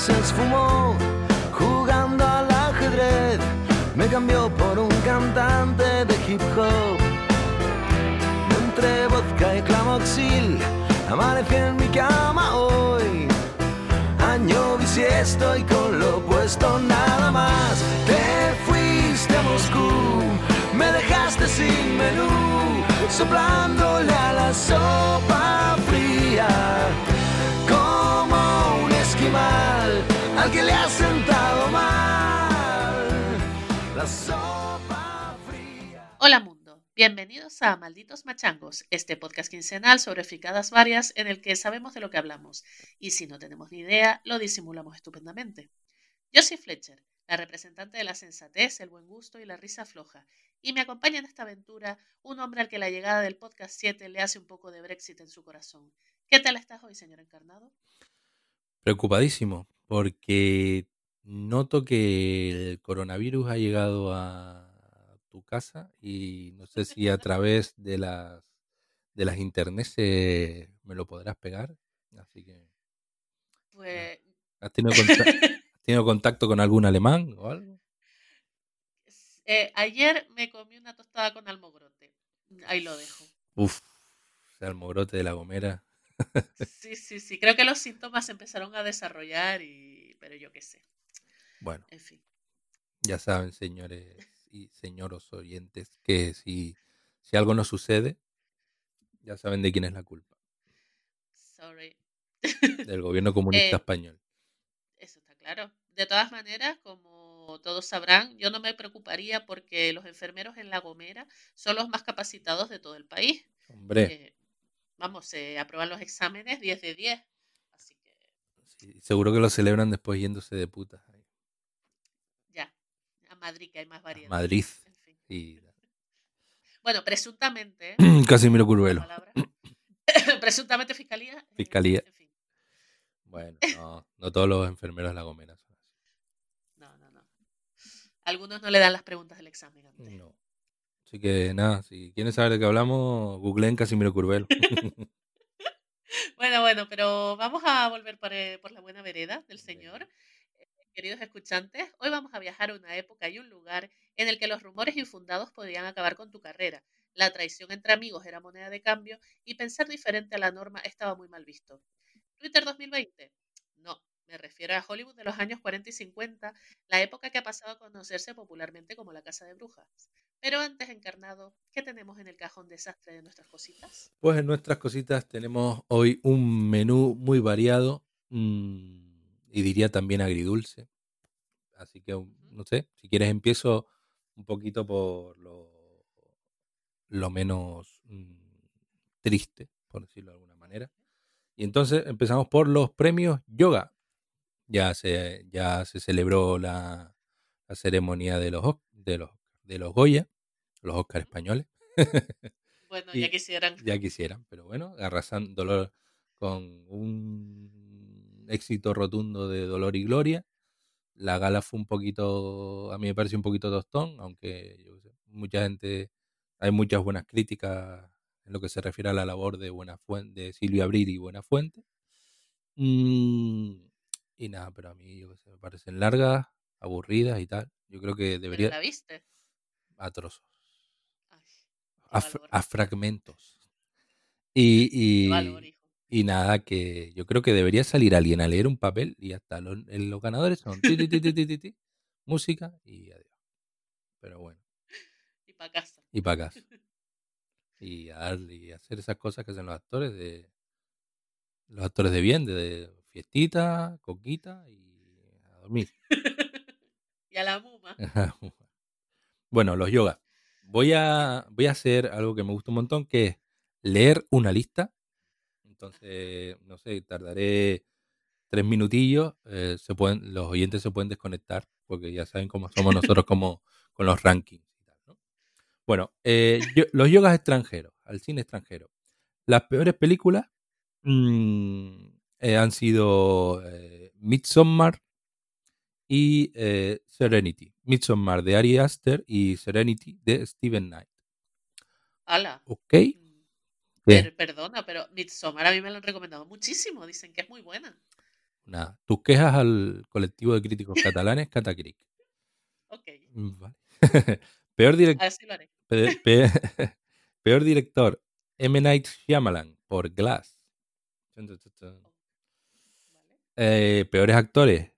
se esfumó jugando al ajedrez. Me cambió por un cantante de hip hop. Entre vodka y clamoxil, amanecí en mi cama hoy. Año bisiesto y con lo puesto nada más. Te fuiste a Moscú, me dejaste sin menú, soplándole a la sopa fría. Esquimal. Hola mundo, bienvenidos a Malditos Machangos, este podcast quincenal sobre fricadas varias en el que sabemos de lo que hablamos y si no tenemos ni idea, lo disimulamos estupendamente. Yo soy Fletcher, la representante de la sensatez, el buen gusto y la risa floja, y me acompaña en esta aventura un hombre al que la llegada del podcast 7 le hace un poco de Brexit en su corazón. ¿Qué tal estás hoy, señor encarnado? Preocupadísimo, porque noto que el coronavirus ha llegado a tu casa y no sé si a través de las de las internet me lo podrás pegar. Así que, Pues ¿has tenido, conta- has tenido contacto con algún alemán o algo? eh, ayer me comí una tostada con almogrote. Ahí lo dejo. Uf, ese almogrote de la gomera. Sí, sí, sí. Creo que los síntomas se empezaron a desarrollar y... Pero yo qué sé. Bueno, En fin. ya saben, señores y señoros oyentes, que si, si algo no sucede, ya saben de quién es la culpa. Sorry. Del gobierno comunista Eh, español. Eso está claro. De todas maneras, como todos sabrán, yo no me preocuparía porque los enfermeros en La Gomera son los más capacitados de todo el país. Hombre, Eh, vamos, se aprueban los exámenes 10 de 10. Así que sí, seguro que lo celebran después yéndose de putas ya, a Madrid que hay más a variedad. Madrid. En fin. Y Bueno, presuntamente, Casimiro Curvelo. presuntamente fiscalía. eh, Fiscalía. En fin, Bueno, no, no todos los enfermeros de la gomera son así. no, no, no. Algunos no le dan las preguntas del examen antes. No. Así que nada, si quieren saber de qué hablamos, googleen Casimiro Curvelo. Bueno, bueno, pero vamos a volver por, eh, por la buena vereda del Señor. Eh, Queridos escuchantes, hoy vamos a viajar a una época y un lugar en el que los rumores infundados podían acabar con tu carrera. La traición entre amigos era moneda de cambio y pensar diferente a la norma estaba muy mal visto. Twitter 2020. No, me refiero a Hollywood de los años 40 y 50, la época que ha pasado a conocerse popularmente como la Casa de Brujas. Pero antes, encarnado, ¿qué tenemos en el cajón desastre de nuestras cositas? Pues en nuestras cositas tenemos hoy un menú muy variado mm, y diría también agridulce. Así que, um, no sé, si quieres empiezo un poquito por lo, lo menos mm, triste, por decirlo de alguna manera. Y entonces empezamos por los premios yoga. Ya se, ya se celebró la, la ceremonia de los, Os- de los, de los Goya, los Oscar españoles. Bueno, Y- ya quisieran. Ya quisieran, pero bueno, arrasando dolor con un éxito rotundo de Dolor y Gloria. La gala fue un poquito, a mí me parece un poquito tostón, aunque yo sé, mucha gente, hay muchas buenas críticas en lo que se refiere a la labor de Buenafuente, de Silvia Abril y Buenafuente. Mm, y nada, pero a mí yo sé, me parecen largas, aburridas y tal. Yo creo que ¿Pero debería la viste? A trozos, a, a fragmentos. Y, y, valor, y nada, que yo creo que debería salir alguien a leer un papel y hasta los, los ganadores son ti, ti, ti, música y adiós. Pero bueno, Y para casa. y para casa. Y a darle y hacer esas cosas que hacen los actores de los actores de bien, de, de fiestita, coquita y a dormir. y a la muma. Bueno, los yogas. Voy a, voy a hacer algo que me gusta un montón, que es leer una lista. Entonces, no sé, tardaré tres minutillos. eh, se pueden, los oyentes se pueden desconectar, porque ya saben cómo somos nosotros como con los rankings. ¿no? Bueno, eh, los yogas extranjeros, al cine extranjero. Las peores películas mm, eh, han sido eh, Midsommar y eh, Serenity. Midsommar de Ari Aster y Serenity de Steven Knight. Ala. ¿Ok? Mm, perdona, pero Midsommar a mí me lo han recomendado muchísimo. Dicen que es muy buena. Nada. Tus quejas al colectivo de críticos catalanes, Catacric. Ok, Mm, Vale. peor, direc- así lo haré. pe- pe- peor director, M. Night Shyamalan, por Glass. Eh, peores actores,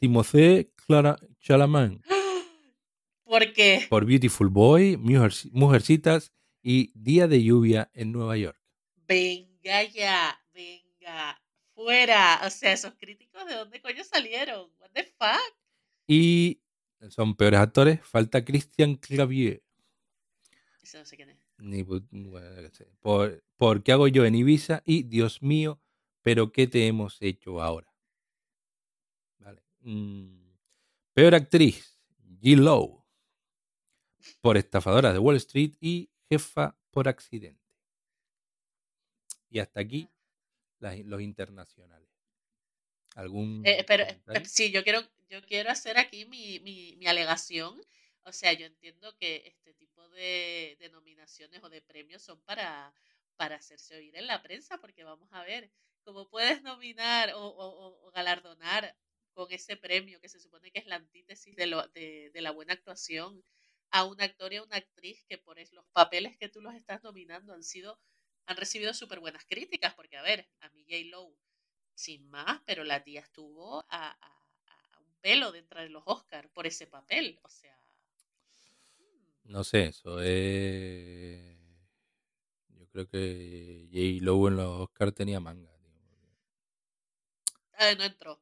Timothée Clara- Chalamet, Porque por Beautiful Boy, Mujer- Mujercitas y Día de Lluvia en Nueva York. venga ya, venga, fuera. O sea, esos críticos, ¿de dónde coño salieron? What the fuck? Y son peores actores, falta Christian Clavier. Eso no sé quién es. Ni pu- bueno, qué sé. Por, por ¿Qué hago yo en Ibiza? Y Dios mío, pero ¿qué te hemos hecho ahora? Mm. Peor actriz, G. Lowe. Por estafadora de Wall Street y jefa por accidente. Y hasta aquí las- los internacionales. ¿Algún Eh, pero eh, sí, yo quiero, yo quiero hacer aquí mi, mi, mi alegación. O sea, yo entiendo que este tipo de, de nominaciones o de premios son para, para hacerse oír en la prensa, porque vamos a ver, cómo puedes nominar o- o- o galardonar con ese premio que se supone que es la antítesis de, lo, de, de la buena actuación a un actor y a una actriz que por los papeles que tú los estás nominando han sido, han recibido súper buenas críticas, porque a ver, a mí J. Lowe sin más, pero la tía estuvo a, a- a un pelo de entrar en los Oscars por ese papel. O sea. mm, No sé, eso es. Yo creo que J. Lowe en los Oscars tenía manga. tío, porque- ah, no entró.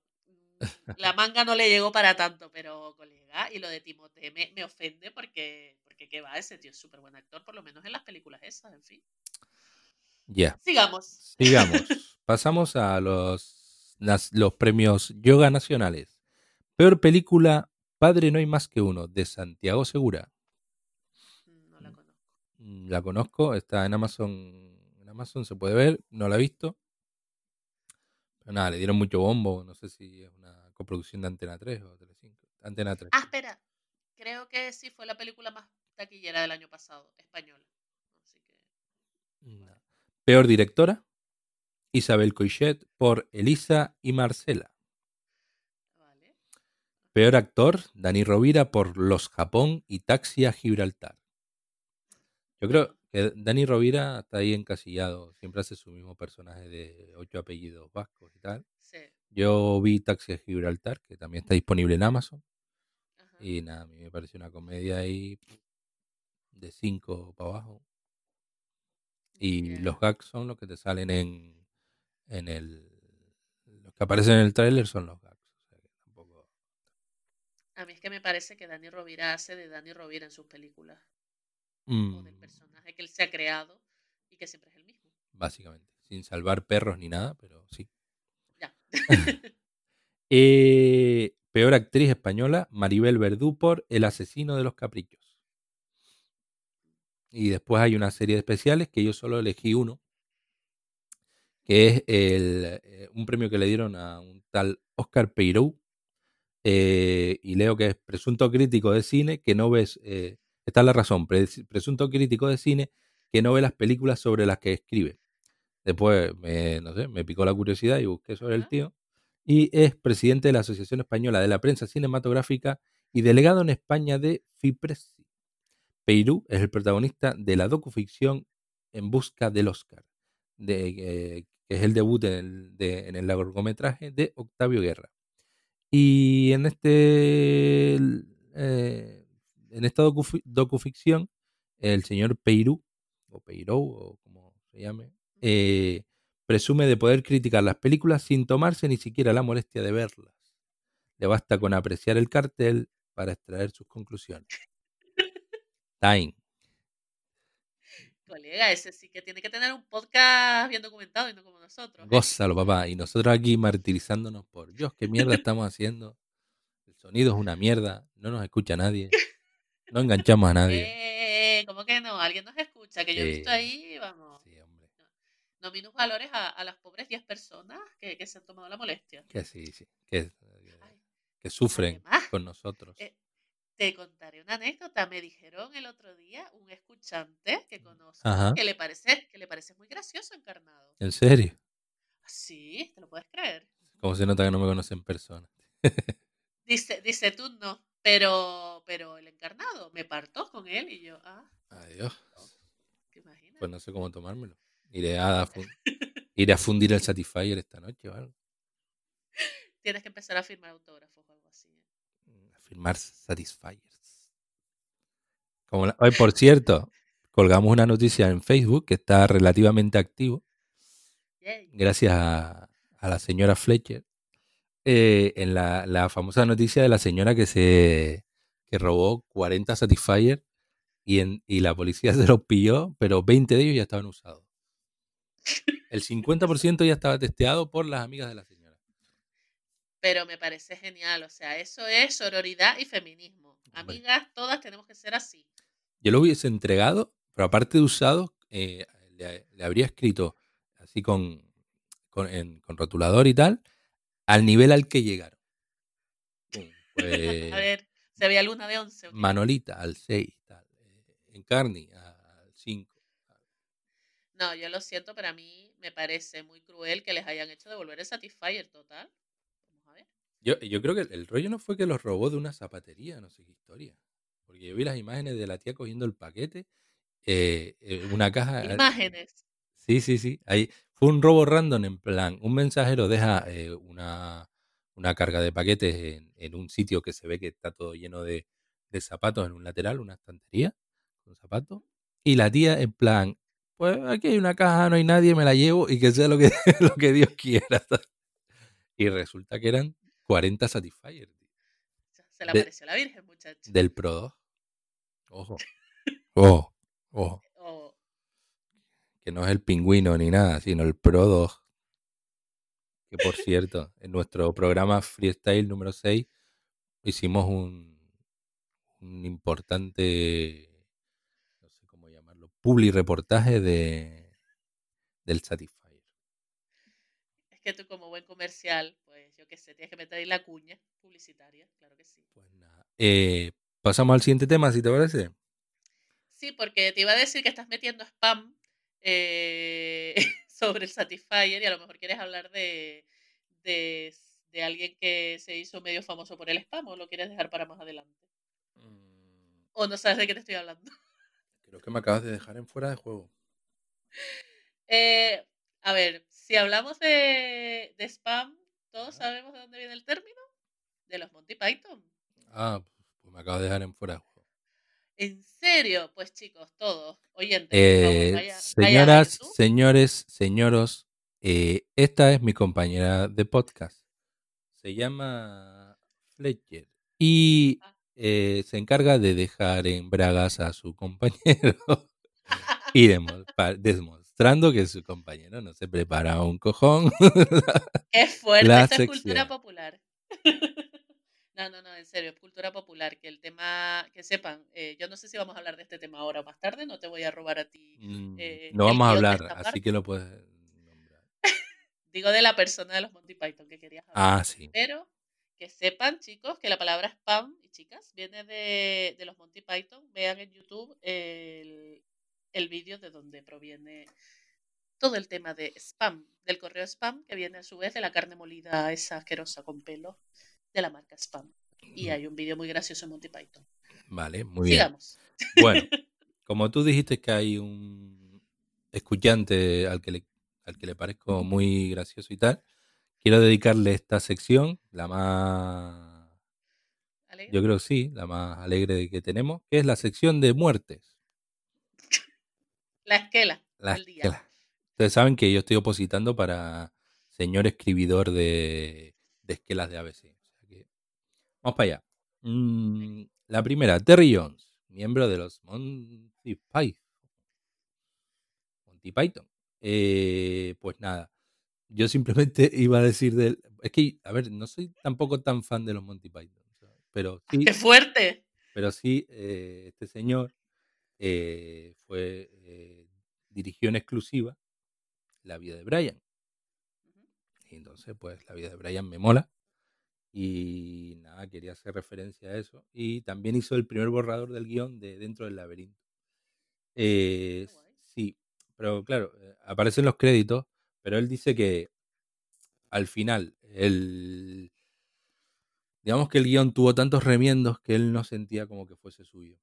Mm, La manga no le llegó para tanto, pero colega, y lo de Timothée me, me ofende porque, porque qué va, ese tío es súper buen actor, por lo menos en las películas esas, en fin. Ya, Sigamos. sigamos. Pasamos a los, nas- los premios Yoga Nacionales. Peor película, Padre no hay más que uno, de Santiago Segura. Mm, No la conozco. Mm, La conozco, está en Amazon. En Amazon se puede ver, no la he visto. Pero nada, le dieron mucho bombo. No sé si es una coproducción de Antena 3 o Telecinco. Antena 3. Ah, espera. Creo que sí fue la película más taquillera del año pasado, española. Así que. No. Peor directora, Isabel Coixet por Elisa y Marcela. Vale. Peor actor, Dani Rovira por Los Japón y Taxi a Gibraltar. Yo creo que Dani Rovira está ahí encasillado, siempre hace su mismo personaje de ocho apellidos vascos y tal. Sí. Yo vi Taxi a Gibraltar, que también está disponible en Amazon, Ajá. y nada, a mí me pareció una comedia ahí de 5 para abajo. Y los gags son los que te salen en, en el... Los que aparecen en el tráiler son los gags. o sea que tampoco- A mí es que me parece que Dani Rovira hace de Dani Rovira en sus películas. O del Mm, personaje que él se ha creado y que siempre es el mismo. básicamente, sin salvar perros ni nada, pero sí. Ya. Eh, peor actriz española, Maribel Verdú por El asesino de los caprichos. Y después hay una serie de especiales que yo solo elegí uno, que es el, eh, un premio que le dieron a un tal Oscar Peirou. eh, y leo que es presunto crítico de cine que no ves, eh, esta es la razón, pres- presunto crítico de cine que no ve las películas sobre las que escribe. Después, me, no sé, me picó la curiosidad y busqué sobre el tío. Y es presidente de la Asociación Española de la Prensa Cinematográfica y delegado en España de FIPRESI. Peirú es el protagonista de la docuficción En busca del Oscar, de, eh, que es el debut en el, de- en el largometraje de Octavio Guerra. Y en este eh, en esta docufi- docuficción, el señor Peirú, o Peirou, o como se llame, eh, presume de poder criticar las películas sin tomarse ni siquiera la molestia de verlas. Le basta con apreciar el cartel para extraer sus conclusiones. Time. Colega, ese sí que tiene que tener un podcast bien documentado y no como nosotros. ¿eh? Gózalo, papá. Y nosotros aquí martirizándonos por Dios, qué mierda estamos haciendo. El sonido es una mierda, no nos escucha nadie. No enganchamos a nadie. Eh, ¿Cómo que no? Alguien nos escucha, que yo he visto ahí, vamos. Sí, hombre. No minus valores a, a las pobres 10 personas que, que se han tomado la molestia. Que sí, sí. Que, Ay, que sufren además, con nosotros. eh, te contaré una anécdota. Me dijeron el otro día un escuchante que conozco Ajá. que le parece que le parece muy gracioso encarnado. ¿En serio? Sí, ¿te lo puedes creer? Como se nota que no me conocen en persona. Dice, dice tú no, pero, pero el encarnado me partó con él y yo, ah, Adiós. ¿te imaginas? Pues no sé cómo tomármelo. Iré a, iré a fundir el Satisfyer esta noche o algo. Tienes que empezar a firmar autógrafos o algo así. ¿eh? A firmar Satisfyers. Como la- Hoy, por cierto, colgamos una noticia en Facebook que está relativamente activo. Yay. gracias a, a la señora Fletcher, eh, en la, la famosa noticia de la señora que se que robó 40 Satisfyer y, en, y la policía se los pilló, pero 20 de ellos ya estaban usados. El 50% ya estaba testeado por las amigas de la señora. Pero me parece genial, o sea, eso es sororidad y feminismo. Amigas, todas tenemos que ser así. Yo lo hubiese entregado, pero aparte de usado, eh, le, le habría escrito así con, con, en- con rotulador y tal, al nivel al que llegaron. Pues, a ver, se había luna de once. ¿o qué? Manolita al 6, tal. eh, Encarni al 5. No, yo lo siento, pero a mí me parece muy cruel que les hayan hecho devolver el Satisfyer total. Vamos a ver. Yo, yo creo que el, el rollo no fue que los robó de una zapatería, no sé qué historia. Porque yo vi las imágenes de la tía cogiendo el paquete, eh, eh, una caja. Imágenes. Sí, sí, sí. Ahí fue un robo random en plan, un mensajero deja eh, una, una carga de paquetes en, en un sitio que se ve que está todo lleno de, de zapatos en un lateral, una estantería con zapatos. Y la tía en plan, pues aquí hay una caja, no hay nadie, me la llevo y que sea lo que, lo que Dios quiera. Y resulta que eran 40 Satisfyer Se le De- apareció la Virgen, muchacho. del Pro 2. Ojo. Ojo. Ojo. Que no es el pingüino ni nada, sino el Pro 2. Que por cierto, en nuestro programa Freestyle número 6 hicimos un, un importante, no sé cómo llamarlo, publi reportaje de, del Satisfyer. es que tú como buen comercial, pues yo qué sé, tienes que meter ahí la cuña publicitaria, claro que sí. Pues nada. Eh, pasamos al siguiente tema, si te parece. Sí, porque te iba a decir que estás metiendo spam eh, sobre el Satisfyer y a lo mejor quieres hablar de, de, de alguien que se hizo medio famoso por el spam o lo quieres dejar para más adelante. Mm, O no sabes de qué te estoy hablando. Creo que me acabas de dejar en fuera de juego. Eh, a ver, si hablamos de, de spam, ¿todos sabemos de dónde viene el término? De los Monty Python. Ah, pues me acabas de dejar en fuera de juego. ¿En serio? Pues chicos, todos, oyentes, Eh, señoras, señores, señoros, eh, esta es mi compañera de podcast. Se llama Fletcher y Ah. eh, se encarga de dejar en bragas a su compañero y demostrando que su compañero no se prepara un cojón. Qué fuerte, La esa es cultura popular. No, no, no, en serio, es cultura popular. Que el tema, que sepan, eh, yo no sé si vamos a hablar de este tema ahora o más tarde, no te voy a robar a ti. Mm, Eh, no vamos a hablar, así parte. que lo puedes nombrar. Digo de la persona de los Monty Python que querías hablar. Ah, sí. Pero que sepan, chicos, que la palabra spam, y chicas, viene de, de los Monty Python. Vean en YouTube el, el vídeo de donde proviene todo el tema de spam, del correo spam, que viene a su vez de la carne molida esa asquerosa con pelo de la marca spam. Y hay un vídeo muy gracioso en Monty Python. Vale, muy bien. Sigamos. Bueno, como tú dijiste que hay un escuchante al que le, al que le parezco muy gracioso y tal, quiero dedicarle esta sección, la más, ¿Alegre? yo creo que sí, la más alegre que tenemos, que es la sección de muertes. La esquela La del día. Ustedes saben que yo estoy opositando para señor escribidor de, de esquelas de ABC. Vamos para allá. Mm, la primera, Terry Jones, miembro de los Monty Python. Monty Python. Eh, pues nada, yo simplemente iba a decir del... Es que, a ver, no soy tampoco tan fan de los Monty Python, pero sí, ¡Qué fuerte! pero sí, eh, este señor eh, fue dirigió en exclusiva la vida de Brian. Y entonces, pues, la vida de Brian me mola. Y nada, quería hacer referencia a eso. Y también hizo el primer borrador del guion de Dentro del Laberinto. Eh, sí, pero claro, eh, aparecen los créditos, pero él dice que al final el, digamos que el guion tuvo tantos remiendos que él no sentía como que fuese suyo.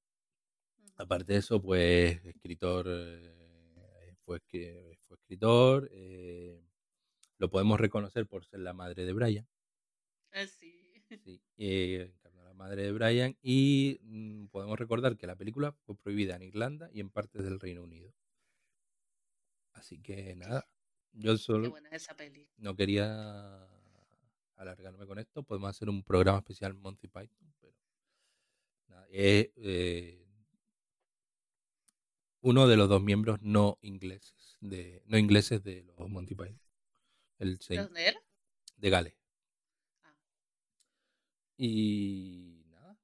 Aparte de eso, pues escritor, eh, fue, fue escritor, eh, lo podemos reconocer por ser la madre de Brian. Ah, sí. Eh, encarnó a la madre de Brian y mm, podemos recordar que la película fue prohibida en Irlanda y en partes del Reino Unido. Así que nada, yo Qué solo buena es esa peli. no quería alargarme con esto. Podemos hacer un programa especial Monty Python, pero nada, es eh, uno de los dos miembros no ingleses de no ingleses de los Monty Python, el ¿De dónde era? de Gales. Y nada,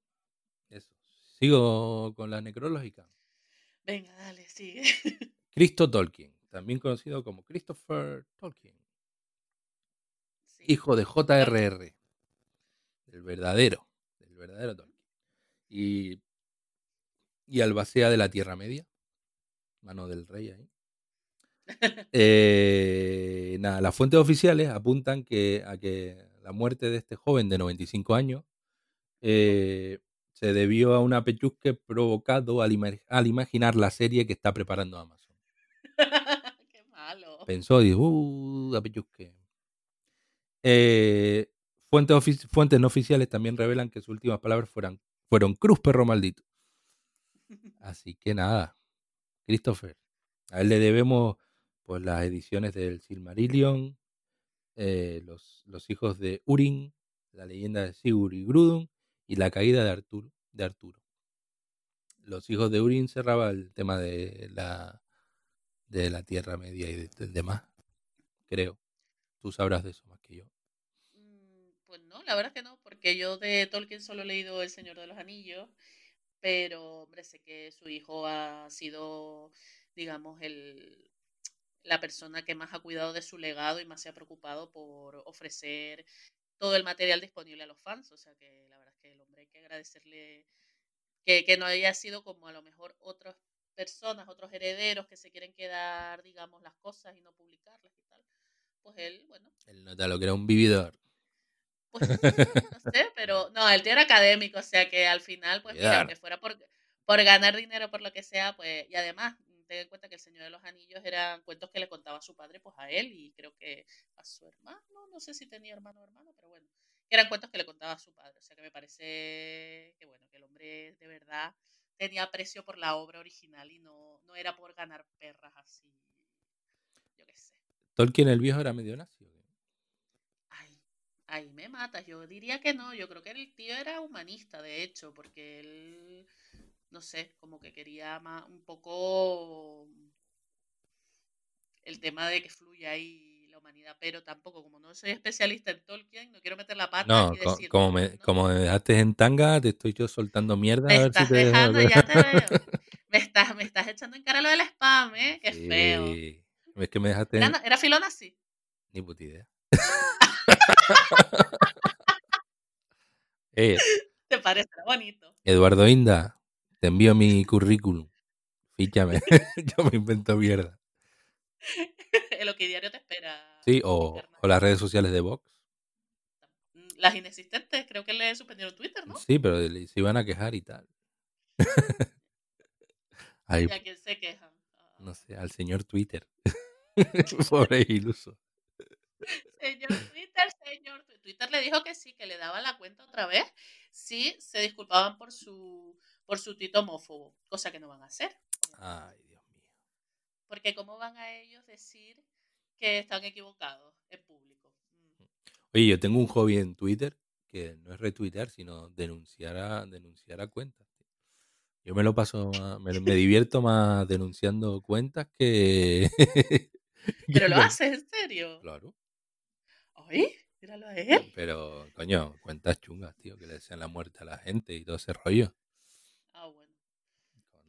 eso. Sigo con la necrológica. venga, dale, sigue. Cristo Tolkien, también conocido como Christopher Tolkien, Sí. hijo de J.R.R., el verdadero, el verdadero Tolkien. Y, y albacea de la Tierra Media, mano del rey ahí. Eh, nada, las fuentes oficiales apuntan que, a que la muerte de este joven de 95 años eh, se debió a un apechusque provocado al, ima- al imaginar la serie que está preparando Amazon. Qué malo. Pensó y dijo, uh, apechusque. Eh, fuentes no oficiales también revelan que sus últimas palabras fueran, fueron Cruz Perro Maldito. Así que nada, Christopher. A él le debemos pues las ediciones del Silmarillion, eh, los, hijos de Urin, la leyenda de Sigurd y Grudun y la caída de Arturo. De Arturo. Los hijos de Urin cerraba el tema de la de la Tierra Media y de- del demás, creo. Tú sabrás de eso más que yo. Mm, Pues no, la verdad es que no, porque yo de Tolkien solo he leído El Señor de los Anillos, pero hombre, sé que su hijo ha sido, digamos, el, la persona que más ha cuidado de su legado y más se ha preocupado por ofrecer todo el material disponible a los fans. O sea que la verdad es que el hombre hay que agradecerle que, que no haya sido como a lo mejor otras personas, otros herederos que se quieren quedar, digamos, las cosas y no publicarlas y tal. Pues él, bueno, Él nota lo que era un vividor. pues no sé, pero no, el tío era académico, o sea que al final, pues mira, aunque fuera por, por ganar dinero, por lo que sea, pues, y además, ten en cuenta que el Señor de los Anillos eran cuentos que le contaba su padre, pues a él, y creo que a su hermano, no sé si tenía hermano o hermana, pero bueno, eran cuentos que le contaba a su padre, o sea que me parece que bueno, que el hombre de verdad tenía aprecio por la obra original y no, no era por ganar perras así, yo qué sé. Tolkien el viejo era medio nazi. Ay, ahí me matas. Yo diría que no. Yo creo que el tío era humanista, de hecho, porque él, no sé, como que quería más, un poco el tema de que fluya ahí la humanidad, pero tampoco, como no soy especialista en Tolkien, no quiero meter la pata No, y decir, como, me, ¿no? como me dejaste en tanga, te estoy yo soltando mierda Me a ver si estás te dejo dejando, de- ya te veo. Me estás, me estás echando en cara lo del spam, ¿eh? Qué feo. Sí. Es que me dejaste ¿Era, era filón así? Ni puta idea. Eh, ¿Te parece bonito? Eduardo Inda, te envío mi currículum. Fíchame. yo me invento mierda. El Diario te espera. Sí, o, o las redes sociales de Vox. Mm, Las inexistentes, creo que le suspendieron Twitter, ¿no? Sí, pero se iban a quejar y tal. ¿Y a quién se quejan? Ah, no sé, al señor Twitter. Pobre iluso. Señor Twitter, señor Twi- Twitter le dijo que sí, que le daba la cuenta otra vez si se disculpaban por su por su tuit homófobo, cosa que no van a hacer. Ay, Dios mío. Porque ¿cómo van a ellos decir que están equivocados en público? Mm. Oye, yo tengo un hobby en Twitter que no es retuitear, sino denunciar a, denunciar a cuentas. Yo me lo paso, más- me, me divierto más denunciando cuentas que... Pero lo haces, ¿en serio? Claro. Ay, míralo a él. Pero, coño, cuentas chungas, tío, que le desean la muerte a la gente y todo ese rollo.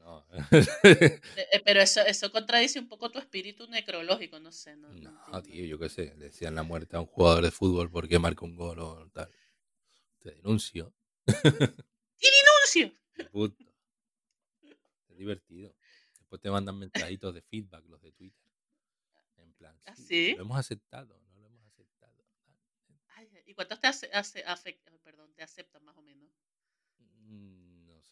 No, Eh, eh, Pero eso, eso contradice un poco tu espíritu necrológico, no sé. No, no tío, yo qué sé, le desean la muerte a un jugador de fútbol porque marca un gol o tal. Te denuncio. ¡Denuncio! qué puto. Es divertido. Después te mandan mensajitos de feedback los de Twitter. En plan, ¿Ah, sí, sí? lo hemos aceptado, no lo hemos aceptado. Ay, ¿Y cuántos te, hace, hace, afect- perdón, te aceptan más o menos? Mm,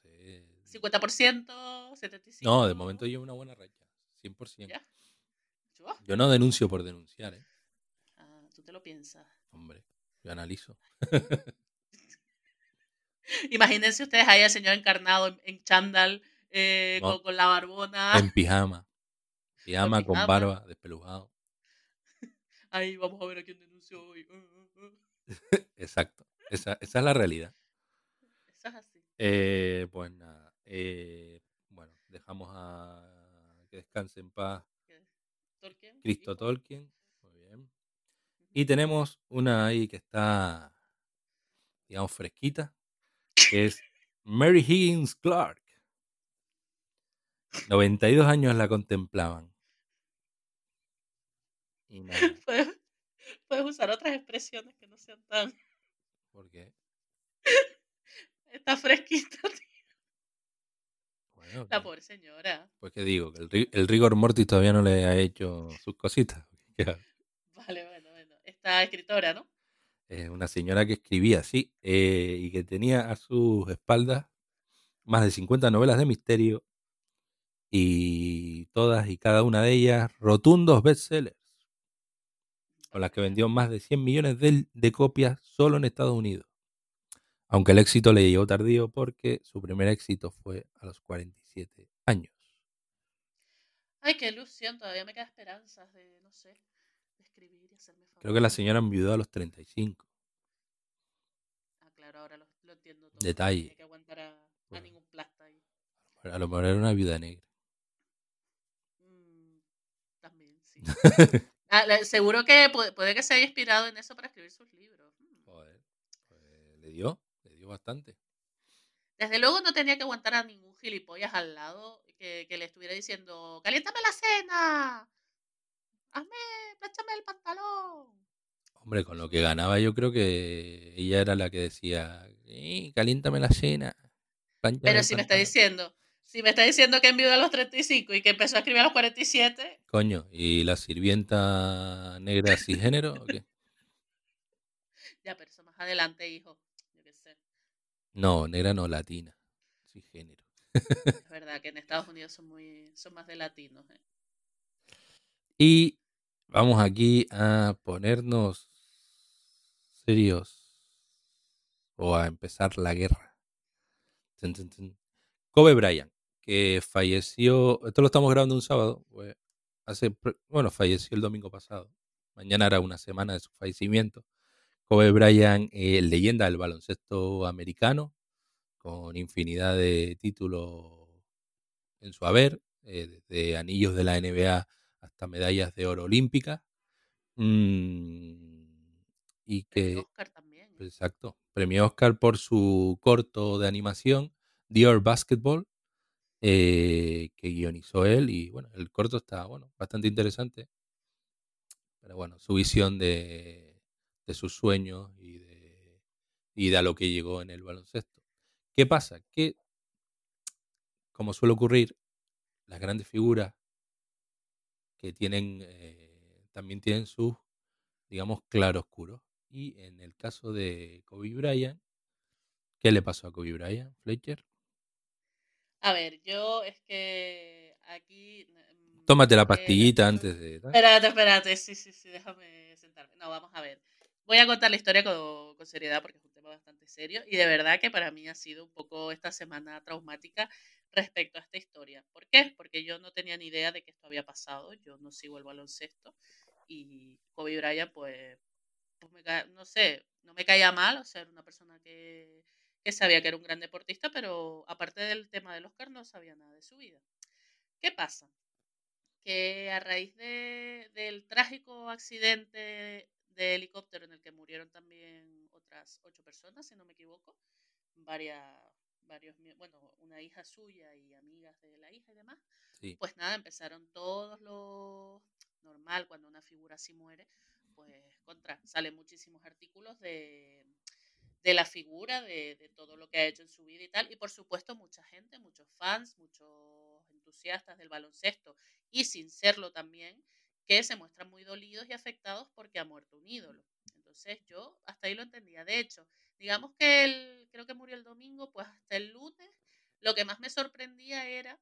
sé. ¿50%? ¿75%? No, de momento llevo una buena racha. 100%. ¿Ya? ¿Yo? Yo no denuncio por denunciar, ¿eh? Ah, tú te lo piensas. Hombre, yo analizo. Imagínense ustedes ahí al señor encarnado en, chándal, eh, No. con, con la barbona. En pijama. Pijama con pijama. barba, despelujado. Ahí vamos a ver a quién denunció hoy. Exacto. Esa, esa es la realidad. Eso es así. Eh, pues nada. eh, bueno, dejamos a que descanse en paz Tolkien, Cristo. Tolkien. Muy bien. Y tenemos una ahí que está, digamos, fresquita, que es Mary Higgins Clark. 92 años la contemplaban. Y nada, Puedes, puedes usar otras expresiones que no sean tan. porque, Está fresquita, tío. bueno, la pobre señora. pues que digo, que el, el rigor mortis todavía no le ha hecho sus cositas. Ya, Vale, bueno, bueno. Esta escritora, ¿no? Es una señora que escribía, sí, eh, y que tenía a sus espaldas más de 50 novelas de misterio y todas y cada una de ellas rotundos bestsellers, con las que vendió más de 100 millones de, de copias solo en Estados Unidos. Aunque el éxito le llegó tardío porque su primer éxito fue a los 47 años. Ay, qué ilusión. Todavía me queda esperanzas de, no sé, de escribir y hacerme Creo que la señora enviudó a los 35. Ah, claro, ahora lo, lo entiendo todo. Detalle. No tenía que aguantar a, a Bueno. ningún plasta ahí. A lo mejor era una viuda negra. Mm, también, sí. Ah, seguro que puede, puede que se haya inspirado en eso para escribir sus libros. Mm. Joder, pues le dio bastante. Desde luego no tenía que aguantar a ningún gilipollas al lado que, que le estuviera diciendo, caliéntame la cena, hazme, planchame el pantalón. Hombre, con lo que ganaba yo creo que ella era la que decía, "Eh, caliéntame la cena. Pero si me está pantalón". diciendo, si me está diciendo que envió a los 35 y que empezó a escribir a los 47, Coño, ¿y la sirvienta negra cisgénero o qué? ya, pero eso más adelante, hijo. No, negra no, latina. Cisgénero. Es verdad que en Estados Unidos son muy, son más de latinos. ¿eh? Y vamos aquí a ponernos serios o a empezar la guerra. Kobe Bryant, que falleció, esto lo estamos grabando un sábado, hace, bueno, falleció el domingo pasado. Mañana era una semana de su fallecimiento. Kobe Bryant, eh, leyenda del baloncesto americano, con infinidad de títulos en su haber, eh, desde anillos de la NBA hasta medallas de oro olímpicas. Mm, y Premio que, Oscar también. exacto, premio Oscar por su corto de animación, Dior Basketball, eh, que guionizó él. Y bueno, el corto está, bueno, bastante interesante. Pero bueno, su visión de, de sus sueños y de, y de a lo que llegó en el baloncesto. ¿Qué pasa? Que, como suele ocurrir, las grandes figuras que tienen, eh, también tienen sus, digamos, claroscuros. Y en el caso de Kobe Bryant, ¿qué le pasó a Kobe Bryant, Fletcher? A ver, yo es que aquí... mm, Tómate la eh, pastillita antes de... Espérate, espérate, sí, sí, sí, déjame sentarme. No, vamos a ver. Voy a contar la historia con, seriedad porque es un tema bastante serio y de verdad que para mí ha sido un poco esta semana traumática respecto a esta historia. ¿Por qué? Porque yo no tenía ni idea de que esto había pasado, yo no sigo el baloncesto y Kobe Bryant pues, pues me ca- no sé, no me caía mal, o sea, era una persona que, sabía que era un gran deportista, pero aparte del tema del Oscar no sabía nada de su vida. ¿Qué pasa? que a raíz de, del trágico accidente de helicóptero en el que murieron también otras ocho personas, si no me equivoco, varias, varios, bueno, una hija suya y amigas de la hija y demás, Sí. pues nada, empezaron todos los, normal, cuando una figura así muere, pues contra, salen muchísimos artículos de, de la figura, de, de todo lo que ha hecho en su vida y tal, y por supuesto mucha gente, muchos fans, muchos entusiastas del baloncesto y sin serlo también, que se muestran muy dolidos y afectados porque ha muerto un ídolo. Entonces yo hasta ahí lo entendía. De hecho, digamos que él, creo que murió el domingo, pues hasta el lunes, lo que más me sorprendía era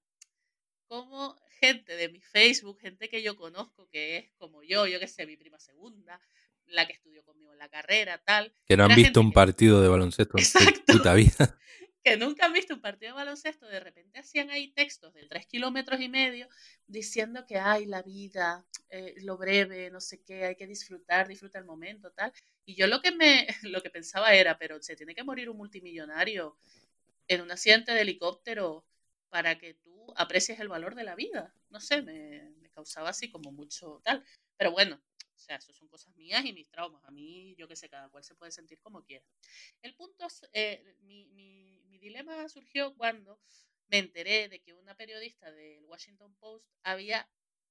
cómo gente de mi Facebook, gente que yo conozco, que es como yo, yo que sé, mi prima segunda, la que estudió conmigo en la carrera, tal. Que no han visto un que- partido de baloncesto en su puta vida. nunca han visto un partido de baloncesto, de repente hacían ahí textos de tres kilómetros y medio diciendo que hay la vida, eh, lo breve, no sé qué, hay que disfrutar, disfruta el momento, tal. Y yo lo que me, lo que pensaba era, pero se tiene que morir un multimillonario en un accidente de helicóptero para que tú aprecies el valor de la vida. No sé, me causaba así como mucho tal. Pero bueno, o sea, eso son cosas mías y mis traumas. A mí, yo qué sé, cada cual se puede sentir como quiera. El punto eh, mi, mi, mi dilema surgió cuando me enteré de que una periodista del Washington Post había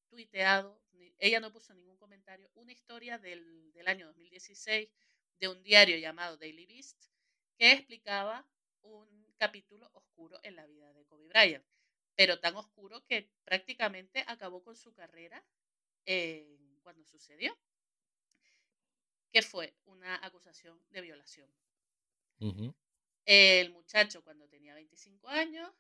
tuiteado, ella no puso ningún comentario, una historia del, del año 2016 de un diario llamado Daily Beast que explicaba un capítulo oscuro en la vida de Kobe Bryant, pero tan oscuro que prácticamente acabó con su carrera eh, cuando sucedió, que fue una acusación de violación. El muchacho cuando tenía 25 años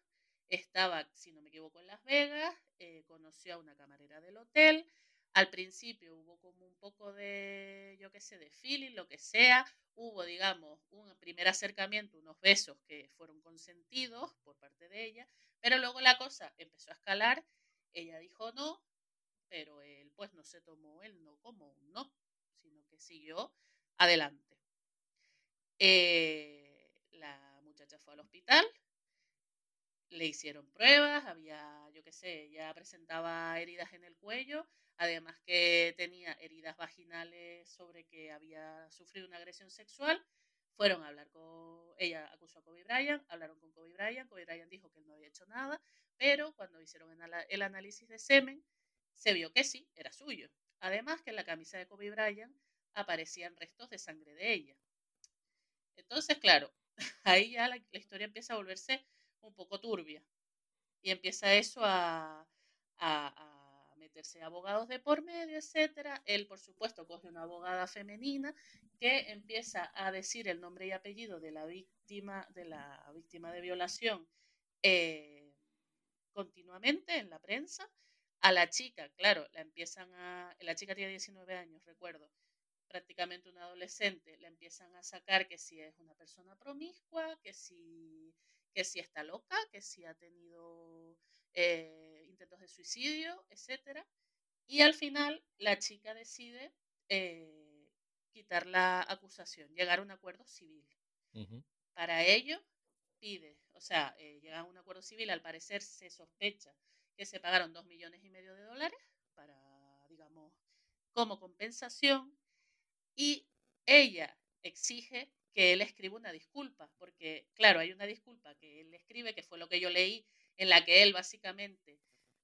estaba, si no me equivoco, en Las Vegas, eh, conoció a una camarera del hotel. Al principio hubo como un poco de, yo qué sé, de feeling, lo que sea. Hubo, digamos, un primer acercamiento, unos besos que fueron consentidos por parte de ella, pero luego la cosa empezó a escalar. Ella dijo no, pero él pues no se tomó el no como un no, sino que siguió adelante. Eh, la muchacha fue al hospital, le hicieron pruebas, había, yo qué sé, ya presentaba heridas en el cuello, además que tenía heridas vaginales sobre que había sufrido una agresión sexual. Fueron a hablar con, ella acusó a Kobe Bryant, hablaron con Kobe Bryant, Kobe Bryant dijo que él no había hecho nada, pero cuando hicieron el análisis de semen, se vio que sí, era suyo. Además que en la camisa de Kobe Bryant aparecían restos de sangre de ella. Entonces, claro, ahí ya la, historia empieza a volverse un poco turbia. Y empieza eso a, a- a meterse abogados de por medio, etcétera. Él, por supuesto, coge una abogada femenina que empieza a decir el nombre y apellido de la víctima, de la víctima de violación eh, continuamente en la prensa. A la chica, claro, la empiezan a. La chica tiene 19 años, recuerdo prácticamente una adolescente, le empiezan a sacar que si es una persona promiscua, que si, que si está loca, que si ha tenido eh, intentos de suicidio, etc. Y al final la chica decide eh, quitar la acusación, llegar a un acuerdo civil. Para ello pide, o sea, eh, llega a un acuerdo civil, al parecer se sospecha que se pagaron dos millones y medio de dólares para, digamos, como compensación y ella exige que él escriba una disculpa, porque claro, hay una disculpa que él escribe, que fue lo que yo leí, en la que él básicamente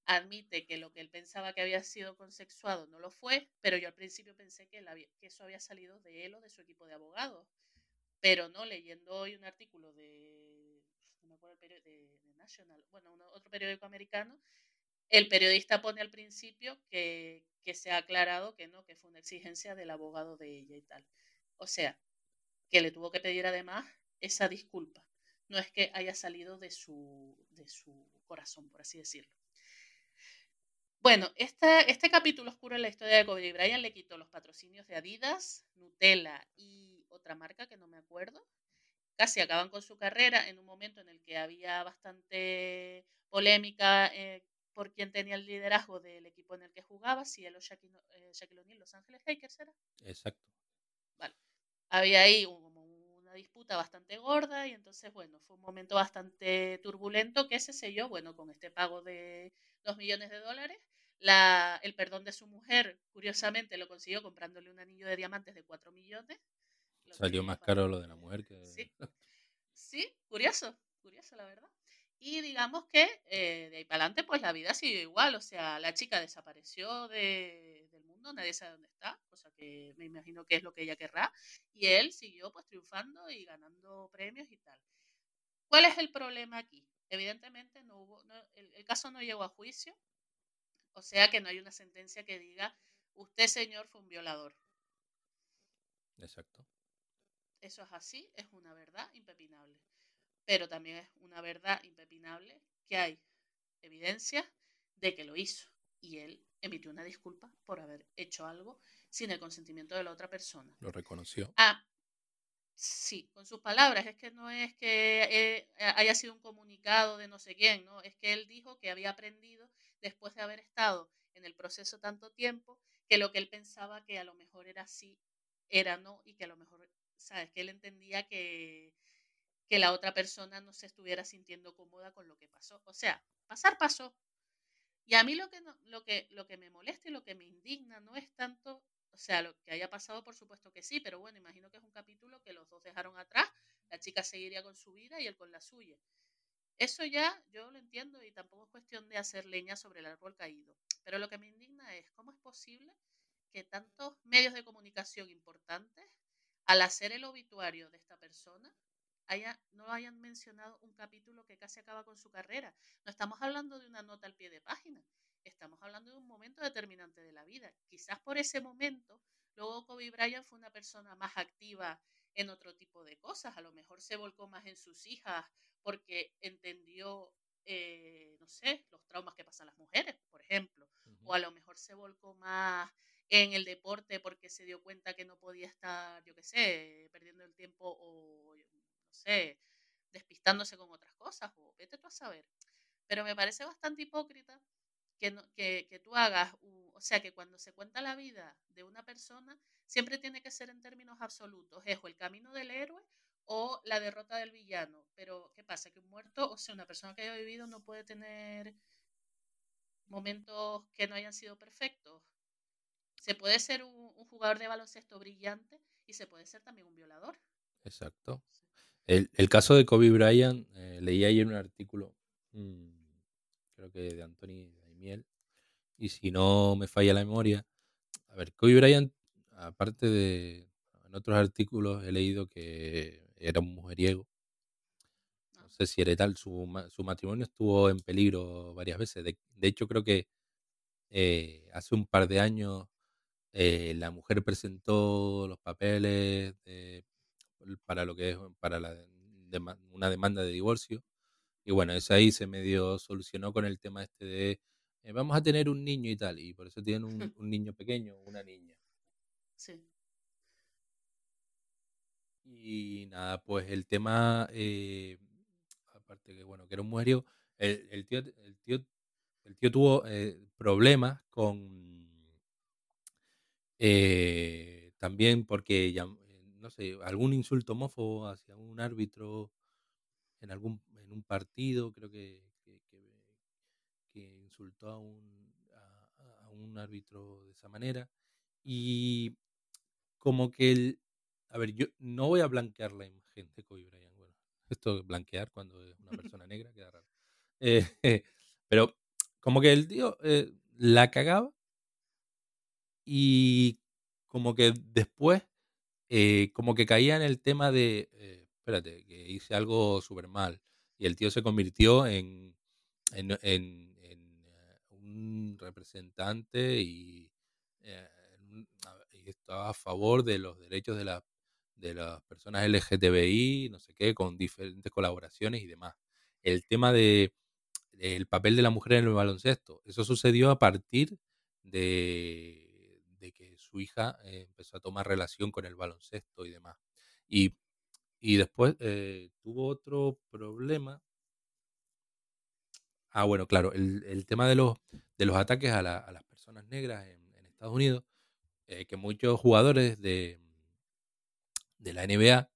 admite que lo que él pensaba que había sido consexuado no lo fue, pero yo al principio pensé que, eso había salido de él o de su equipo de abogados, pero no, leyendo hoy un artículo de, no me acuerdo de Bueno, otro periódico americano, el periodista pone al principio que, que se ha aclarado que no, que fue una exigencia del abogado de ella y tal. O sea, que le tuvo que pedir además esa disculpa. No es que haya salido de su, de su corazón, por así decirlo. Bueno, este, este capítulo oscuro en la historia de Kobe Bryant le quitó los patrocinios de Adidas, Nutella y otra marca que no me acuerdo. Casi acaban con su carrera en un momento en el que había bastante polémica eh, por quién tenía el liderazgo del equipo en el que jugaba, si él o Shaquille, eh, Shaquille O'Neal, Los Ángeles Lakers era. Exacto. Vale. Había ahí un- una disputa bastante gorda y entonces, bueno, fue un momento bastante turbulento que se selló, bueno, con este pago de dos millones de dólares. La, el perdón de su mujer, curiosamente, lo consiguió comprándole un anillo de diamantes de 4 millones. Salió más caro lo de la mujer que. Sí. Sí, curioso, curioso la verdad. Y digamos que eh, de ahí para adelante, pues la vida siguió igual. O sea, la chica desapareció de- del mundo, nadie sabe dónde está, cosa que me imagino que es lo que ella querrá. Y él siguió pues triunfando y ganando premios y tal. ¿Cuál es el problema aquí? Evidentemente no hubo, no- el, el caso no llegó a juicio, o sea que no hay una sentencia que diga usted señor fue un violador. Exacto. Eso es así, es una verdad impepinable. Pero también es una verdad impepinable que hay evidencia de que lo hizo. Y él emitió una disculpa por haber hecho algo sin el consentimiento de la otra persona. Lo reconoció. Ah, sí, con sus palabras. Es que no es que eh, haya sido un comunicado de no sé quién, ¿no? Es que él dijo que había aprendido después de haber estado en el proceso tanto tiempo que lo que él pensaba que a lo mejor era así, era no, y que a lo mejor, ¿sabes? Que él entendía que, que la otra persona no se estuviera sintiendo cómoda con lo que pasó. O sea, pasar pasó. Y a mí lo que, no, lo que, lo que me molesta y lo que me indigna no es tanto, o sea, lo que haya pasado, por supuesto que sí, pero bueno, imagino que es un capítulo que los dos dejaron atrás, la chica seguiría con su vida y él con la suya. Eso ya yo lo entiendo y tampoco es cuestión de hacer leña sobre el árbol caído. Pero lo que me indigna es cómo es posible que tantos medios de comunicación importantes, al hacer el obituario de esta persona, haya, no hayan mencionado un capítulo que casi acaba con su carrera. No estamos hablando de una nota al pie de página, estamos hablando de un momento determinante de la vida. Quizás por ese momento, luego Kobe Bryant fue una persona más activa en otro tipo de cosas, a lo mejor se volcó más en sus hijas porque entendió, eh, no sé, los traumas que pasan las mujeres, por ejemplo, o a lo mejor se volcó más en el deporte porque se dio cuenta que no podía estar, yo qué sé, perdiendo el tiempo o, no sé, despistándose con otras cosas, o vete tú a saber. Pero me parece bastante hipócrita que, no, que, que tú hagas, o sea, que cuando se cuenta la vida de una persona, siempre tiene que ser en términos absolutos, es o el camino del héroe o la derrota del villano. Pero, ¿qué pasa? Que un muerto, o sea, una persona que haya vivido no puede tener momentos que no hayan sido perfectos. Se puede ser un, un jugador de baloncesto brillante y se puede ser también un violador. Exacto. El, el caso de Kobe Bryant, eh, leí ayer un artículo, mmm, creo que de Anthony Daimiel, y si no me falla la memoria, a ver, Kobe Bryant, aparte de, en otros artículos he leído que era un mujeriego, no sé si era tal, su, su matrimonio estuvo en peligro varias veces, de, de hecho creo que eh, hace un par de años eh, la mujer presentó los papeles de, para lo que es para la, de, una demanda de divorcio. Y bueno, eso ahí se medio solucionó con el tema este de eh, vamos a tener un niño y tal. Y por eso tienen un, un niño pequeño, una niña. Sí. Y nada, pues el tema, eh, aparte que bueno, que era un mujerio, el, el, tío, el, tío, el tío tuvo eh, problemas con eh, también porque, ya, no sé, algún insulto homófobo hacia un árbitro en algún en un partido, creo que, que, que, que insultó a un, a, a un árbitro de esa manera. Y como que el, a ver, yo no voy a blanquear la imagen de Kobe Bryant. Bueno, esto es blanquear cuando es una persona negra, queda raro. Eh, pero como que el tío eh, la cagaba y como que después, eh, como que caía en el tema de, eh, espérate, que hice algo súper mal. Y el tío se convirtió en, en, en un representante y, eh, y, estaba a favor de los derechos de, la, de las personas LGTBI, no sé qué, con diferentes colaboraciones y demás. El tema de el papel de la mujer en el baloncesto, eso sucedió a partir de su hija eh, empezó a tomar relación con el baloncesto y demás. Y, y después eh, tuvo otro problema. Ah, bueno, claro, el, el tema de los, de los ataques a, la, las personas negras en, en Estados Unidos, eh, que muchos jugadores de, de la NBA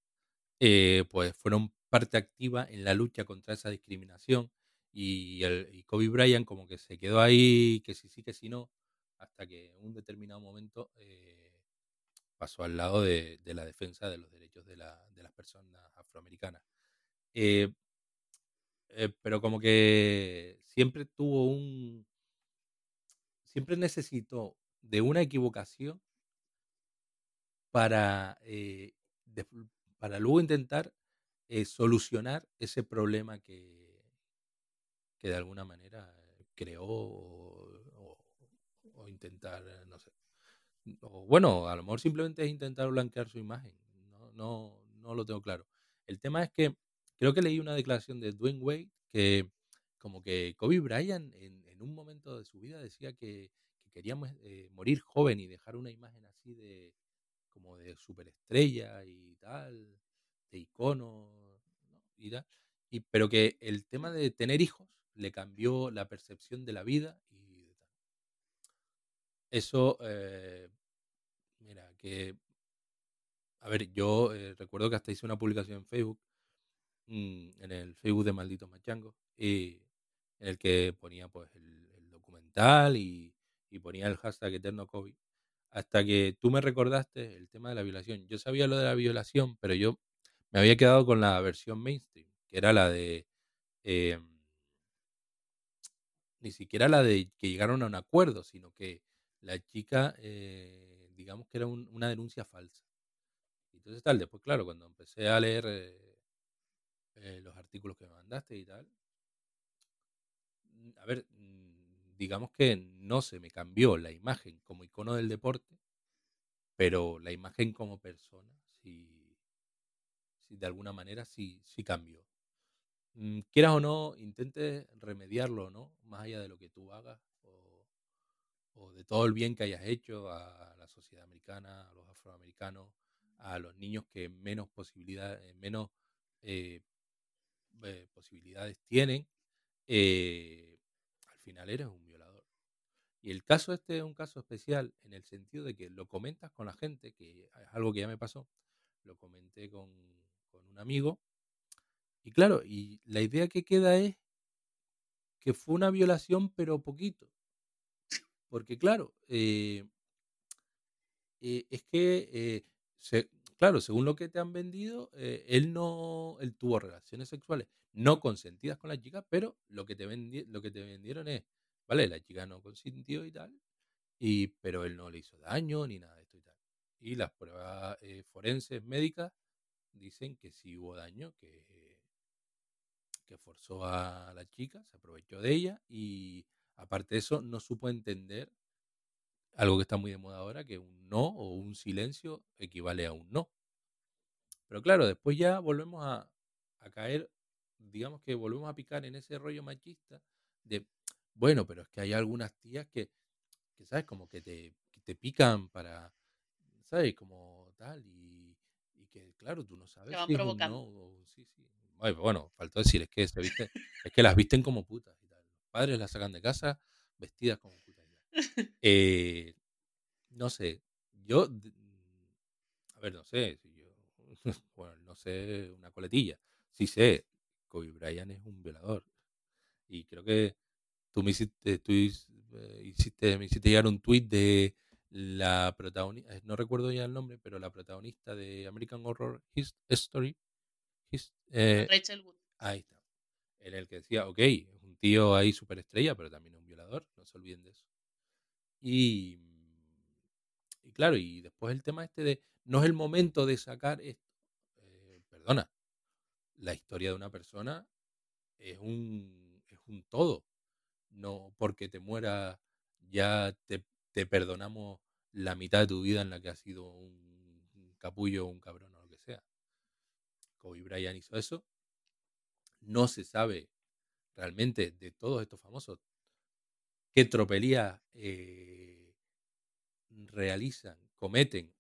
eh, pues fueron parte activa en la lucha contra esa discriminación y, el, y Kobe Bryant como que se quedó ahí, que sí, sí, que sí, no, hasta que en un determinado momento eh, pasó al lado de, la defensa de los derechos de, la, de las personas afroamericanas. Eh, eh, pero como que siempre tuvo un... Siempre necesitó de una equivocación para, para luego intentar solucionar ese problema que, que de alguna manera creó intentar, no sé, o bueno, a lo mejor simplemente es intentar blanquear su imagen. No, no, no lo tengo claro. El tema es que creo que leí una declaración de Dwayne Wade que como que Kobe Bryant en, en un momento de su vida decía que, que quería eh, morir joven y dejar una imagen así de como de superestrella y tal, de icono y tal. Y, pero que el tema de tener hijos le cambió la percepción de la vida. Eso, eh, mira, que, a ver, yo eh, recuerdo que hasta hice una publicación en Facebook, mm, en el Facebook de Malditos Machangos, y en el que ponía pues el, documental y, y, ponía el hashtag Eterno COVID. Hasta que tú me recordaste el tema de la violación. Yo sabía lo de la violación, pero yo me había quedado con la versión mainstream, que era la de... Eh, ni siquiera la de que llegaron a un acuerdo, sino que la chica, eh, digamos que era un, una denuncia falsa. Entonces tal, después claro, cuando empecé a leer eh, eh, los artículos que me mandaste y tal, a ver, mm, digamos que no se me cambió la imagen como icono del deporte, pero la imagen como persona sí, sí de alguna manera sí, sí cambió. Mm, quieras o no, intentes remediarlo, ¿no? Más allá de lo que tú hagas o, o de todo el bien que hayas hecho a la sociedad americana, a los afroamericanos, a los niños que menos posibilidades, menos eh, eh, posibilidades tienen, eh, al final eres un violador. Y el caso este es un caso especial en el sentido de que lo comentas con la gente, que es algo que ya me pasó, lo comenté con, con un amigo, y claro, y la idea que queda es que fue una violación, pero poquito. Porque claro, eh, eh, es que, eh, se, claro, según lo que te han vendido, eh, él no, él tuvo relaciones sexuales no consentidas con la chica, pero lo que te, vendi lo que te vendieron es, vale, la chica no consintió y tal, y, pero él no le hizo daño ni nada de esto y tal. Y las pruebas eh, forenses médicas dicen que sí hubo daño, que que forzó a la chica, se aprovechó de ella y aparte de eso no supo entender algo que está muy de moda ahora, que un no o un silencio equivale a un no. Pero claro, después ya volvemos a, a caer, digamos que volvemos a picar en ese rollo machista de, bueno, pero es que hay algunas tías que, que ¿sabes? Como que te, que te pican para, ¿sabes? Como tal, y, y que claro, tú no sabes Te van si es un provocando. no o sí, sí. Ay, bueno, faltó decir, es que se viste, es que las visten como putas padres las sacan de casa vestidas como putas. Eh, no sé, yo, a ver, no sé, si yo, bueno, no sé una coletilla. Sí sé, Kobe Bryant es un violador. Y creo que tú me hiciste, tú eh, hiciste, me hiciste llegar un tweet de la protagonista, no recuerdo ya el nombre, pero la protagonista de American Horror His- Story, his- eh, Rachel Wood. ahí está, en el que decía, ok, es tío ahí superestrella, pero también es un violador, no se olviden de eso. Y, y claro, y después el tema este de, no es el momento de sacar esto. Eh, perdona, la historia de una persona es un, es un todo. No porque te muera ya te, te perdonamos la mitad de tu vida en la que has sido un, capullo o un cabrón o lo que sea. Kobe Bryant hizo eso. No se sabe realmente de todos estos famosos qué tropelías eh, realizan, cometen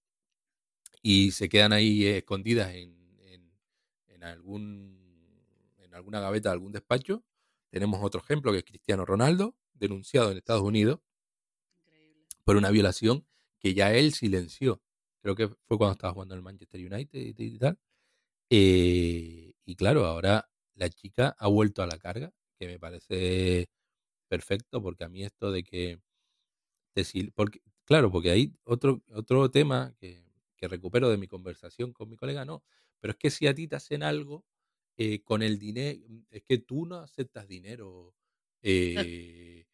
y se quedan ahí eh, escondidas en, en, en algún, en alguna gaveta de algún despacho. Tenemos otro ejemplo que es Cristiano Ronaldo, denunciado en Estados Unidos Increíble. por una violación que ya él silenció. Creo que fue cuando estaba jugando en el Manchester United y, y tal. Eh, y claro, ahora la chica ha vuelto a la carga, que me parece perfecto, porque a mí esto de que te porque, claro, porque hay otro, otro tema que, que recupero de mi conversación con mi colega, no, pero es que si a ti te hacen algo eh, con el dinero, es que tú no aceptas dinero, eh,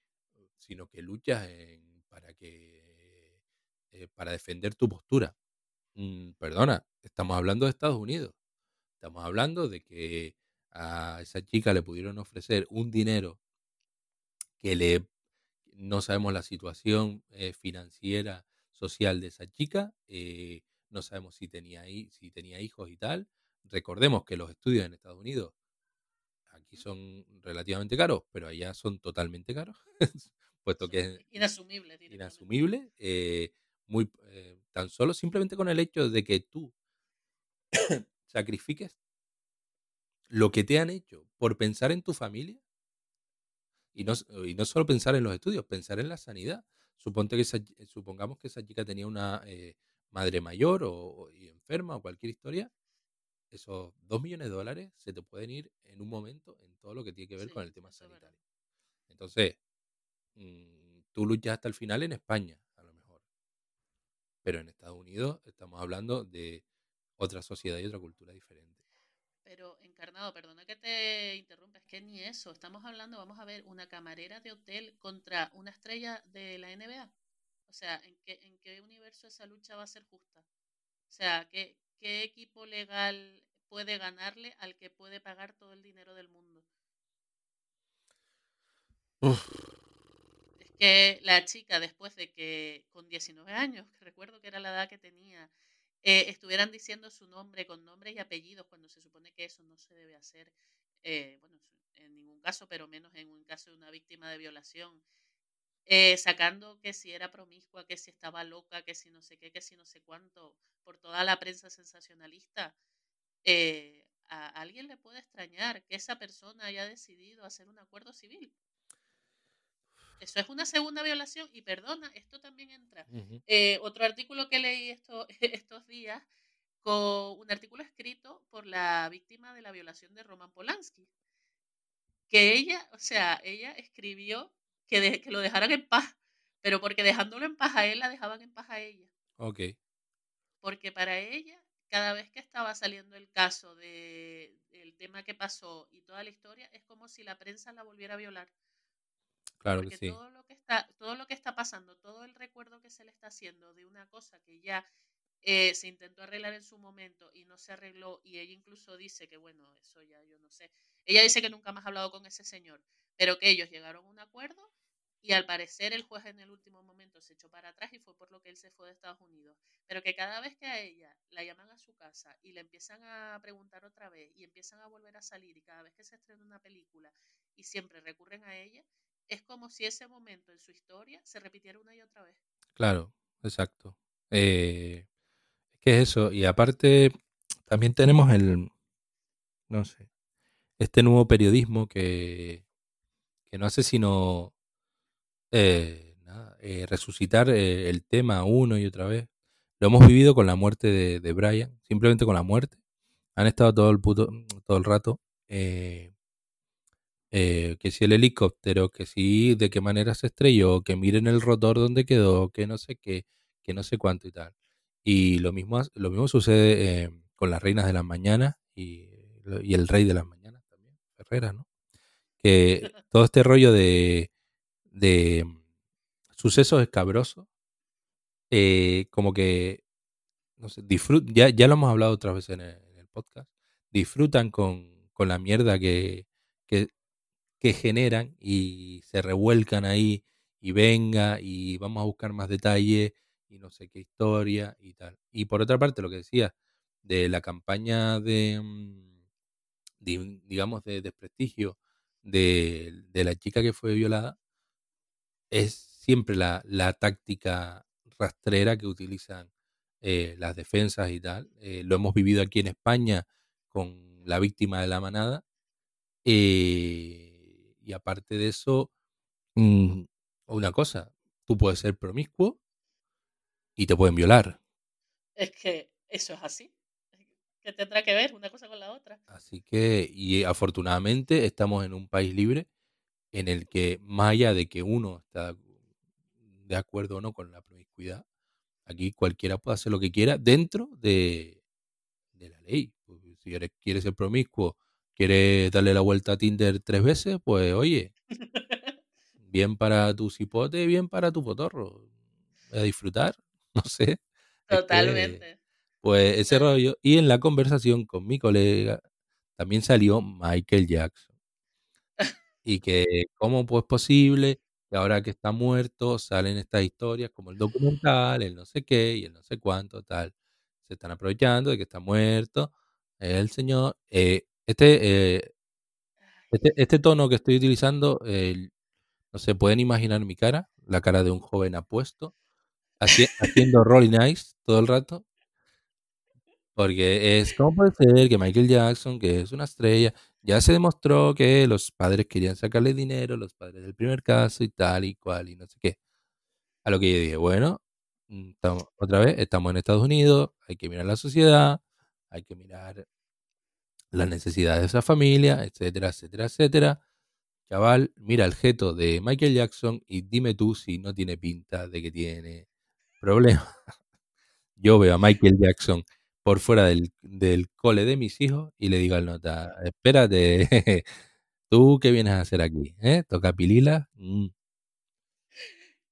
sino que luchas en- para que eh, para defender tu postura. Mm, perdona, estamos hablando de Estados Unidos. Estamos hablando de que a esa chica le pudieron ofrecer un dinero que le no sabemos la situación eh, financiera social de esa chica. eh, no sabemos si tenía, si tenía hijos y tal. Recordemos que los estudios en Estados Unidos aquí son relativamente caros, pero allá son totalmente caros, puesto que es directamente. inasumible. eh, muy, tan solo simplemente con el hecho de que tú sacrifiques lo que te han hecho por pensar en tu familia y no, y no solo pensar en los estudios, pensar en la sanidad. Suponte que esa chi- supongamos que esa chica tenía una eh, madre mayor o, y enferma o cualquier historia, esos dos millones de dólares se te pueden ir en un momento en todo lo que tiene que ver Sí, con el tema sanitario. Entonces, mm, tú luchas hasta el final en España, a lo mejor. Pero en Estados Unidos estamos hablando de otra sociedad y otra cultura diferente. Pero, Encarnado, perdona que te interrumpa, es que ni eso. Estamos hablando, vamos a ver, una camarera de hotel contra una estrella de la NBA. O sea, ¿en qué, en qué universo esa lucha va a ser justa? O sea, ¿qué, qué equipo legal puede ganarle al que puede pagar todo el dinero del mundo? Uf, Es que la chica, después de que con 19 años, que recuerdo que era la edad que tenía, eh, estuvieran diciendo su nombre con nombres y apellidos cuando se supone que eso no se debe hacer, eh, bueno, en ningún caso, pero menos en un caso de una víctima de violación, eh, sacando que si era promiscua, que si estaba loca, que si no sé qué, que si no sé cuánto, por toda la prensa sensacionalista, a alguien le puede extrañar que esa persona haya decidido hacer un acuerdo civil. Eso es una segunda violación y perdona, esto también entra. Eh, otro artículo que leí esto- estos días, con un artículo escrito por la víctima de la violación de Roman Polanski, que ella, o sea, ella escribió que, de- que lo dejaran en paz, pero porque dejándolo en paz a él, la dejaban en paz a ella. Ok, Porque para ella, cada vez que estaba saliendo el caso de, del tema que pasó y toda la historia, es como si la prensa la volviera a violar. Claro que Porque sí. todo lo que está, todo lo que está pasando, todo el recuerdo que se le está haciendo de una cosa que ya eh, se intentó arreglar en su momento y no se arregló, y ella incluso dice que, bueno, eso ya yo no sé. Ella dice que nunca más ha hablado con ese señor, pero que ellos llegaron a un acuerdo y al parecer el juez en el último momento se echó para atrás y fue por lo que él se fue de Estados Unidos. Pero que cada vez que a ella la llaman a su casa y le empiezan a preguntar otra vez y empiezan a volver a salir y cada vez que se estrena una película y siempre recurren a ella, es como si ese momento en su historia se repitiera una y otra vez. Claro, exacto. Eh, ¿Qué es eso? Y aparte, también tenemos el, no sé, este nuevo periodismo que, que no hace sino eh, nada, eh, resucitar eh, el tema una y otra vez. Lo hemos vivido con la muerte de, de Brian, simplemente con la muerte. Han estado todo el puto, todo el rato. eh, eh, que si el helicóptero, que si de qué manera se estrelló, que miren el rotor donde quedó, que no sé qué, que no sé cuánto y tal. Y lo mismo, lo mismo sucede eh, con las reinas de las mañanas y, y el rey de las mañanas también, Herrera, ¿no? Que todo este rollo de, de sucesos escabrosos, eh, como que, no sé, disfrut- ya, ya lo hemos hablado otras veces en el, en el podcast, disfrutan con, con la mierda que, que, que generan y se revuelcan ahí y venga y vamos a buscar más detalles y no sé qué historia y tal. Y por otra parte, lo que decía de la campaña de, mm, di- digamos, de desprestigio de, de la chica que fue violada, es siempre la, la táctica rastrera que utilizan eh, las defensas y tal. Eh, lo hemos vivido aquí en España con la víctima de la manada. Eh, y aparte de eso, mm, una cosa, tú puedes ser promiscuo y te pueden violar. Es que eso es así. Que tendrá que ver una cosa con la otra. Así que, y afortunadamente estamos en un país libre en el que, más allá de que uno está de acuerdo o no con la promiscuidad, aquí cualquiera puede hacer lo que quiera dentro de, de la ley. Si eres, quieres ser promiscuo, quieres darle la vuelta a Tinder tres veces, pues oye, bien para tu cipote, bien para tu potorro. A disfrutar, no sé. Es que, Totalmente. pues ese rollo. Y en la conversación con mi colega también salió Michael Jackson. Y que cómo pues posible Y ahora que está muerto, salen estas historias como el documental, el no sé qué y el no sé cuánto, tal. Se están aprovechando de que está muerto el señor. Eh, este, eh, este, este, tono que estoy utilizando, no se pueden imaginar mi cara, la cara de un joven apuesto, haciendo Rolling Eyes todo el rato. Porque es, ¿cómo puede ser que Michael Jackson, que es una estrella, ya se demostró que los padres querían sacarle dinero, los padres del primer caso y tal y cual y no sé qué? A lo que yo dije, bueno, mm, otra vez, estamos en Estados Unidos, hay que mirar la sociedad, hay que mirar las necesidades de esa familia, etcétera, etcétera, etcétera. Chaval, mira el geto de Michael Jackson y dime tú si no tiene pinta de que tiene problemas. Yo veo a Michael Jackson por fuera del, del, cole de mis hijos y le digo al nota, espérate, ¿tú qué vienes a hacer aquí? ¿Eh? ¿Toca pilila? Mm.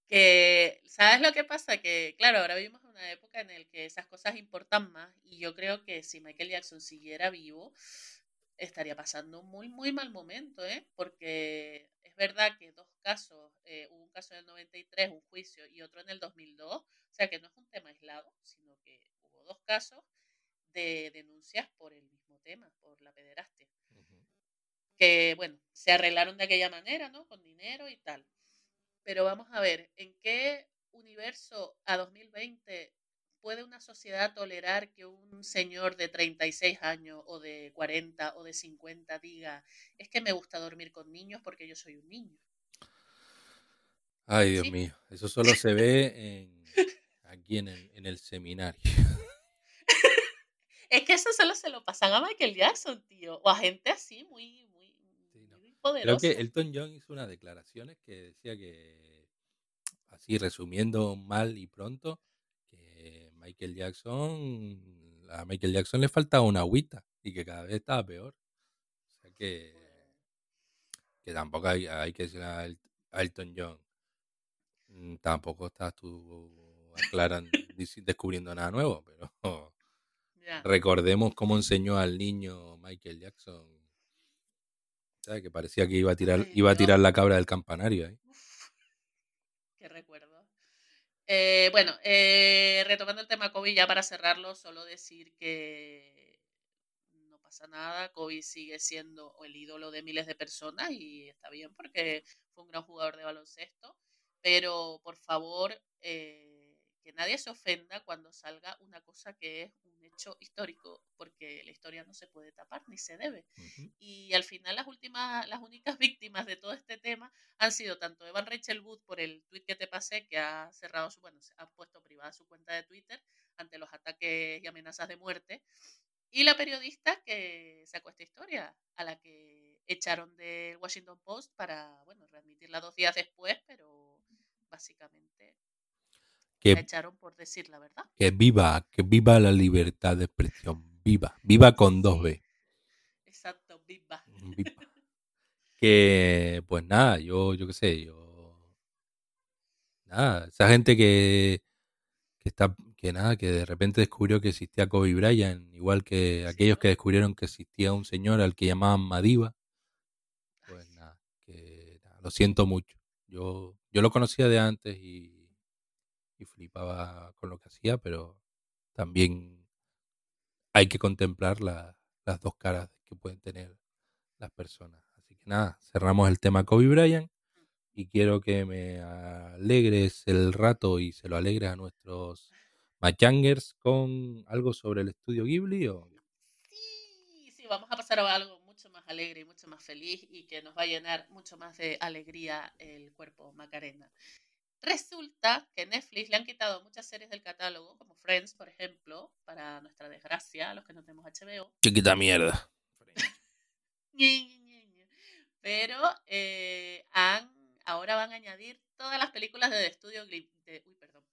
Que, ¿sabes lo que pasa? Que, claro, ahora vivimos una época en la que esas cosas importan más y yo creo que si Michael Jackson siguiera vivo, estaría pasando un muy, muy mal momento, ¿eh? Porque es verdad que dos casos, eh, hubo un caso en el 93, un juicio, y otro en el 2002, o sea que no es un tema aislado, sino que hubo dos casos de denuncias por el mismo tema, por la pederastia. Que, bueno, se arreglaron de aquella manera, ¿no? Con dinero y tal. Pero vamos a ver, ¿en qué universo a 2020 puede una sociedad tolerar que un señor de 36 años o de 40 o de 50 diga, es que me gusta dormir con niños porque yo soy un niño? Ay, Dios mío, eso solo se ve aquí en el, en el seminario. Es que eso solo se lo pasan a Michael Jackson, tío. O a gente así, muy, muy, poderosa. Creo que Elton John hizo unas declaraciones que decía que, así resumiendo mal y pronto, que Michael Jackson, a Michael Jackson le faltaba una agüita y que cada vez estaba peor. O sea que, que tampoco hay, hay que decir a Elton John. Mm, tampoco estás tú aclarando, descubriendo nada nuevo, pero Recordemos cómo enseñó al niño Michael Jackson. Que parecía que iba a tirar, iba a tirar la cabra del campanario ahí. Eh, bueno, eh, retomando el tema COVID, ya para cerrarlo, solo decir que no pasa nada. Kobe sigue siendo el ídolo de miles de personas y está bien porque fue un gran jugador de baloncesto. Pero por favor, eh, que nadie se ofenda cuando salga una cosa que es hecho histórico, porque la historia no se puede tapar ni se debe. Y al final las últimas, las únicas víctimas de todo este tema han sido tanto Evan Rachel Wood por el tweet que te pasé, que ha cerrado su, bueno, ha puesto privada su cuenta de Twitter ante los ataques y amenazas de muerte, y la periodista que sacó esta historia, a la que echaron del Washington Post para, bueno, readmitirla dos días después, pero básicamente que, echaron por decir la verdad. Que viva, que viva la libertad de expresión. Viva, viva con dos B. Exacto, viva. Que, pues nada, yo, yo qué sé, yo. Nada, esa gente que, que está, que nada, que de repente descubrió que existía Kobe Bryant, igual que aquellos que descubrieron que existía un señor al que llamaban Madiva. Pues nada, que lo siento mucho. Yo, yo lo conocía de antes y flipaba con lo que hacía, pero también hay que contemplar las dos caras que pueden tener las personas. Así que nada, cerramos el tema Kobe Bryant y quiero que me alegres el rato y se lo alegres a nuestros machangers con algo sobre el estudio Ghibli o sí, sí, vamos a pasar a algo mucho más alegre y mucho más feliz y que nos va a llenar mucho más de alegría el cuerpo Macarena. Resulta que Netflix le han quitado muchas series del catálogo, como Friends, por ejemplo, para nuestra desgracia, los que no tenemos HBO. Chiquita mierda. Pero eh, han, ahora van a añadir todas las películas del estudio, de, uy, perdón,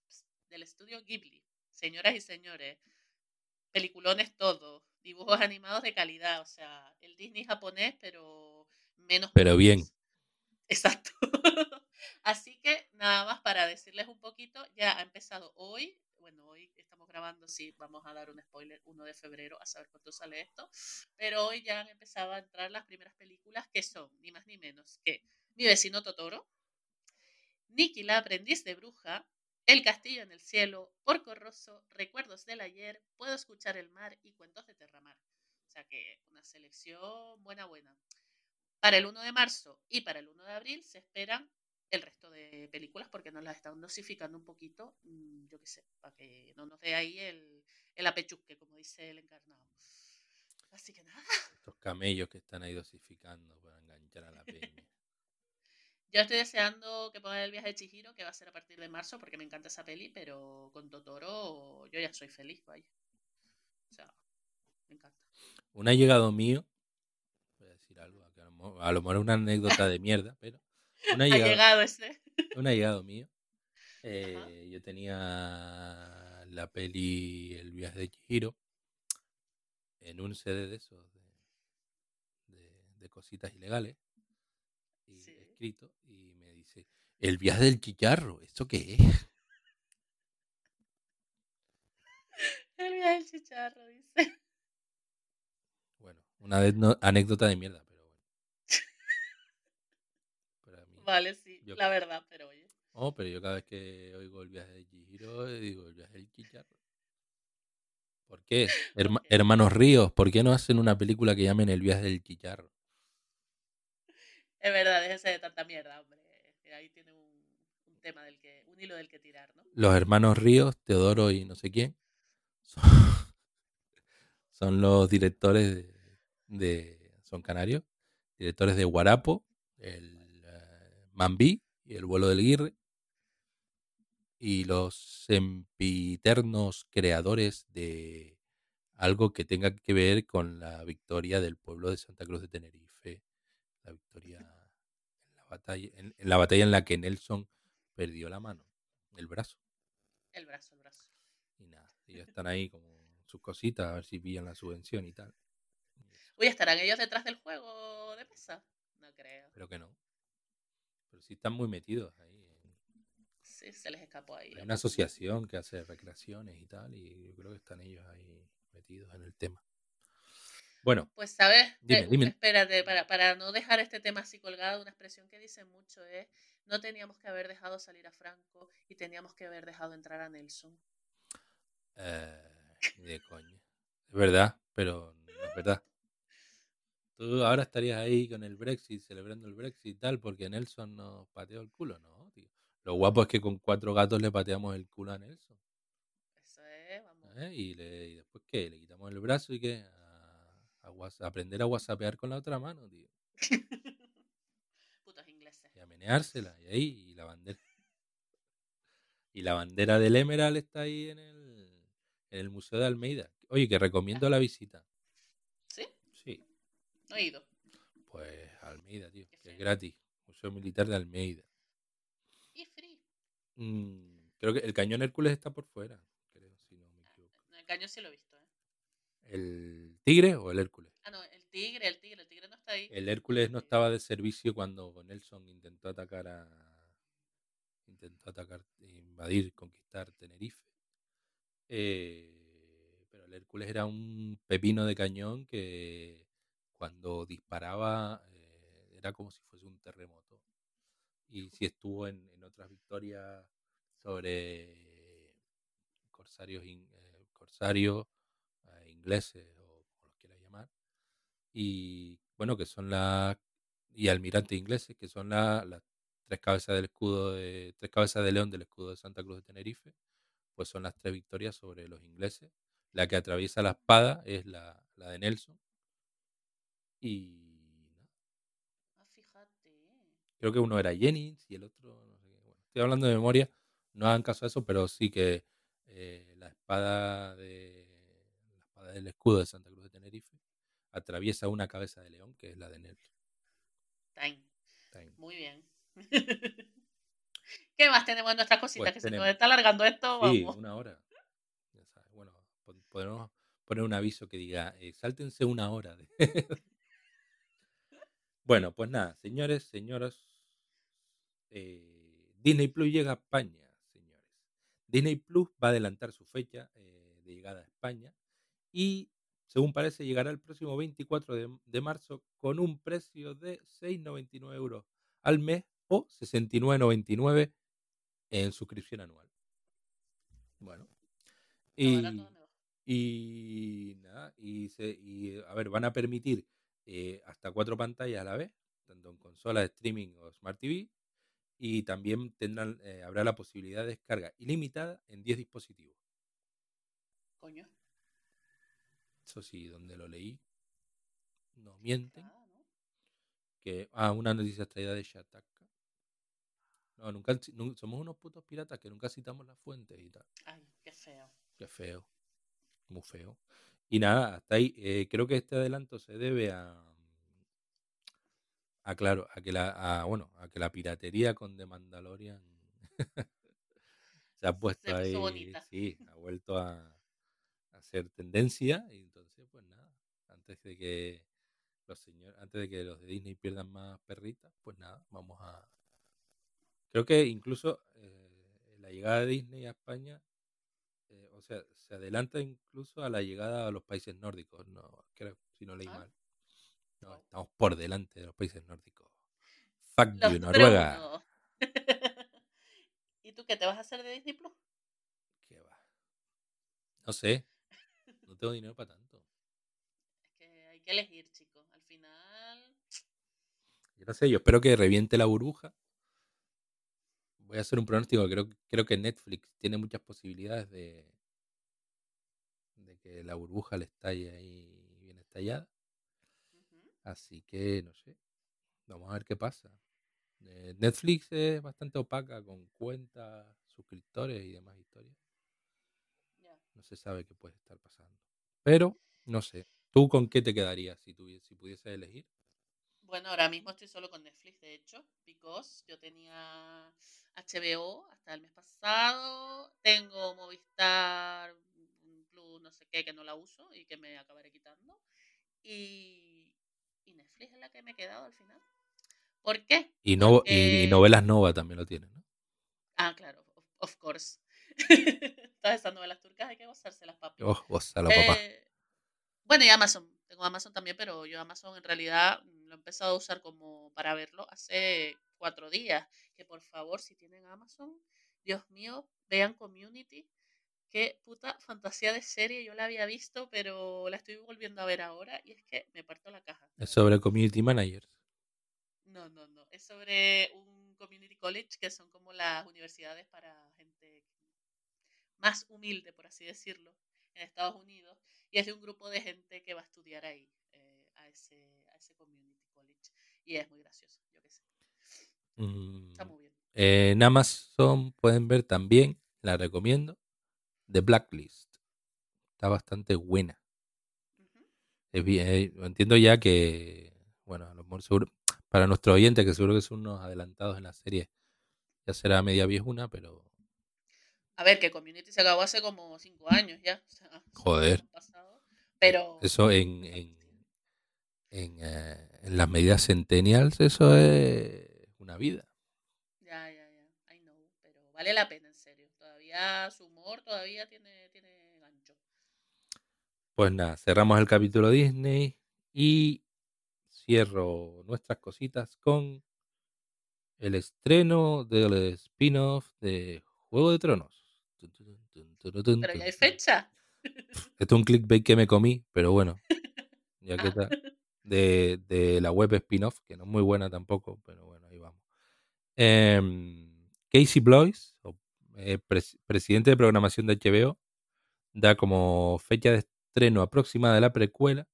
del estudio Ghibli. Señoras y señores, peliculones todos, dibujos animados de calidad, o sea, el Disney japonés, pero menos. Pero bien. Exacto. Así que nada más para decirles un poquito, ya ha empezado hoy. Bueno, hoy estamos grabando, sí, vamos a dar un spoiler 1 de febrero, a saber cuánto sale esto. Pero hoy ya han empezado a entrar las primeras películas que son, ni más ni menos, que Mi vecino Totoro, Nikki la aprendiz de bruja, El castillo en el cielo, Porco Rosso, Recuerdos del ayer, Puedo escuchar el mar y Cuentos de Terramar. O sea que una selección buena, buena. Para el 1 de marzo y para el 1 de abril se esperan el resto de películas porque nos las están dosificando un poquito, mm, yo qué sé, para que no nos dé ahí el, el apechusque, como dice el encarnado. Así que nada. Estos camellos que están ahí dosificando para enganchar a la peña. Yo estoy deseando que pongan el viaje de Chihiro, que va a ser a partir de marzo, porque me encanta esa peli, pero con Totoro yo ya soy feliz, vaya. O sea, me encanta. Un llegado mío, voy a decir algo, a lo mejor es una anécdota de mierda, pero un ha llegado ese. Un llegado mío. Eh, yo tenía la peli El viaje de Chihiro en un CD de esos de, cositas ilegales y escrito y me dice el viaje del chicharro ¿esto qué es? el viaje del chicharro dice bueno una anécdota de mierda pero bueno vale sí la verdad pero oye oh pero yo cada vez que oigo el viaje de Chihiro digo el viaje del chicharro ¿Por qué? Hermanos Ríos, ¿por qué no hacen una película que llamen El viaje del chicharro? Es verdad, déjese de tanta mierda, hombre. Ahí tiene un, tema del que, un hilo del que tirar, ¿no? Los hermanos Ríos, Teodoro y no sé quién, son, los directores de, son canarios, directores de Guarapo, el Mambí y el vuelo del Guirre y los sempiternos creadores de algo que tenga que ver con la victoria del pueblo de Santa Cruz de Tenerife, la victoria en la batalla en, la batalla en la que Nelson perdió la mano, el brazo. El brazo, el brazo. Y nada, ellos están ahí como sus cositas, a ver si pillan la subvención y tal. Uy, ¿estarán ellos detrás del juego de mesa? No creo. Pero que no. Pero sí están muy metidos ahí se les escapó ahí. Hay una asociación que hace recreaciones y tal, y yo creo que están ellos ahí metidos en el tema. Bueno. Pues, ¿sabes? Eh, espérate, para, para no dejar este tema así colgado, una expresión que dice mucho es, no teníamos que haber dejado salir a Franco y teníamos que haber dejado entrar a Nelson. Eh, de coño. Es verdad, pero no es verdad. Tú ahora estarías ahí con el Brexit, celebrando el Brexit y tal, porque Nelson nos pateó el culo, ¿no? Tío? Lo guapo es que con cuatro gatos le pateamos el culo a Nelson. Eso es, vamos. ¿Eh? Y, después, ¿qué? Le quitamos el brazo y ¿qué? A, aprender a whatsappear con la otra mano, tío. Putos ingleses. Y a meneársela, y ahí, y la bandera. Y la bandera del Emerald está ahí en el, en el Museo de Almeida. Oye, que recomiendo la visita. No he ido. Pues Almeida, tío, que es gratis. Museo Militar de Almeida. Mm, creo que el cañón Hércules está por fuera, creo, si no me equivoco. El cañón sí lo he visto, ¿eh? ¿El tigre o el Hércules? Ah, no, el tigre, el tigre, el tigre no está ahí. El Hércules no estaba de servicio cuando Nelson intentó atacar a. intentó atacar, invadir, conquistar Tenerife. Eh, pero el Hércules era un pepino de cañón que cuando disparaba eh, era como si fuese un terremoto y si estuvo en, otras victorias sobre corsarios, eh, corsarios eh, ingleses o como los quieras llamar. Y bueno, que son las y almirantes ingleses, que son las tres cabezas del escudo de tres cabezas de león del escudo de Santa Cruz de Tenerife, pues son las tres victorias sobre los ingleses. La que atraviesa la espada es la, la de Nelson. Y Creo que uno era Jennings y el otro, no sé qué. Bueno, estoy hablando de memoria, no hagan caso a eso, pero sí que eh, la espada de la espada del escudo de Santa Cruz de Tenerife atraviesa una cabeza de león, que es la de. Time. Muy bien. ¿Qué más tenemos en nuestras cositas? Pues que se nos está alargando esto. Sí, una hora. Ya sabes. Bueno, podemos poner un aviso que diga, eh, sáltense una hora. De bueno, pues nada, señores, señoras, eh, Disney Plus llega a España, señores. Disney Plus va a adelantar su fecha eh, de llegada a España y, según parece, llegará el próximo 24 de, marzo con un precio de 6,99 euros al mes o 69,99 en suscripción anual. Bueno. Y, y nada, y, se, y a ver, van a permitir eh, hasta cuatro pantallas a la vez, tanto en consola de streaming o Smart TV, y también tendrán, eh, habrá la posibilidad de descarga ilimitada en 10 dispositivos. Coño. Eso sí, donde lo leí, no mienten. Ah, ¿no? Que, ah, una noticia traída de Shataka. No, nunca, nu- somos unos putos piratas que nunca citamos las fuentes y tal. Ay, qué feo. Qué feo. Muy feo. Y nada, hasta ahí. eh, creo que este adelanto se debe a. A claro, a que la, a, bueno, a que la piratería con The Mandalorian se ha puesto puso ahí. bonita. Sí, ha vuelto a, a hacer tendencia. Y entonces, pues nada. Antes de que los señores, antes de que los de Disney pierdan más perritas, pues nada, vamos a. Creo que incluso eh, la llegada de Disney a España o sea, se adelanta incluso a la llegada a los países nórdicos, no creo, si no leí Ah. mal. No, Wow. estamos por delante de los países nórdicos. Fuck Los you, Noruega. ¿Y tú qué te vas a hacer de Disney Plus? ¿Qué va? No sé, no tengo dinero para tanto. Es que hay que elegir, chicos. Al final. Yo no sé, yo espero que reviente la burbuja. Voy a hacer un pronóstico, creo, creo que Netflix tiene muchas posibilidades de, de que la burbuja le estalle ahí bien estallada. Así que no sé. Vamos a ver qué pasa. Eh, Netflix es bastante opaca con cuentas, suscriptores y demás historias. ya. No se sabe qué puede estar pasando. Pero, no sé. ¿Tú con qué te quedarías si, tuvies- si pudieses elegir? Bueno, ahora mismo estoy solo con Netflix, de hecho, because yo tenía HBO hasta el mes pasado, tengo Movistar Plus, no sé qué, que no la uso y que me acabaré quitando, y, y Netflix es la que me he quedado al final. ¿Por qué? Y, no, y, novelas Nova también lo tienen, ¿no? Ah, claro, of, of course. Todas esas novelas turcas hay que gozárselas, papi. Oh, gózalo, papá. Eh, bueno, y Amazon. Tengo Amazon también, pero yo Amazon en realidad mm, lo he empezado a usar como para verlo hace cuatro días. Que por favor, si tienen Amazon, Dios mío, vean Community. Qué puta fantasía de serie. Yo la había visto, pero la estoy volviendo a ver ahora y es que me parto la caja. Es sobre community managers. No, no, no. Es sobre un community college que son como las universidades para gente más humilde, por así decirlo, en Estados Unidos. Y es de un grupo de gente que va a estudiar ahí, eh, a, ese, a ese community college. Y es muy gracioso, yo qué sé. Mm, Está muy bien. eh, en Amazon pueden ver también, la recomiendo, The Blacklist. Está bastante buena. Bien, eh, entiendo ya que, bueno, a lo mejor seguro, para nuestros oyentes, que seguro que son unos adelantados en la serie, ya será media viejuna, pero A ver, que community se acabó hace como cinco años ya. o sea, Joder. pasado, pero eso en, en, en, eh, en las medidas centennials, eso es una vida. ya, ya, ya. I know, pero vale la pena, en serio. Todavía su todavía tiene, tiene gancho. Pues nada, cerramos el capítulo Disney y cierro nuestras cositas con el estreno del spin-off de Juego de Tronos. Pero ya hay fecha. Esto es un clickbait que me comí, pero bueno, ya que Ah. está. De, de la web spin-off, que no es muy buena tampoco, pero bueno, ahí vamos. Em, Casey Blois, o, eh, pres- presidente de programación de HBO, da como fecha de estreno aproximada de la precuela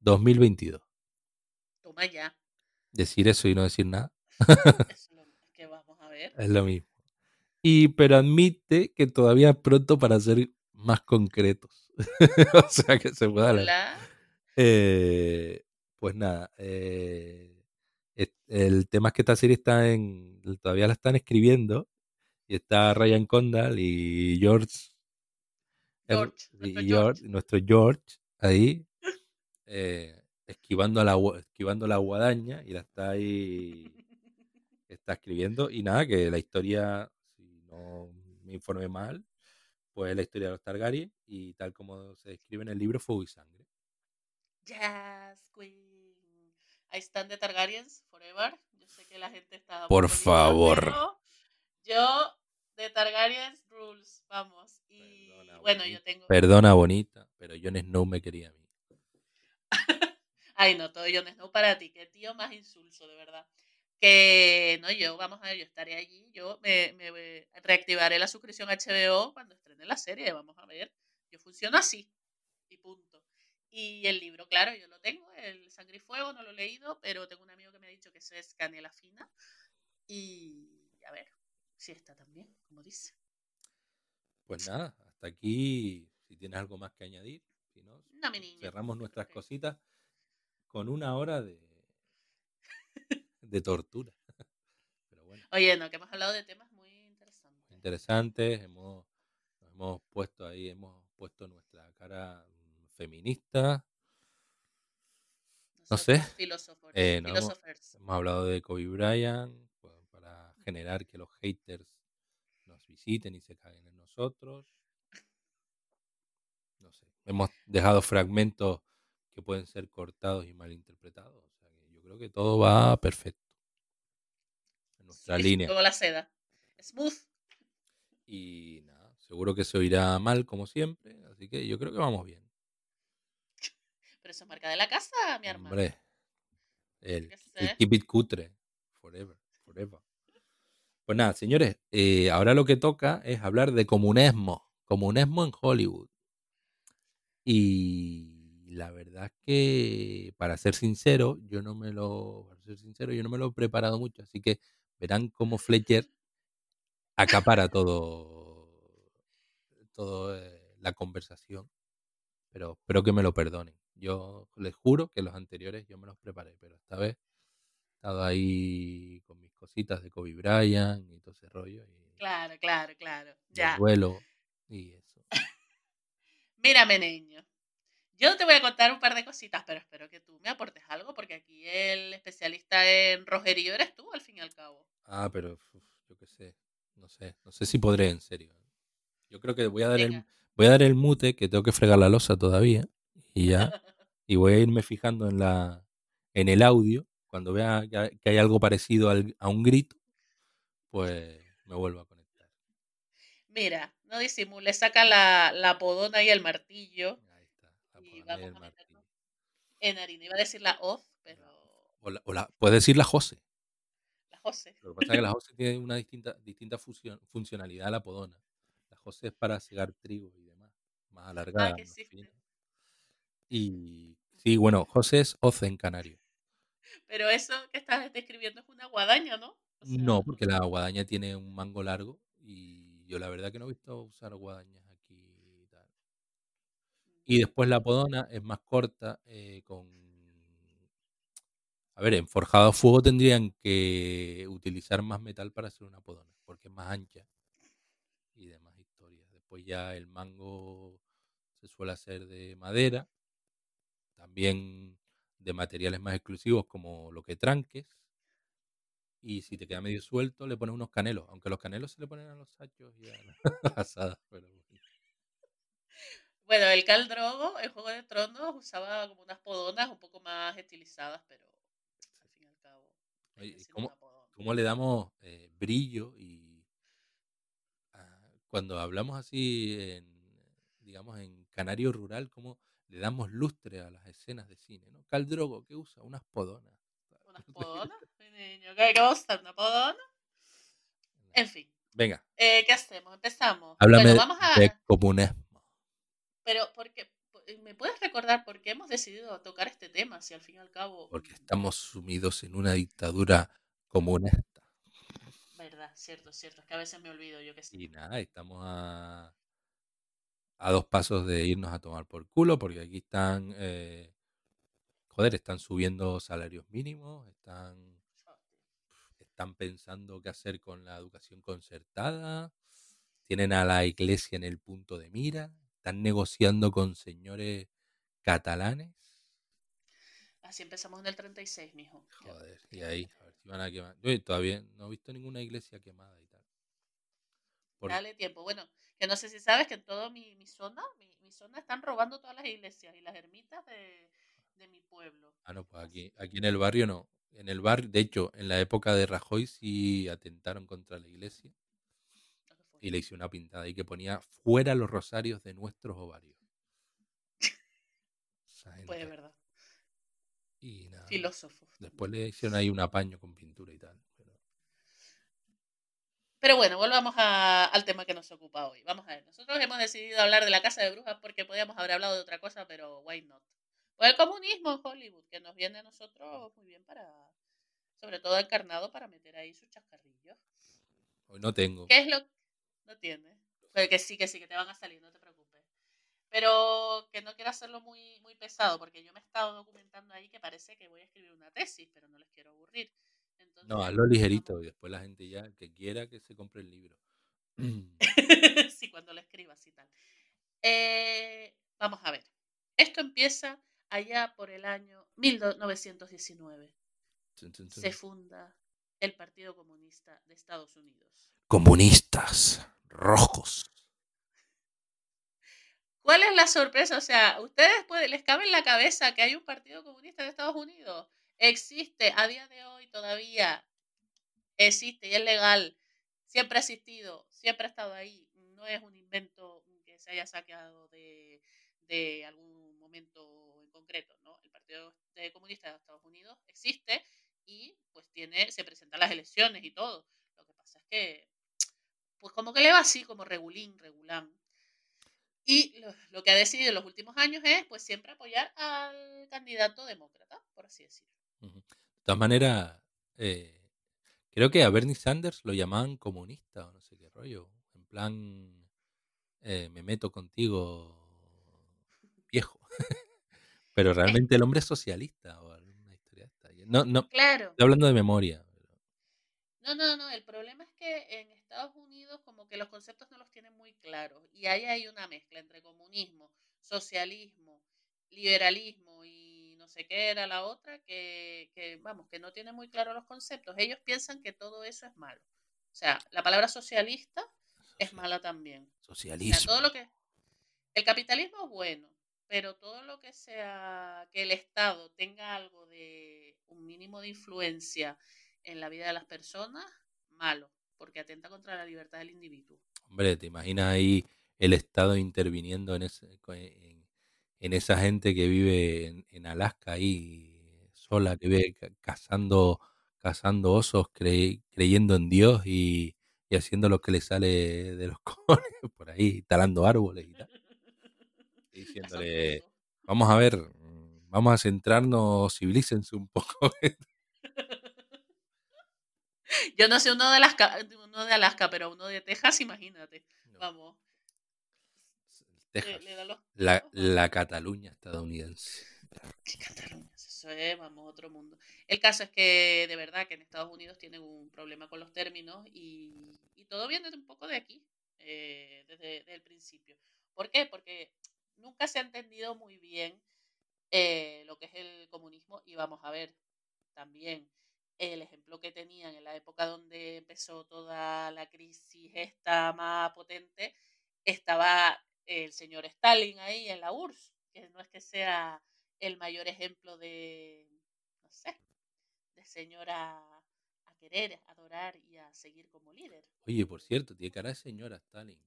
2022. Toma ya. Decir eso y no decir nada Es lo que vamos a ver. es lo mismo. Y pero admite que todavía es pronto para ser más concretos. o sea que se pueda hablar. Eh, pues nada, eh, el tema es que esta serie está en, todavía la están escribiendo y está Ryan Condal y George, George, y nuestro George, George. nuestro George ahí eh, esquivando a la esquivando la guadaña y la está ahí está escribiendo y nada que la historia si no me informé mal pues es la historia de los Targaryen y tal como se describe en el libro Fuego y Sangre Jazz Queen. Ahí están de Targaryens Forever. Yo sé que la gente está. Por favor. Yo de Targaryen's Rules, vamos. Y Perdona, bueno, bonita. yo tengo... Perdona, bonita, pero Jon Snow me quería a mí. Ay, no, todo Jon Snow para ti, qué tío más insulso, de verdad. Que no, yo, vamos a ver, yo estaré allí, yo me, me reactivaré la suscripción HBO cuando estrene la serie, vamos a ver. Yo funciono así, y punto. Y el libro, claro, yo lo tengo, el Sangre y Fuego, no lo he leído, pero tengo un amigo que me ha dicho que eso es canela fina. Y a ver, si está también, como dice. Pues nada, hasta aquí, si tienes algo más que añadir, si no, cerramos nuestras que- cositas con una hora de, de tortura. Pero bueno, Oye, no, que hemos hablado de temas muy interesantes. interesantes, hemos, nos hemos puesto ahí, hemos puesto nuestra cara feminista, No sé. Eh, no hemos- hablado de Kobe Bryant, generar que los haters nos visiten y se caguen en nosotros. No sé, hemos dejado fragmentos que pueden ser cortados y malinterpretados. O sea, que yo creo que todo va perfecto. En nuestra Sí, línea. Como la seda. Smooth. Y nada, seguro que se oirá mal como siempre, así que yo creo que vamos bien. Pero eso es marca de la casa, mi hermano. Hombre, el, el keep it cutre, forever, forever. Pues nada, señores, eh, ahora lo que toca es hablar de comunismo, comunismo en Hollywood. Y la verdad es que, para ser sincero, yo no me lo, para ser sincero, yo no me lo he preparado mucho, así que verán cómo Fletcher acapara todo, todo eh, la conversación. Pero espero que me lo perdonen. Yo les juro que los anteriores yo me los preparé, pero esta vez estado ahí con mis cositas de Kobe Bryant y todo ese rollo y Claro, claro, claro. Ya. duelo y eso. Mírame, niño. Yo te voy a contar un par de cositas, pero espero que tú me aportes algo, porque aquí el especialista en rojerío eres tú, al fin y al cabo. Ah, pero uf, yo qué sé, no sé, no sé si podré en serio. Yo creo que voy a dar el, voy a dar el mute que tengo que fregar la losa todavía y ya y voy a irme fijando en la en el audio cuando vea que hay- algo parecido al- a un grito, pues me vuelvo a conectar. Mira, no disimule, saca la, la podona y el martillo Ahí está, la y podona y vamos el a martillo. en harina. Iba a decir la off, pero O la, o la- puedes decir la Jose. la José. Lo que pasa es que la Jose tiene una distinta, distinta fusión- funcionalidad a la podona. La Jose es para segar trigo y demás, más alargada. Ah, que más. Y sí, bueno, José es Oce en canario. Pero eso que estás describiendo es una guadaña, ¿no? O sea, No, porque la guadaña tiene un mango largo y yo la verdad que no he visto usar guadañas aquí y tal. Y después la podona es más corta, eh, con... A ver, en forjado a fuego tendrían que utilizar más metal para hacer una podona, porque es más ancha y demás historias. Después ya el mango se suele hacer de madera, también de materiales más exclusivos como lo que tranques. Y si te queda medio suelto, le pones unos canelos, aunque los canelos se le ponen a los sachos y a las asadas, pero bueno. El Cal Drogo en Juego de Tronos usaba como unas podonas un poco más estilizadas, pero al fin y al cabo. Oye, viene ¿y siendo cómo- cómo le damos eh, brillo y ah, cuando hablamos así en digamos en canario rural cómo le damos lustre a las escenas de cine no Caldrogo que usa unas podonas ¿Unas podonas? Niño, ¿qué, qué va a usar? ¿Una podona? En fin, venga eh, ¿qué hacemos? Empezamos. háblame bueno, vamos a... de comunismo Pero, ¿por qué? ¿me puedes recordar por qué hemos decidido tocar este tema? Si al fin y al cabo... porque estamos sumidos en una dictadura comunista Verdad, cierto, cierto. Es que a veces me olvido, yo que sé. y nada estamos a a dos pasos de irnos a tomar por culo porque aquí están eh, joder están subiendo salarios mínimos están están pensando qué hacer con la educación concertada, tienen a la iglesia en el punto de mira, están negociando con señores catalanes. Así empezamos en el 36, mijo. Joder, y ahí, a ver si van a quemar. Yo todavía no he visto ninguna iglesia quemada y. Por- Dale tiempo. Bueno, que no sé si sabes que en toda mi, mi zona, mi, mi zona están robando todas las iglesias y las ermitas de, de mi pueblo. Ah, no, pues aquí, aquí en el barrio no. En el barrio, de hecho, en la época de Rajoy sí atentaron contra la iglesia. Y le hice una pintada ahí que ponía fuera los rosarios de nuestros ovarios. Pues es verdad. Y nada. Filósofo. Después le hicieron ahí un apaño con pintura y tal. Pero- bueno, volvamos a- al tema que nos ocupa hoy. Vamos a ver, nosotros hemos decidido hablar de la casa de brujas porque podíamos haber hablado de otra cosa, pero why not? Pues el comunismo en Hollywood, que nos viene a nosotros muy bien para, sobre todo encarnado para meter ahí sus chascarrillos. Hoy no tengo. ¿Qué es lo no tiene? Pero que sí, que sí, que te van a salir, no te preocupes. Pero que no quiero hacerlo muy, muy pesado, porque yo me he estado documentando ahí que parece que voy a escribir una tesis, pero no les quiero aburrir. Entonces, No, hazlo ligerito y después la gente ya, que quiera que se compre el libro. sí, cuando lo escribas y tal. Eh, vamos a ver. Esto empieza allá por el año 1919. Tun, tun, tun. Se funda el Partido Comunista de Estados Unidos. Comunistas rojos. ¿Cuál es la sorpresa? O sea, ¿ustedes pueden, les cabe en la cabeza que hay un Partido Comunista de Estados Unidos? Existe a día de hoy todavía. Existe y es legal. Siempre ha existido, siempre ha estado ahí. No es un invento que se haya sacado de, algún momento en concreto, ¿no? El Partido Comunista de Estados Unidos existe y pues tiene, se presentan las elecciones y todo. Lo que pasa es que, pues como que le va así, como regulín, regulán. Y lo, lo que ha decidido en los últimos años es, pues siempre apoyar al candidato demócrata, por así decirlo. De todas maneras, eh, creo que a Bernie Sanders lo llamaban comunista o no sé qué rollo. En plan, eh, me meto contigo, viejo. Pero realmente el hombre es socialista o alguna historia. No, no, Claro. estoy hablando de memoria. No, no, no. El problema es que en Estados Unidos como que los conceptos no los tienen muy claros. Y ahí hay una mezcla entre comunismo, socialismo, liberalismo y no sé qué era la otra, que, que vamos, que no tiene muy claros los conceptos. Ellos piensan que todo eso es malo. O sea, la palabra socialista es mala también. O sea, Socialismo. todo lo que... El capitalismo es bueno, pero todo lo que sea que el Estado tenga algo de un mínimo de influencia en la vida de las personas, malo, porque atenta contra la libertad del individuo. Hombre, ¿te imaginas ahí el Estado interviniendo en, ese- en, en esa gente que vive en, en Alaska ahí sola, que vive ca- cazando, cazando osos, cre- creyendo en Dios y, y haciendo lo que le sale de los cojones por ahí, talando árboles y tal? Y diciéndole, vamos a ver, mm, vamos a centrarnos, civilícense un poco. Yo no sé uno de Alaska, uno de Alaska, pero uno de Texas, imagínate. No, Vamos. Le, Texas, le da los la, Cataluña estadounidense. ¿Qué Cataluña? Eso es, vamos, otro mundo. El caso es que de verdad que en Estados Unidos tienen un problema con los términos y, y todo viene un poco de aquí, eh, desde, desde el principio. ¿Por qué? Porque nunca se ha entendido muy bien eh, lo que es el comunismo y vamos a ver también el ejemplo que tenían en la época donde empezó toda la crisis esta más potente, estaba el señor Stalin ahí en la URSS, que no es que sea el mayor ejemplo de, no sé, de señor a, a querer, adorar y a seguir como líder. Oye, por cierto, tiene cara de señora Stalin.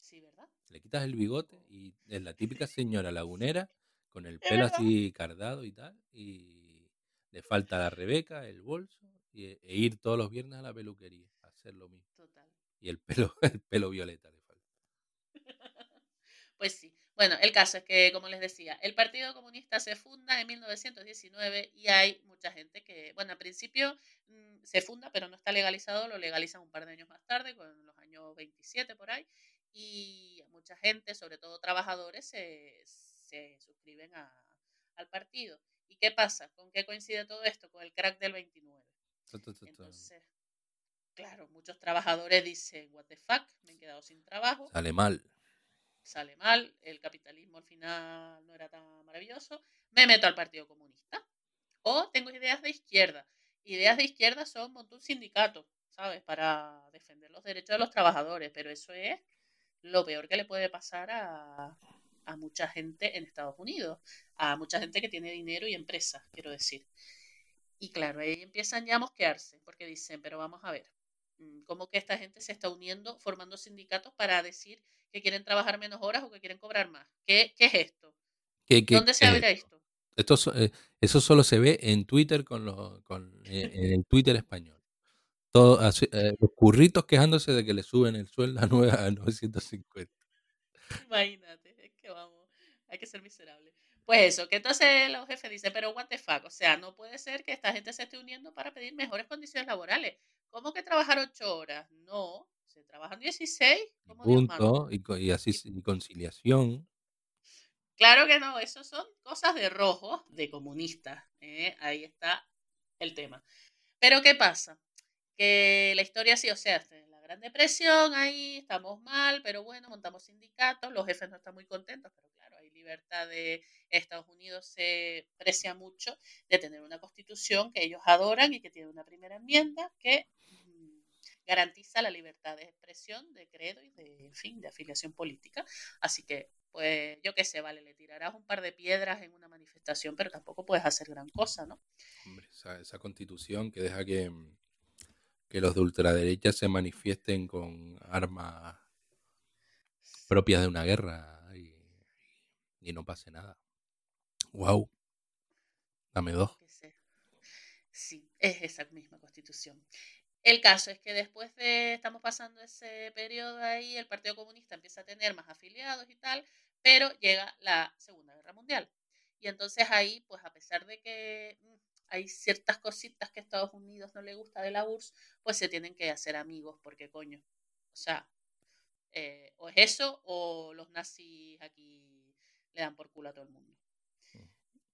Sí, ¿verdad? Le quitas el bigote y es la típica señora lagunera con el pelo así cardado y tal. Y le falta la Rebeca, el bolso y, e ir todos los viernes a la peluquería a hacer lo mismo. Total. Y el pelo, el pelo violeta. Pues sí. Bueno, el caso es que, como les decía, el Partido Comunista se funda en 1919 y hay mucha gente que, bueno, al principio mm, se funda, pero no está legalizado, lo legalizan un par de años más tarde, con los años 27 por ahí, y mucha gente, sobre todo trabajadores, se, se suscriben a- al partido. ¿Y qué pasa? ¿Con qué coincide todo esto? Con el crack del 29. Ta, ta, ta, ta. Entonces, claro, muchos trabajadores dicen, what the fuck, me he quedado sin trabajo Sale mal. Sale mal, el capitalismo al final no era tan maravilloso, me meto al Partido Comunista. O tengo ideas de izquierda. Ideas de izquierda son montar un sindicato, ¿sabes? Para defender los derechos de los trabajadores, pero eso es lo peor que le puede pasar a, a mucha gente en Estados Unidos, a mucha gente que tiene dinero y empresas, quiero decir. Y claro, ahí empiezan ya a mosquearse, porque dicen, pero vamos a ver, mm, cómo que esta gente se está uniendo, formando sindicatos para decir que quieren trabajar menos horas o que quieren cobrar más. ¿Qué, qué es esto? ¿Dónde se abre esto? esto? Eh, eso solo se ve en Twitter con, los, con eh, en el Twitter español. Todo, eh, los curritos quejándose de que le suben el sueldo a, 9, a 950. Imagínate, es que vamos, hay que ser miserable. Pues eso, que entonces los jefes dicen, pero what the fuck, o sea, no puede ser que esta gente se esté uniendo para pedir mejores condiciones laborales. ¿Cómo que trabajar ocho horas? No, se trabajan 16. Punto, y, y, así, y conciliación. Claro que no, eso son cosas de rojo, de comunistas. ¿eh? Ahí está el tema. Pero ¿qué pasa? Que la historia sí, o sea, la Gran Depresión, ahí estamos mal, pero bueno, montamos sindicatos, los jefes no están muy contentos, pero libertad de Estados Unidos se precia mucho de tener una constitución que ellos adoran y que tiene una primera enmienda que garantiza la libertad de expresión, de credo y de, fin, de afiliación política. Así que, pues, yo qué sé, vale, le tirarás un par de piedras en una manifestación, pero tampoco puedes hacer gran cosa, ¿no? Hombre, esa, esa constitución que deja que, que los de ultraderecha se manifiesten con armas propias de una guerra y no pase nada. Wow. Dame dos. Sí, es esa misma constitución. El caso es que después de, estamos pasando ese periodo ahí, el Partido Comunista empieza a tener más afiliados y tal, pero llega la Segunda Guerra Mundial. Y entonces ahí, pues a pesar de que mm, hay ciertas cositas que a Estados Unidos no le gusta de la URSS, pues se tienen que hacer amigos, porque coño, o sea, eh, o es eso o los nazis aquí le dan por culo a todo el mundo.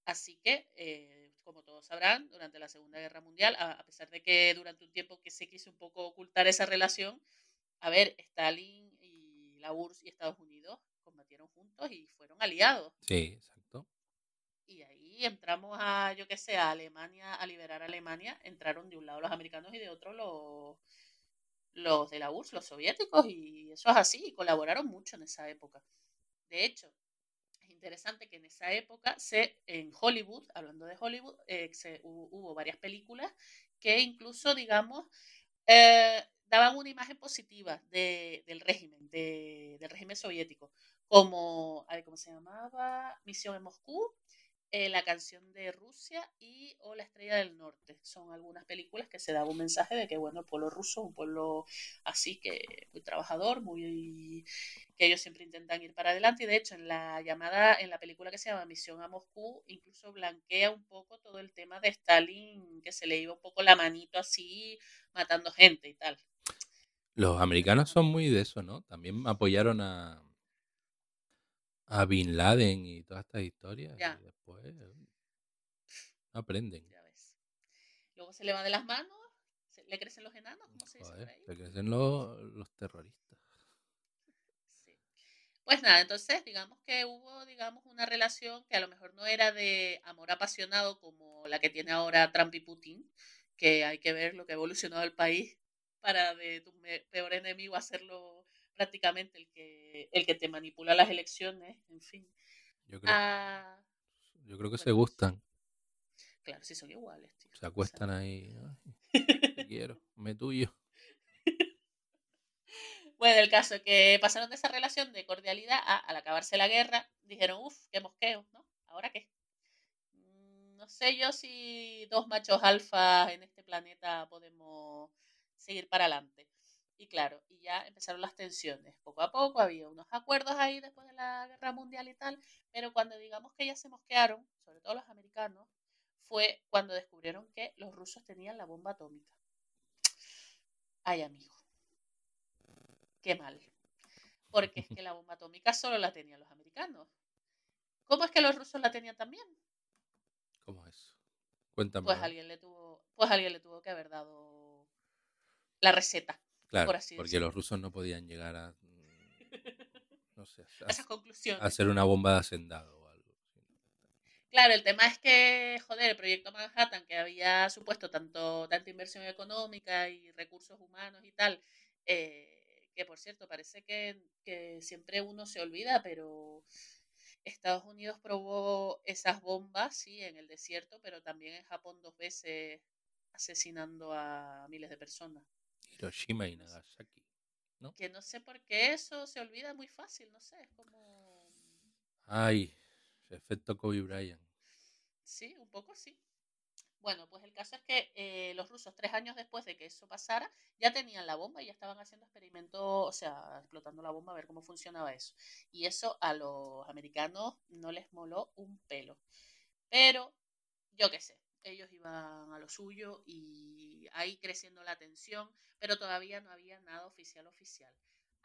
Así que, eh, como todos sabrán, durante la Segunda Guerra Mundial, a, pesar de que durante un tiempo que se quiso un poco ocultar esa relación, a ver, Stalin y la URSS y Estados Unidos combatieron juntos y fueron aliados. Sí, exacto. Y ahí entramos a, yo qué sé, a Alemania, a liberar a Alemania, entraron de un lado los americanos y de otro los, los de la URSS, los soviéticos, y eso es así, y colaboraron mucho en esa época. De hecho, interesante que en esa época se, en Hollywood, hablando de Hollywood, eh, hubo, varias películas que incluso, digamos, eh, daban una imagen positiva del régimen, del régimen soviético, como, ¿cómo se llamaba? Misión en Moscú, eh, la canción de Rusia y o La Estrella del Norte. Son algunas películas que se daba un mensaje de que, bueno, el pueblo ruso un pueblo así que muy trabajador, muy que ellos siempre intentan ir para adelante y de hecho en la llamada, en la película que se llama Misión a Moscú, incluso blanquea un poco todo el tema de Stalin, que se le iba un poco la manito así, matando gente y tal. Los americanos son muy de eso, ¿no? También apoyaron a, a Bin Laden y todas estas historias. Y después eh, aprenden. Luego se le va de las manos, le crecen los enanos, ¿cómo se dice? Le crecen los, los terroristas. Sí. Pues nada, entonces digamos que hubo, digamos, una relación que a lo mejor no era de amor apasionado como la que tiene ahora Trump y Putin, que hay que ver lo que ha evolucionado el país para de tu peor enemigo hacerlo prácticamente el que, el que te manipula las elecciones, en fin. Yo creo, ah, yo creo que se gustan. Claro, sí son iguales, tío. Se acuestan ahí. te quiero, me tuyo. Bueno, el caso es que pasaron de esa relación de cordialidad a, al acabarse la guerra, dijeron, uff, qué mosqueo, ¿no? ¿Ahora qué? Mm, no sé yo si dos machos alfa en este planeta podemos seguir para adelante. Y claro, y ya empezaron las tensiones. Poco a poco había unos acuerdos ahí después de la guerra mundial y tal, pero cuando digamos que ya se mosquearon, sobre todo los americanos, fue cuando descubrieron que los rusos tenían la bomba atómica. Ay, amigo. Qué mal. Porque es que la bomba atómica solo la tenían los americanos. ¿Cómo es que los rusos la tenían también? ¿Cómo es? Cuéntame. Pues alguien le tuvo, pues alguien le tuvo que haber dado la receta. Claro, porque los rusos no podían llegar a, no sé, a, hacer una bomba de hacendado o algo. Claro, el tema es que, joder, el proyecto Manhattan, que había supuesto tanto, tanta inversión económica y recursos humanos y tal, eh, que por cierto, parece que, que siempre uno se olvida, pero Estados Unidos probó esas bombas, sí, en el desierto, pero también en Japón dos veces asesinando a miles de personas. Hiroshima y Nagasaki. ¿no? Que no sé por qué eso se olvida muy fácil, no sé, es como... Ay, efecto Kobe Bryant. Sí, un poco sí. Bueno, pues el caso es que eh, los rusos, tres años después de que eso pasara, ya tenían la bomba y ya estaban haciendo experimentos, o sea, explotando la bomba a ver cómo funcionaba eso. Y eso a los americanos no les moló un pelo. Pero, yo qué sé, ellos iban a lo suyo y ahí creciendo la tensión, pero todavía no había nada oficial oficial.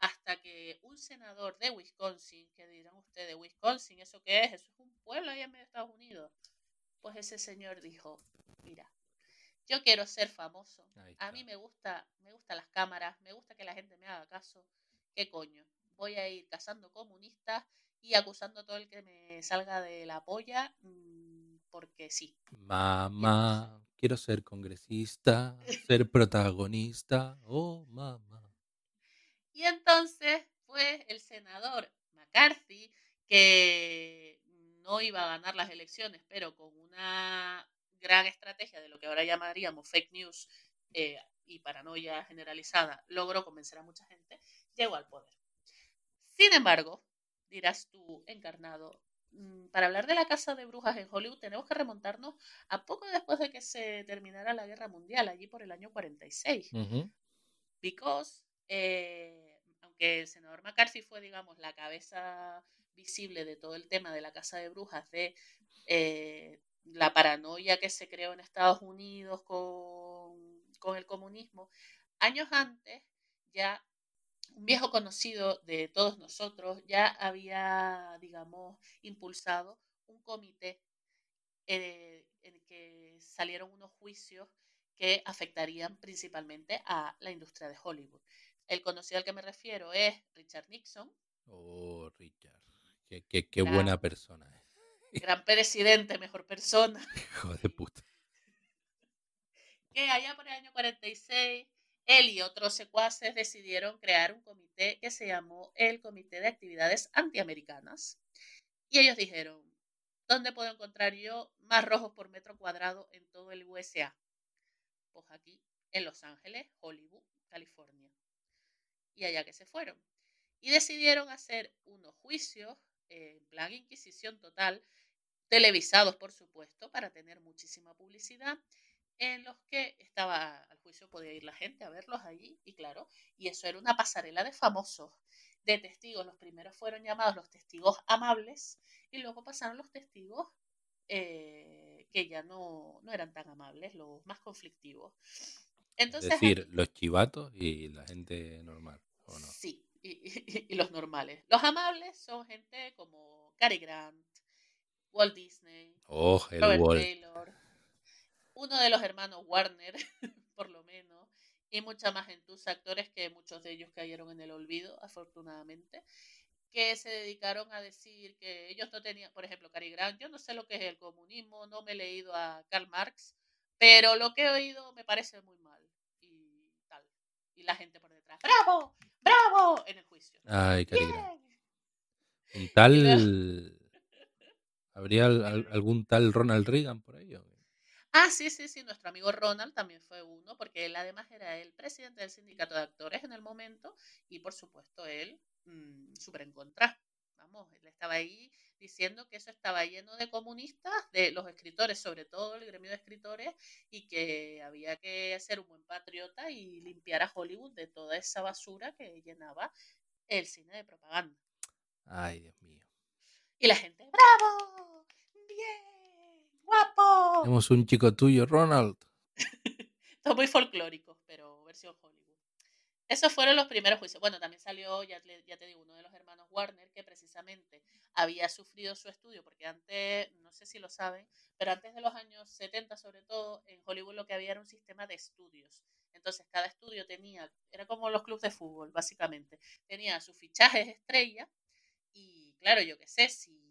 Hasta que un senador de Wisconsin, que dirán ustedes, Wisconsin, ¿eso qué es? Eso es un pueblo ahí en medio de Estados Unidos. Pues ese señor dijo, mira, yo quiero ser famoso. A mí me gusta, me gustan las cámaras, me gusta que la gente me haga caso. ¿Qué coño? Voy a ir cazando comunistas y acusando a todo el que me salga de la polla mm, porque sí. Mamá, quiero ser congresista, ser protagonista. Oh, mamá. Y entonces fue el senador McCarthy que no iba a ganar las elecciones, pero con una gran estrategia de lo que ahora llamaríamos fake news eh, y paranoia generalizada, logró convencer a mucha gente, llegó al poder. Sin embargo, dirás tú, encarnado, para hablar de la casa de brujas en Hollywood tenemos que remontarnos a poco después de que se terminara la guerra mundial, allí por el año 46. Because, eh, aunque el senador McCarthy fue, digamos, la cabeza visible de todo el tema de la casa de brujas, de eh, la paranoia que se creó en Estados Unidos con, con el comunismo, años antes ya un viejo conocido de todos nosotros ya había, digamos, impulsado un comité eh, en el que salieron unos juicios que afectarían principalmente a la industria de Hollywood. El conocido al que me refiero es Richard Nixon. Oh, Richard, qué, qué, buena persona. Gran presidente, mejor persona. Hijo de puta. Que allá por el año 46, él y otros secuaces decidieron crear un comité que se llamó el Comité de Actividades Antiamericanas. Y ellos dijeron, ¿dónde puedo encontrar yo más rojos por metro cuadrado en todo el USA? Pues aquí, en Los Ángeles, Hollywood, California. Y allá que se fueron. Y decidieron hacer unos juicios en plan inquisición total, televisados por supuesto, para tener muchísima publicidad, en los que estaba al juicio, podía ir la gente a verlos allí, y claro, y eso era una pasarela de famosos, de testigos. Los primeros fueron llamados los testigos amables, y luego pasaron los testigos eh, que ya no, no, eran tan amables, los más conflictivos. Entonces, es decir, los chivatos y la gente normal. ¿o no? Sí, y, los normales. Los amables son gente como Cary Grant, Walt Disney, oh, Robert Taylor, uno de los hermanos Warner, por lo menos, y mucha más tus actores que muchos de ellos cayeron en el olvido, afortunadamente, que se dedicaron a decir que ellos no tenían, por ejemplo, Cary Grant, yo no sé lo que es el comunismo, no me he leído a Karl Marx, pero lo que he oído me parece muy mal y tal. Y la gente por detrás, ¡bravo! ¡Bravo! En el juicio. Ay, Cary Un tal. ¿Habría algún tal Ronald Reagan por ahí? Ah, sí, sí, sí, nuestro amigo Ronald también fue uno, porque él además era el presidente del sindicato de actores en el momento y por supuesto él mmm, súper en contra. Vamos, él estaba ahí diciendo que eso estaba lleno de comunistas, de los escritores, sobre todo el gremio de escritores, y que había que ser un buen patriota y limpiar a Hollywood de toda esa basura que llenaba el cine de propaganda. Ay, Dios mío. Y la gente, ¡bravo! ¡Bien! ¡Guapo! Tenemos un chico tuyo, Ronald. Todo muy folclórico, pero versión Hollywood. Esos fueron los primeros juicios. Bueno, también salió, ya ya te digo, uno de los hermanos Warner que precisamente había sufrido su estudio, porque antes, no sé si lo saben, pero antes de los años 70 sobre todo, en Hollywood lo que había era un sistema de estudios. Entonces cada estudio tenía, era como los clubes de fútbol, básicamente. Tenía sus fichajes estrella y claro, yo qué sé, si,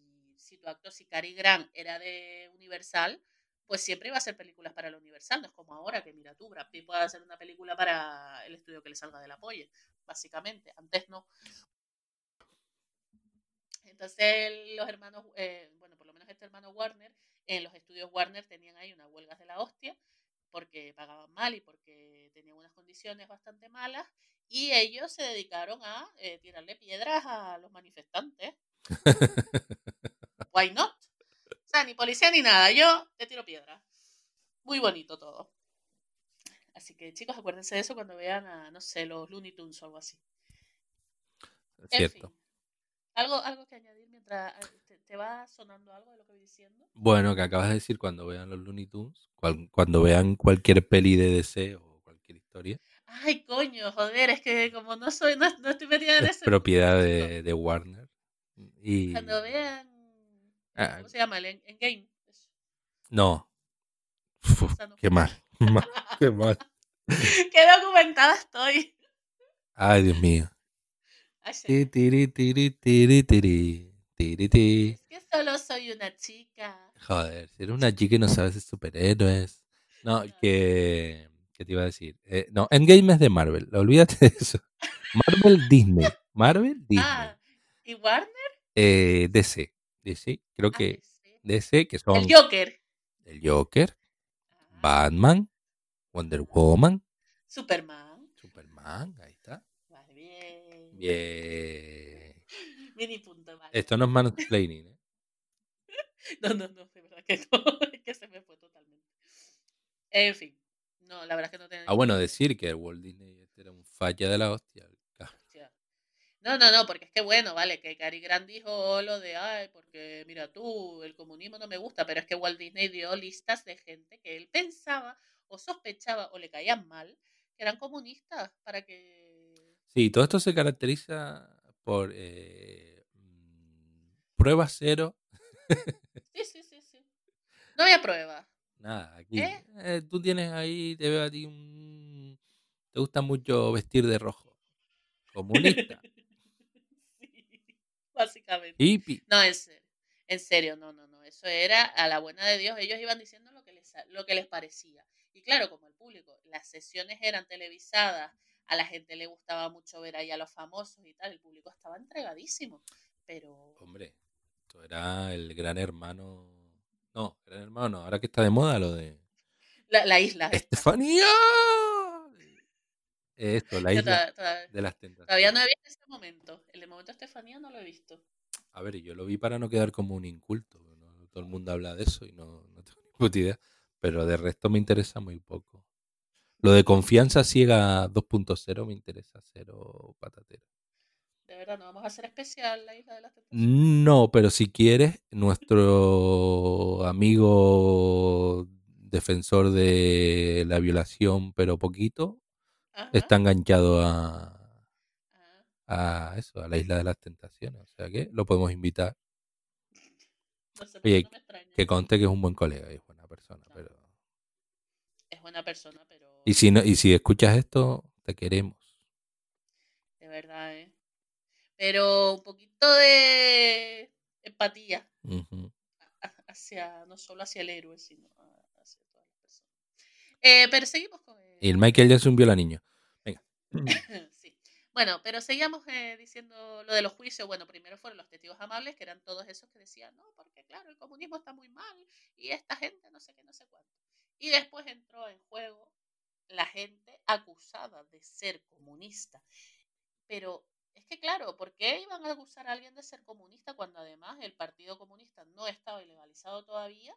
si tu actor, si Cary Grant era de Universal, pues siempre iba a hacer películas para el Universal, no es como ahora que mira tú, Brad Pitt puede hacer una película para el estudio que le salga de la polla, básicamente, antes no. Entonces los hermanos, eh, bueno, por lo menos este hermano Warner, en los estudios Warner tenían ahí unas huelgas de la hostia porque pagaban mal y porque tenían unas condiciones bastante malas y ellos se dedicaron a eh, tirarle piedras a los manifestantes. Why not? O sea, ni policía ni nada, yo te tiro piedras. Muy bonito todo. Así que chicos, acuérdense de eso cuando vean a, no sé, los Looney Tunes o algo así. En cierto. fin. ¿Algo, algo que añadir mientras eh, te, te va sonando algo de lo que voy diciendo? Bueno, que acabas de decir cuando vean los Looney Tunes, cual- cuando vean cualquier peli de DC o cualquier historia, Ay, coño, joder, es que como no soy, no, no estoy metida en es ese propiedad mundo, de, de Warner. Y Cuando vean, Ah. ¿cómo se llama? El en, Game. no. Uf, qué mal, qué mal. Qué documentada estoy. Ay, Dios mío. Ti, tiri, tiri, tiri, tiri, tiri, ti. Es que solo soy una chica. Joder, si eres una chica y no sabes de superhéroes. No, No. que, ¿qué te iba a decir? Eh, no, Endgame es de Marvel, olvídate de eso. Marvel Disney. Marvel Disney. Ah, ¿y Warner? Eh, DC. DC, creo Ah, que DC. DC, que son El Joker. el Joker, Ah, Batman, Wonder Woman, Superman. Superman, ahí está. Vale, bien. Bien. Punto, vale. Esto no es mansplaining, ¿eh? No, no, no, de verdad que no. Es que se me fue totalmente. En fin. No, la verdad es que no tenía Ah, bueno, decir que el Walt Disney era un falla de la. Hostia. No, no, no, porque es que bueno, vale, que Cary Grant dijo lo de, ay, porque mira tú, el comunismo no me gusta, pero es que Walt Disney dio listas de gente que él pensaba o sospechaba o le caían mal que eran comunistas para que... Sí, todo esto se caracteriza por eh, mm, prueba cero. Sí, sí, sí, sí. No había pruebas. Nada, aquí. ¿Eh? eh, tú tienes ahí, te veo a ti un... Te gusta mucho vestir de rojo. Comunista. Básicamente. hippie. No, en serio. En serio, no, no, no. Eso era a la buena de Dios. Ellos iban diciendo lo que les, lo que les parecía. Y claro, como el público, las sesiones eran televisadas, a la gente le gustaba mucho ver ahí a los famosos y tal, el público estaba entregadísimo. Pero Hombre, esto era el gran hermano. No, gran hermano, no, ahora que está de moda lo de. la, la isla. esta. Esto, la isla de las tentaciones. todavía no he visto ese momento. El de momento de Estefanía no lo he visto. A ver, yo lo vi para no quedar como un inculto. ¿no? Todo el mundo habla de eso y no, no tengo ni puta idea. Pero de resto me interesa muy poco. Lo de confianza ciega 2.0 me interesa cero patatero. De verdad, no vamos a hacer especial la isla de las tentaciones. No, pero si quieres, nuestro amigo defensor de la violación, pero poquito, Ajá. está enganchado a, Ah, a eso, a la isla de las tentaciones. O sea que lo podemos invitar. no sé, Oye, no me extraña. Que conste que es un buen colega y es buena persona. No. Pero... Es buena persona, pero Y, si no, y si escuchas esto, te queremos. de verdad, ¿eh? Pero un poquito de empatía hacia, no solo hacia el héroe, sino hacia todas las personas. Eh, pero seguimos con el- Y el Michael Jackson viola niño. Venga. sí. Bueno, pero seguíamos eh, diciendo lo de los juicios. Bueno, primero fueron los testigos amables, que eran todos esos que decían, no, porque claro, el comunismo está muy mal y esta gente no sé qué, no sé cuánto. Y después entró en juego la gente acusada de ser comunista. Pero es que claro, ¿por qué iban a acusar a alguien de ser comunista cuando además el Partido Comunista no estaba ilegalizado todavía?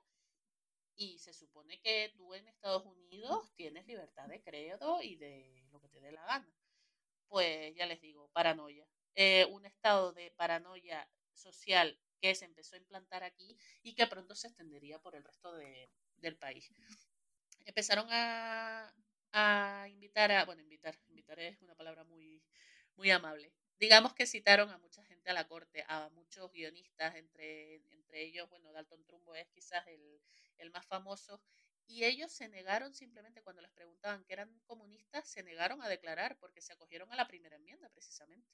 Y se supone que tú en Estados Unidos tienes libertad de credo y de lo que te dé la gana. Pues ya les digo, paranoia. Eh, un estado de paranoia social que se empezó a implantar aquí y que pronto se extendería por el resto de- del país. Empezaron a, a invitar a, bueno, invitar, invitar es una palabra muy, muy amable. Digamos que citaron a mucha gente a la corte, a muchos guionistas, entre, entre ellos, bueno, Dalton Trumbo es quizás el, el más famoso, y ellos se negaron simplemente cuando les preguntaban que eran comunistas, se negaron a declarar porque se acogieron a la primera enmienda precisamente,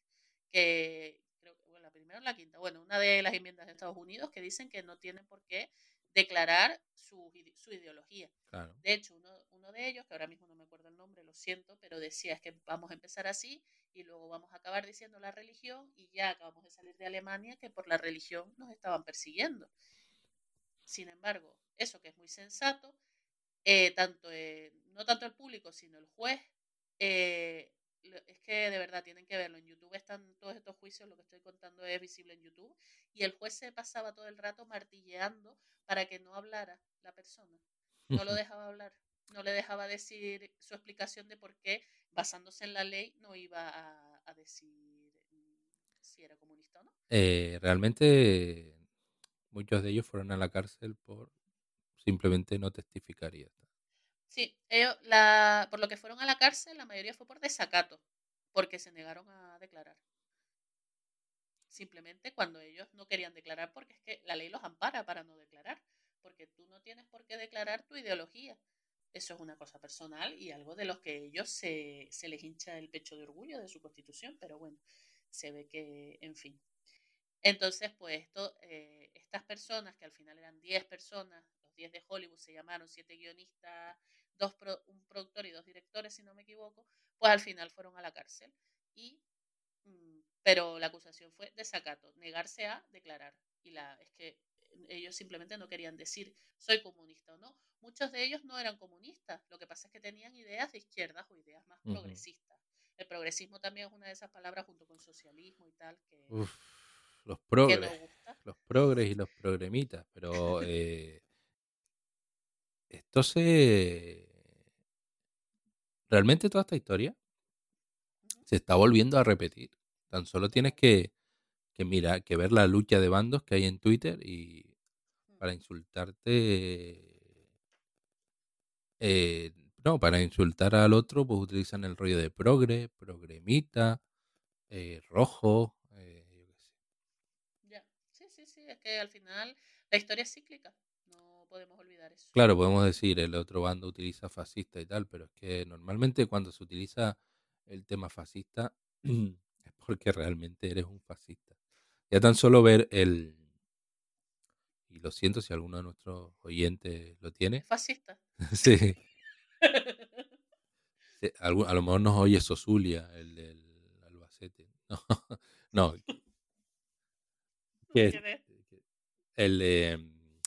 que creo que bueno, la primera o la quinta, bueno, una de las enmiendas de Estados Unidos que dicen que no tienen por qué declarar su, su ideología. Claro. De hecho, uno, uno de ellos, que ahora mismo no me acuerdo el nombre, lo siento, pero decía es que vamos a empezar así y luego vamos a acabar diciendo la religión y ya acabamos de salir de Alemania que por la religión nos estaban persiguiendo. Sin embargo, eso que es muy sensato, eh, tanto eh, no tanto el público, sino el juez Eh, es que de verdad tienen que verlo. En YouTube están todos estos juicios, lo que estoy contando es visible en YouTube. Y el juez se pasaba todo el rato martilleando para que no hablara la persona. No lo dejaba hablar. No le dejaba decir su explicación de por qué, basándose en la ley, no iba a, decir mm, si era comunista o no. Eh, realmente muchos de ellos fueron a la cárcel por simplemente no testificar y Sí, ellos, la, por lo que fueron a la cárcel, la mayoría fue por desacato, porque se negaron a declarar. Simplemente cuando ellos no querían declarar, porque es que la ley los ampara para no declarar, porque tú no tienes por qué declarar tu ideología. Eso es una cosa personal y algo de los que ellos se, se les hincha el pecho de orgullo de su constitución, pero bueno, se ve que, en fin. Entonces, pues esto, eh, estas personas, que al final eran 10 personas, 10 de Hollywood se llamaron, 7 guionistas, dos un productor y dos directores, si no me equivoco, pues al final fueron a la cárcel. Y, mm, pero la acusación fue desacato, negarse a declarar. Y la, es que ellos simplemente no querían decir soy comunista o no. Muchos de ellos no eran comunistas, lo que pasa es que tenían ideas de izquierdas o ideas más progresistas. El progresismo también es una de esas palabras junto con socialismo y tal que, los progres, los progres y los progremitas, pero eh, esto se... Realmente toda esta historia se está volviendo a repetir. Tan solo tienes que, que mirar, que ver la lucha de bandos que hay en Twitter y para insultarte... Eh, no, para insultar al otro, pues utilizan el rollo de progre, progremita, eh, rojo, eh, yo qué sé. Ya, sí, sí, sí, es que al final la historia es cíclica podemos olvidar eso. Claro, podemos decir, el otro bando utiliza fascista y tal, pero es que normalmente cuando se utiliza el tema fascista es porque realmente eres un fascista. Ya tan solo ver el... Y lo siento si alguno de nuestros oyentes lo tiene. Fascista. sí. a, lo mejor nos oye Sosulia, el del Albacete. No, no. El de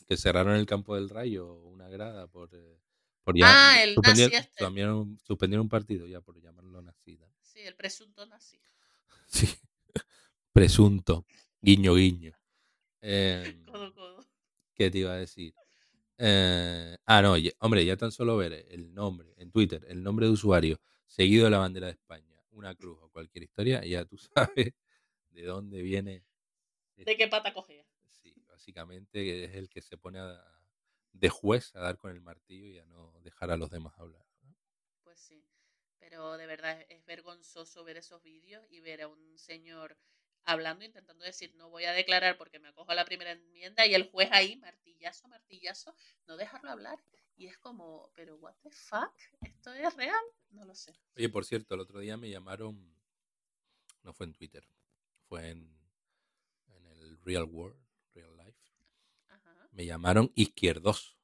que cerraron el campo del Rayo una grada por, eh, por ya ah, el suspendieron, este. suspendieron, un partido ya por llamarlo nazi. Sí, el presunto nazi. Sí, presunto, guiño, guiño. Em, codo, codo. ¿Qué te iba a decir? Eh, ah, no, hombre, ya tan solo ver el nombre en Twitter, el nombre de usuario seguido de la bandera de España, una cruz o cualquier historia, ya tú sabes de dónde viene. ¿De qué pata cogea? Básicamente es el que se pone de juez a dar con el martillo y a no dejar a los demás hablar. Pues sí, pero de verdad es vergonzoso ver esos vídeos y ver a un señor hablando, intentando decir, no voy a declarar porque me acojo a la primera enmienda y el juez ahí, martillazo, martillazo, no dejarlo hablar. Y es como, pero what the fuck, ¿esto es real? No lo sé. Oye, por cierto, el otro día me llamaron, no fue en Twitter, fue en, en el Real World, me llamaron izquierdoso.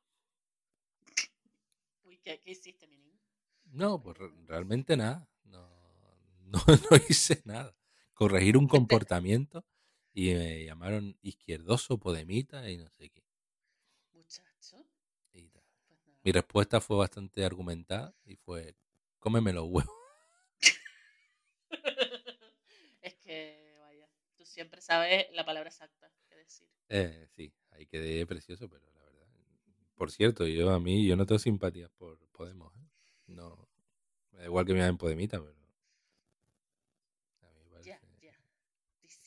Uy, ¿qué, hiciste, mi niño? No, pues realmente nada. No, no, hice nada. Corregir un comportamiento y me llamaron izquierdoso, podemita y no sé qué. Muchacho. Pues Mi respuesta fue bastante argumentada y fue, cómeme los huevos. es que, vaya, tú siempre sabes la palabra exacta que decir. Eh, sí, ahí quedé precioso, pero la verdad. Por cierto, yo a mí, yo no tengo simpatía por Podemos. ¿eh? No, me da igual que me llamen Podemita, pero. A mí me, ya, ya.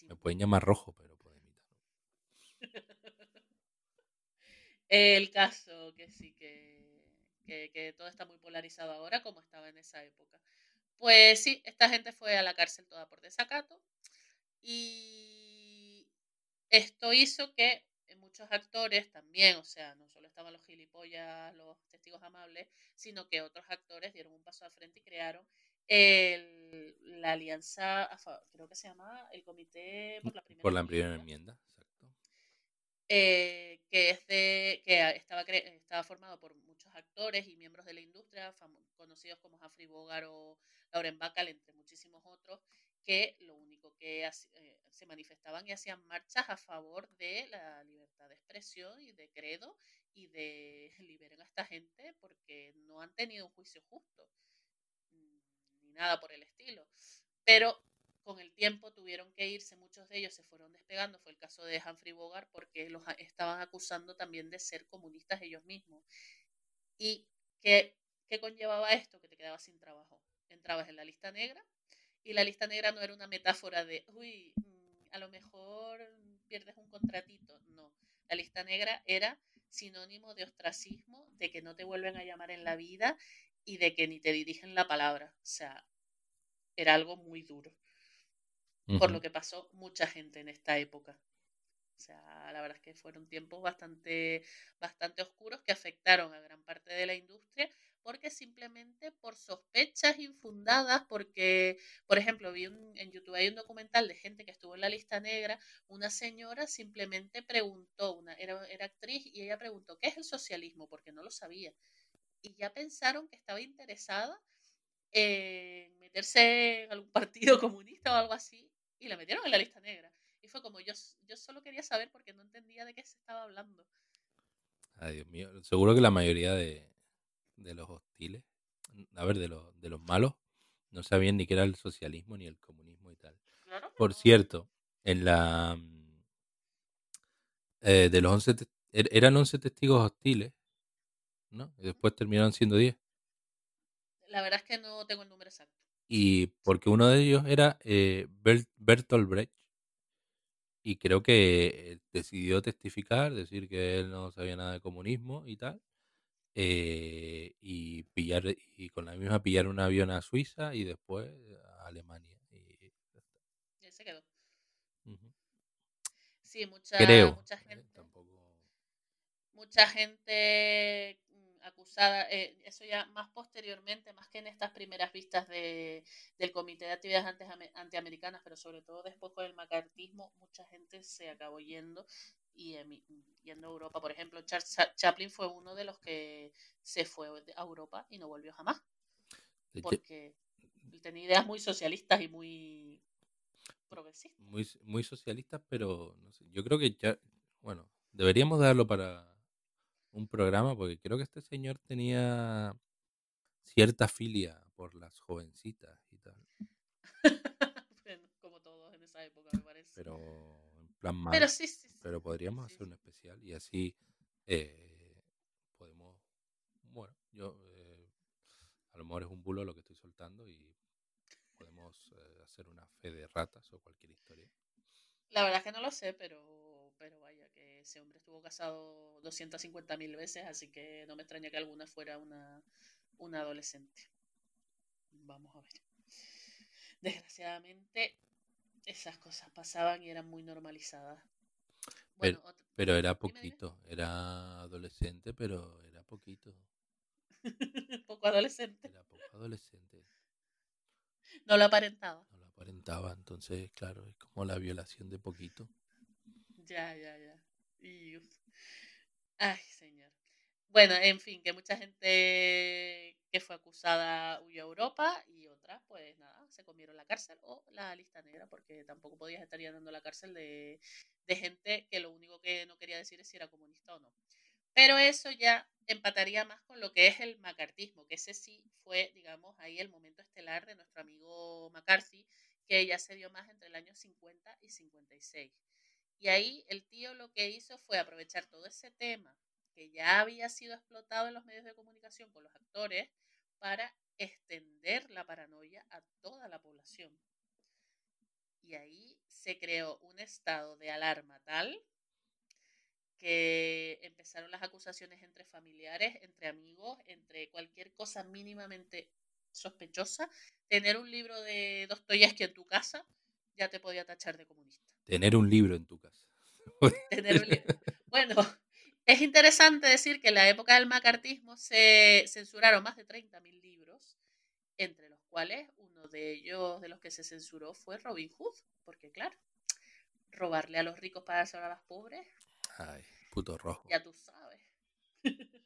me pueden llamar rojo, pero Podemita. El caso que sí que, que, que todo está muy polarizado ahora, como estaba en esa época. Pues sí, esta gente fue a la cárcel toda por desacato. Y esto hizo que muchos actores también, o sea, no solo estaban los gilipollas, los testigos amables, sino que otros actores dieron un paso al frente y crearon el, la alianza, creo que se llama el Comité por la Primera, por la primera enmienda. exacto. Eh, que, es de, que estaba, estaba formado por muchos actores y miembros de la industria, conocidos como Humphrey Bogart o Lauren Bacall, entre muchísimos otros, que lo único que eh, se manifestaban y hacían marchas a favor de la libertad de expresión y de credo y de liberen a esta gente porque no han tenido un juicio justo. Mm, nada por el estilo. Pero con el tiempo tuvieron que irse, muchos de ellos se fueron despegando, fue el caso de Humphrey Bogart, porque los estaban acusando también de ser comunistas ellos mismos. ¿Y qué, qué conllevaba esto? Que te quedabas sin trabajo. Entrabas en la lista negra y la lista negra no era una metáfora de, uy, mm, a lo mejor pierdes un contratito. No, la lista negra era sinónimo de ostracismo, de que no te vuelven a llamar en la vida y de que ni te dirigen la palabra. O sea, era algo muy duro. Por lo que pasó mucha gente en esta época. O sea, la verdad es que fueron tiempos bastante, bastante oscuros que afectaron a gran parte de la industria porque simplemente por sospechas infundadas, porque, por ejemplo, vi en YouTube hay un documental de gente que estuvo en la lista negra, una señora simplemente preguntó, una, era, era actriz, y ella preguntó, ¿qué es el socialismo? Porque no lo sabía. Y ya pensaron que estaba interesada en meterse en algún partido comunista o algo así, y la metieron en la lista negra. Y fue como, yo, yo solo quería saber porque no entendía de qué se estaba hablando. Ay, Dios mío, seguro que la mayoría de, de los hostiles, a ver, de los, de los malos, no sabían ni qué era el socialismo ni el comunismo y tal. Por cierto, en la... Mm, eh, de los 11... Er, eran 11 testigos hostiles, ¿no? Y después terminaron siendo 10. La verdad es que no tengo el número exacto. Y porque uno de ellos era eh, Bertolt Brecht. Y creo que decidió testificar, decir que él no sabía nada de comunismo y tal. Eh, y pillar y con la misma pillar un avión a Suiza y después a Alemania. Y, se quedó. Sí, mucha, mucha ¿eh? gente. Mucha gente mm, acusada, eh, eso ya más posteriormente, más que en estas primeras vistas de, del Comité de Actividades Antiamericanas, pero sobre todo después con el macartismo, mucha gente se acabó yendo y yendo a Europa. Por ejemplo, Charles Chaplin fue uno de los que se fue a Europa y no volvió jamás. Porque tenía ideas muy socialistas y muy progresistas. Muy, muy socialistas, pero no sé, yo creo que ya, bueno, deberíamos darlo para un programa porque creo que este señor tenía cierta filia por las jovencitas y tal. como todos en esa época, me parece. Pero pero sí, sí, Pero podríamos hacer un especial y así eh, podemos. Bueno, yo. Eh, a lo mejor es un bulo lo que estoy soltando y podemos eh, hacer una fe de ratas o cualquier historia. La verdad es que no lo sé, pero, pero vaya, que ese hombre estuvo casado 250 mil veces, así que no me extraña que alguna fuera una, una adolescente. Vamos a ver. Desgraciadamente, esas cosas pasaban y eran muy normalizadas. Bueno, pero, era poquito, era adolescente, pero era poquito. poco adolescente. Era poco adolescente. No lo aparentaba. No lo aparentaba, entonces, claro, es como la violación de poquito. Ya, ya, ya. Ay, señor. Bueno, en fin, que mucha gente que fue acusada huyó a Europa y otras, pues nada, se comieron la cárcel o la lista negra, porque tampoco podías estar llenando la cárcel de, de gente que lo único que no quería decir es si era comunista o no. Pero eso ya empataría más con lo que es el macartismo, que ese sí fue, digamos, ahí el momento estelar de nuestro amigo McCarthy, que ya se dio más entre el año 50 y 56. Y ahí el tío lo que hizo fue aprovechar todo ese tema que ya había sido explotado en los medios de comunicación con los actores para extender la paranoia a toda la población. Y ahí se creó un estado de alarma tal que empezaron las acusaciones entre familiares, entre amigos, entre cualquier cosa mínimamente sospechosa. Tener un libro de Dostoyevsky en tu casa ya te podía tachar de comunista. Tener un libro en tu casa. Bueno, es interesante decir que en la época del macartismo se censuraron más de 30.000 libros, entre los cuales uno de ellos, de los que se censuró, fue Robin Hood, porque claro, robarle a los ricos para dárselo a los pobres. Ay, puto rojo. Ya tú sabes.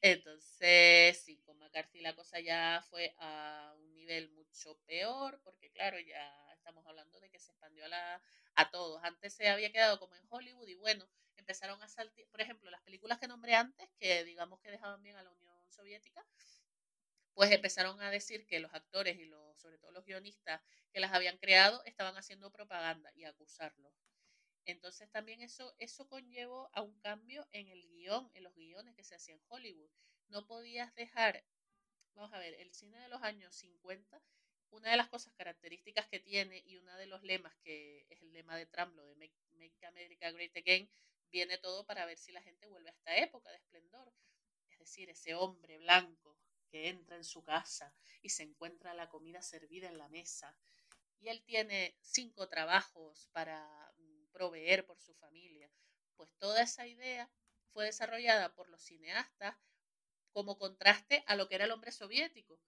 Entonces, sí, con McCarthy la cosa ya fue a un nivel mucho peor, porque claro, ya estamos hablando de que se expandió a, la, a todos. Antes se había quedado como en Hollywood y bueno, empezaron a saltar, por ejemplo, las películas que nombré antes, que digamos que dejaban bien a la Unión Soviética, pues empezaron a decir que los actores y los, sobre todo los guionistas que las habían creado estaban haciendo propaganda y acusarlos. Entonces también eso, eso conllevó a un cambio en el guion, en los guiones que se hacían en Hollywood. No podías dejar, vamos a ver, el cine de los años 50, una de las cosas características que tiene y uno de los lemas que es el lema de Trump, lo de Make, Make America Great Again, viene todo para ver si la gente vuelve a esta época de esplendor. Es decir, ese hombre blanco que entra en su casa y se encuentra la comida servida en la mesa y él tiene cinco trabajos para proveer por su familia. Pues toda esa idea fue desarrollada por los cineastas como contraste a lo que era el hombre soviético,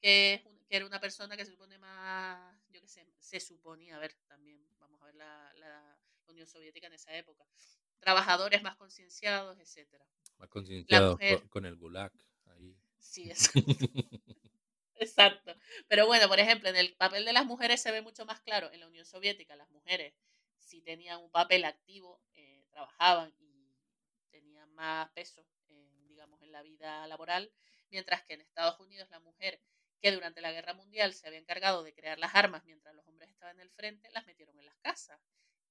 que, era una persona que se supone más, yo qué sé, se suponía, a ver, también vamos a ver la, la Unión Soviética en esa época, trabajadores más concienciados, etcétera. Más concienciados con, el gulag ahí. Sí, eso. Exacto. Pero bueno, por ejemplo, en el papel de las mujeres se ve mucho más claro. En la Unión Soviética, las mujeres si tenían un papel activo, eh, trabajaban y tenían más peso, digamos, en la vida laboral, mientras que en Estados Unidos la mujer que durante la guerra mundial se había encargado de crear las armas mientras los hombres estaban en el frente, las metieron en las casas.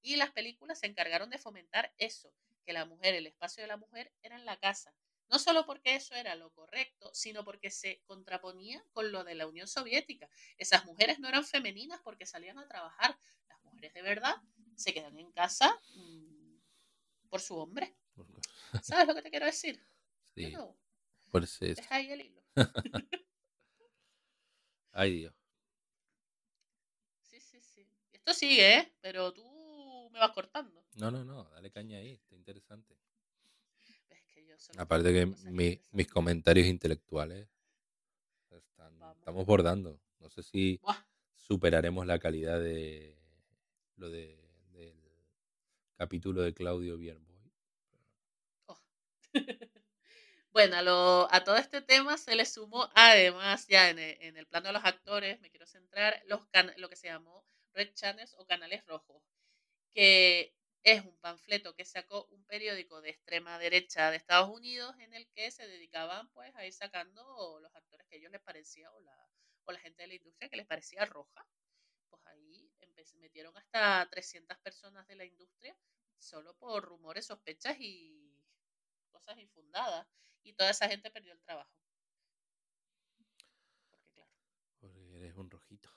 Y las películas se encargaron de fomentar eso, que la mujer, el espacio de la mujer era en la casa. No solo porque eso era lo correcto, sino porque se contraponía con lo de la Unión Soviética. Esas mujeres no eran femeninas porque salían a trabajar. Las mujeres de verdad se quedan en casa mm, por su hombre. ¿Sabes lo que te quiero decir? Sí. Por eso. Deja ahí el hilo. Ay, Dios. Sí, sí, sí. Esto sigue, ¿eh? Pero tú me vas cortando. No, no, no. Dale caña ahí. Está interesante. Aparte que mis comentarios intelectuales estamos bordando. No sé si superaremos la calidad de lo de capítulo de Claudio Bierboy. Oh. bueno, a, todo este tema se le sumó además, ya en el, plano de los actores, me quiero centrar, los lo que se llamó Red Channels o canales rojos, que es un panfleto que sacó un periódico de extrema derecha de Estados Unidos en el que se dedicaban pues a ir sacando los actores que a ellos les parecía o la, o la gente de la industria que les parecía roja. Pues ahí metieron hasta 300 personas de la industria solo por rumores, sospechas y cosas infundadas. Y toda esa gente perdió el trabajo. Porque claro. Porque eres un rojito.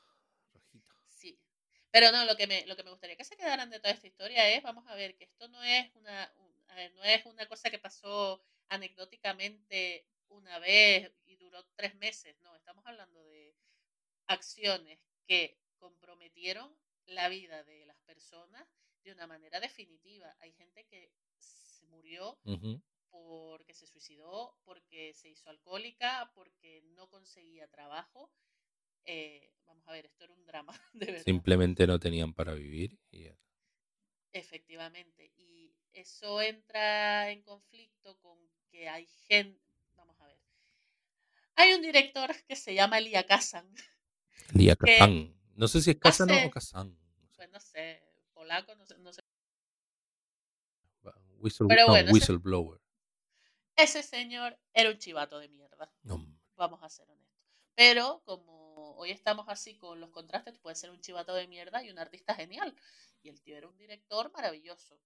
Pero no, lo que me, lo que me gustaría que se quedaran de toda esta historia es, vamos a ver, que esto no es una, no es una cosa que pasó anecdóticamente una vez y duró tres meses. No, estamos hablando de acciones que comprometieron la vida de las personas de una manera definitiva. Hay gente que se murió porque se suicidó, porque se hizo alcohólica, porque no conseguía trabajo. Eh, vamos a ver, esto era un drama, de verdad. Simplemente no tenían para vivir. Y... Efectivamente. Y eso entra en conflicto con que hay gente, vamos a ver. Hay un director que se llama Elia Kazan. Elia Kazan. No sé si es Kazan o Kazan. Pues no sé, polaco, no sé. No sé. Pero bueno, whistleblower. Ese, señor era un chivato de mierda. Vamos a ser honestos. Pero como hoy estamos así con los contrastes, puede ser un chivato de mierda y un artista genial. Y el tío era un director maravilloso.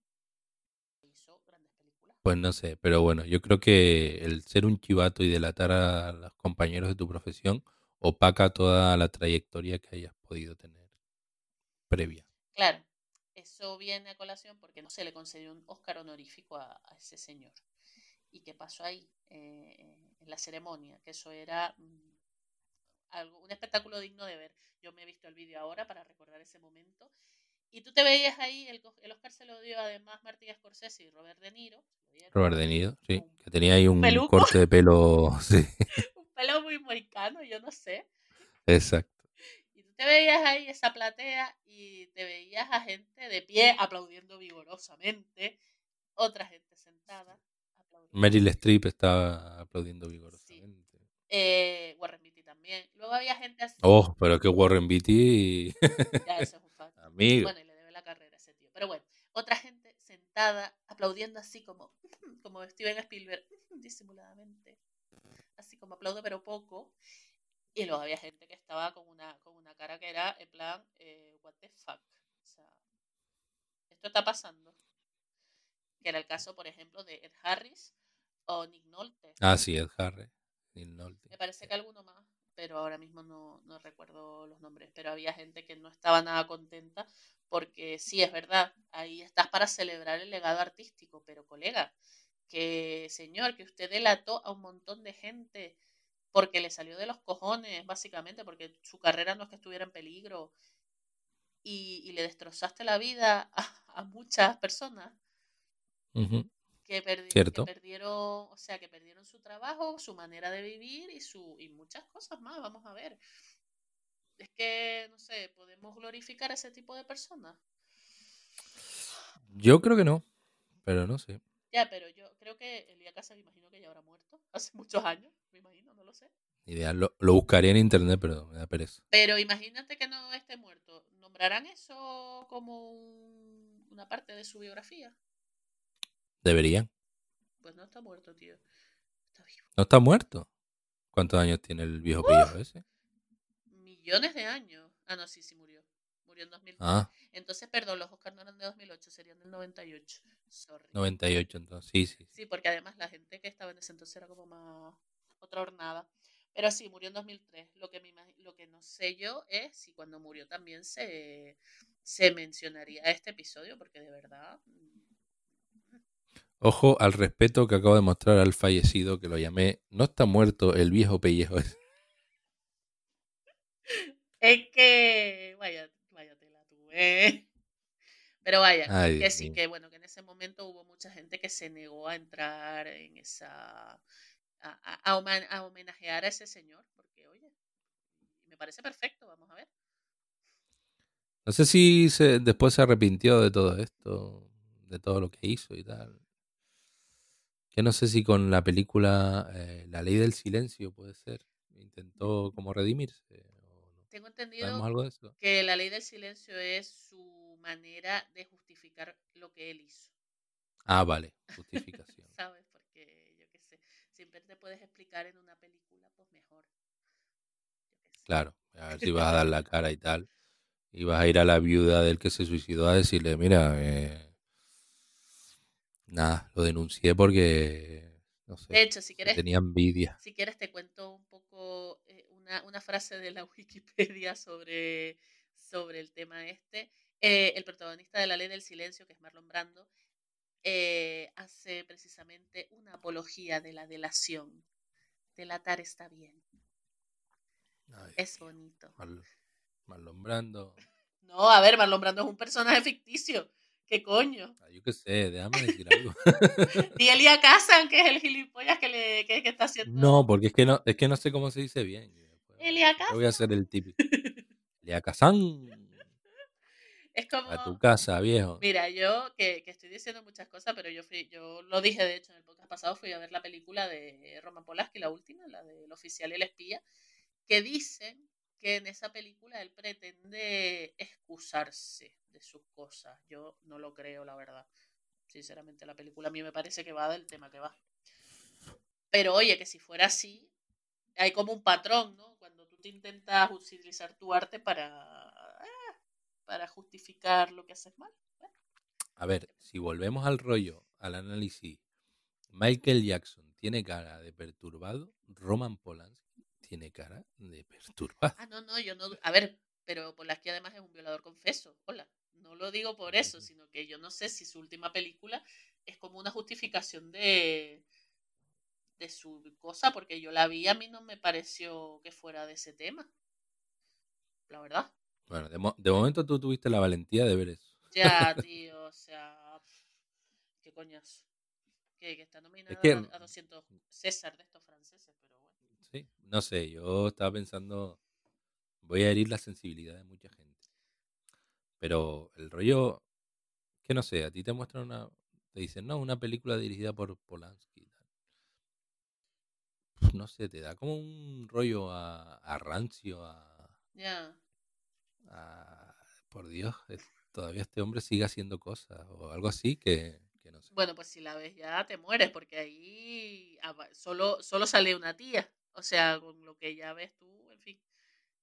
Hizo grandes películas. Pues no sé, pero bueno, yo creo que el ser un chivato y delatar a los compañeros de tu profesión opaca toda la trayectoria que hayas podido tener previa. Claro, eso viene a colación porque no se le concedió un Oscar honorífico a, ese señor. ¿Y qué pasó ahí eh, en la ceremonia? Que eso era mm, algo, un espectáculo digno de ver. Yo me he visto el vídeo ahora para recordar ese momento. Y tú te veías ahí, el, Oscar se lo dio además Martin Scorsese y Robert De Niro. Robert De Niro, sí, que tenía ahí un corte de pelo, sí. un pelo muy moicano, yo no sé. Exacto te veías ahí esa platea y te veías a gente de pie aplaudiendo vigorosamente, otra gente sentada. Meryl Streep estaba aplaudiendo vigorosamente. Eh, Warren también. Luego había gente así. Oh, pero que Warren Beatty. ya, eso es un fact. Amigo. Bueno, y le debe la carrera a ese tío. Pero bueno, otra gente sentada aplaudiendo así como, como Steven Spielberg, disimuladamente. Así como aplaudo, pero poco. Y luego había gente que estaba con una, con una cara que era en plan, eh, what the fuck. O sea, esto está pasando. Que era el caso, por ejemplo, de Ed Harris o Nick Nolte. Ah, sí, Ed Harris. Nick Nolte. Me parece que alguno más, pero ahora mismo no, no recuerdo los nombres. Pero había gente que no estaba nada contenta porque sí, es verdad, ahí estás para celebrar el legado artístico, pero colega, que señor, que usted delató a un montón de gente porque le salió de los cojones, básicamente, porque su carrera no es que estuviera en peligro y, y le destrozaste la vida a, muchas personas que, perdi- que Cierto. perdieron, o sea, que perdieron su trabajo, su manera de vivir y su y muchas cosas más, vamos a ver. Es que, no sé, podemos glorificar a ese tipo de personas. Yo creo que no, pero no sé. Ya, pero yo creo que Elia Casa me imagino que ya habrá muerto hace muchos años, me imagino, no lo sé. Idea. Lo, lo buscaría en internet, pero me da pereza. Pero imagínate que no esté muerto. ¿Nombrarán eso como un- una parte de su biografía? Deberían. Pues no está muerto, tío. Está vivo. ¿No está muerto? ¿Cuántos años tiene el viejo pillo ese? Millones de años. Ah, no, sí, sí murió. Murió en 2003. Ah, Entonces, perdón, los Oscars no eran de 2008, serían del 98. Sorry. 98 entonces. Sí, sí. Sí, porque además la gente que estaba en ese entonces era como más otra hornada. Pero sí, murió en 2003. Lo que, me lo que no sé yo es si cuando murió también se, se mencionaría este episodio, porque de verdad... Ojo al respeto que acabo de mostrar al fallecido, que lo llamé No está muerto el viejo pellejo. Es que... Vaya, vaya tela tú, eh. Pero vaya, Ay, que sí, que bueno, que en ese momento hubo mucha gente que se negó a entrar en esa... a, a homenajear a ese señor, porque oye, me parece perfecto, vamos a ver. No sé si se, después se arrepintió de todo esto, de todo lo que hizo y tal. Que no sé si con la película eh, La Ley del Silencio puede ser. Intentó como redimirse. o no. Tengo ¿Sabemos entendido algo de eso? que la ley del silencio es su manera de justificar lo que él hizo, Ah, vale. Justificación. ¿sabes? Porque yo qué sé, siempre te puedes explicar en una película, pues mejor. Claro. A ver si vas a dar la cara y tal. Y vas a ir a la viuda del que se suicidó a decirle, mira, eh, nada, lo denuncié porque, no De sé, hecho, si quieres, tenía envidia. si quieres te cuento un poco eh, una, una frase de la Wikipedia sobre, sobre el tema este. Eh, el protagonista de La Ley del Silencio, que es Marlon Brando, eh, hace precisamente una apología de la delación. Delatar está bien, Ay, es bonito. Marlon Brando. No, a ver, Marlon Brando es un personaje ficticio. ¿Qué coño? Ah, yo qué sé, déjame decir algo. Y Elia Kazan, que es el gilipollas que, le, que, que está haciendo. No, porque es que no, es que no sé cómo se dice bien. Elia Yo voy a Kazan. hacer el típico. Elia Kazan, Es como. a tu casa, viejo. Mira, yo que, que estoy diciendo muchas cosas, pero yo fui, yo lo dije de hecho en el podcast pasado, fui a ver la película de Roman Polanski, la última, la del oficial y el espía, que dicen que en esa película él pretende excusarse de sus cosas. Yo no lo creo, la verdad. Sinceramente, la película a mí me parece que va del tema que va. Pero oye, que si fuera así, hay como un patrón, ¿no? Cuando tú te intentas utilizar tu arte para, ah, para justificar lo que haces mal. A ver, si volvemos al rollo, al análisis, Michael Jackson tiene cara de perturbado, Roman Polanski tiene cara de perturbado. Ah, no, no, yo no. A ver, pero Polaski además es un violador confeso. Hola. No lo digo por eso, sino que yo no sé si su última película es como una justificación de, de su cosa, porque yo la vi, a mí no me pareció que fuera de ese tema. La verdad. Bueno, de, mo- de momento tú tuviste la valentía de ver eso. Ya, tío, o sea. ¿Qué coñazo? Que, que está nominada que- a, a 200 César de estos franceses. Sí, no sé, yo estaba pensando, voy a herir la sensibilidad de mucha gente. Pero el rollo, que no sé, a ti te muestran una, te dicen, no, una película dirigida por Polanski. tal. No sé, te da como un rollo a, a rancio, a, por Dios, es- todavía este hombre sigue haciendo cosas o algo así que, que no sé. Bueno, pues si la ves ya te mueres, porque ahí aba- solo, solo sale una tía. O sea, con lo que ya ves tú, el fin,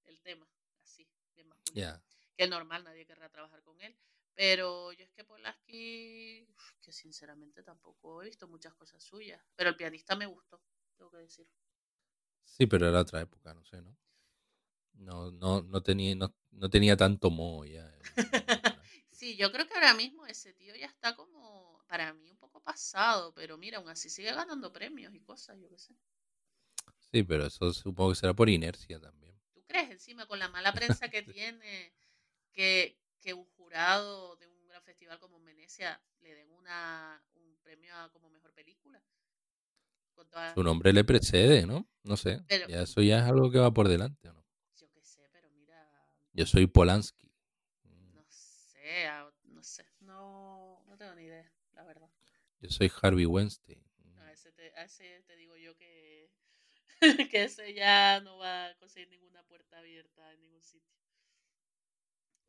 el tema, así, bien masculino. Que es normal, nadie querrá trabajar con él. Pero yo es que Polaski, que sinceramente tampoco he visto muchas cosas suyas. Pero el pianista me gustó, tengo que decir. Sí, pero era otra época, no sé, ¿no? No, no, no tenía, no, no tenía tanto moho ya. sí, yo creo que ahora mismo ese tío ya está como, para mí, un poco pasado, pero mira, aún así sigue ganando premios y cosas, yo qué sé. Sí, pero eso supongo que será por inercia también. ¿Tú crees encima con la mala prensa que tiene que, que un jurado de un gran festival como Venecia le den una, un premio a como mejor película? Su nombre le precede, ¿no? No sé. ya eso ya es algo que va por delante, ¿o no? Yo qué sé, pero mira. Yo soy Polanski. Mm. No sé, no sé. No, no tengo ni idea, la verdad. Yo soy Harvey Weinstein. A ese te, a ese te digo yo que, que ese ya no va a conseguir ninguna puerta abierta en ningún sitio.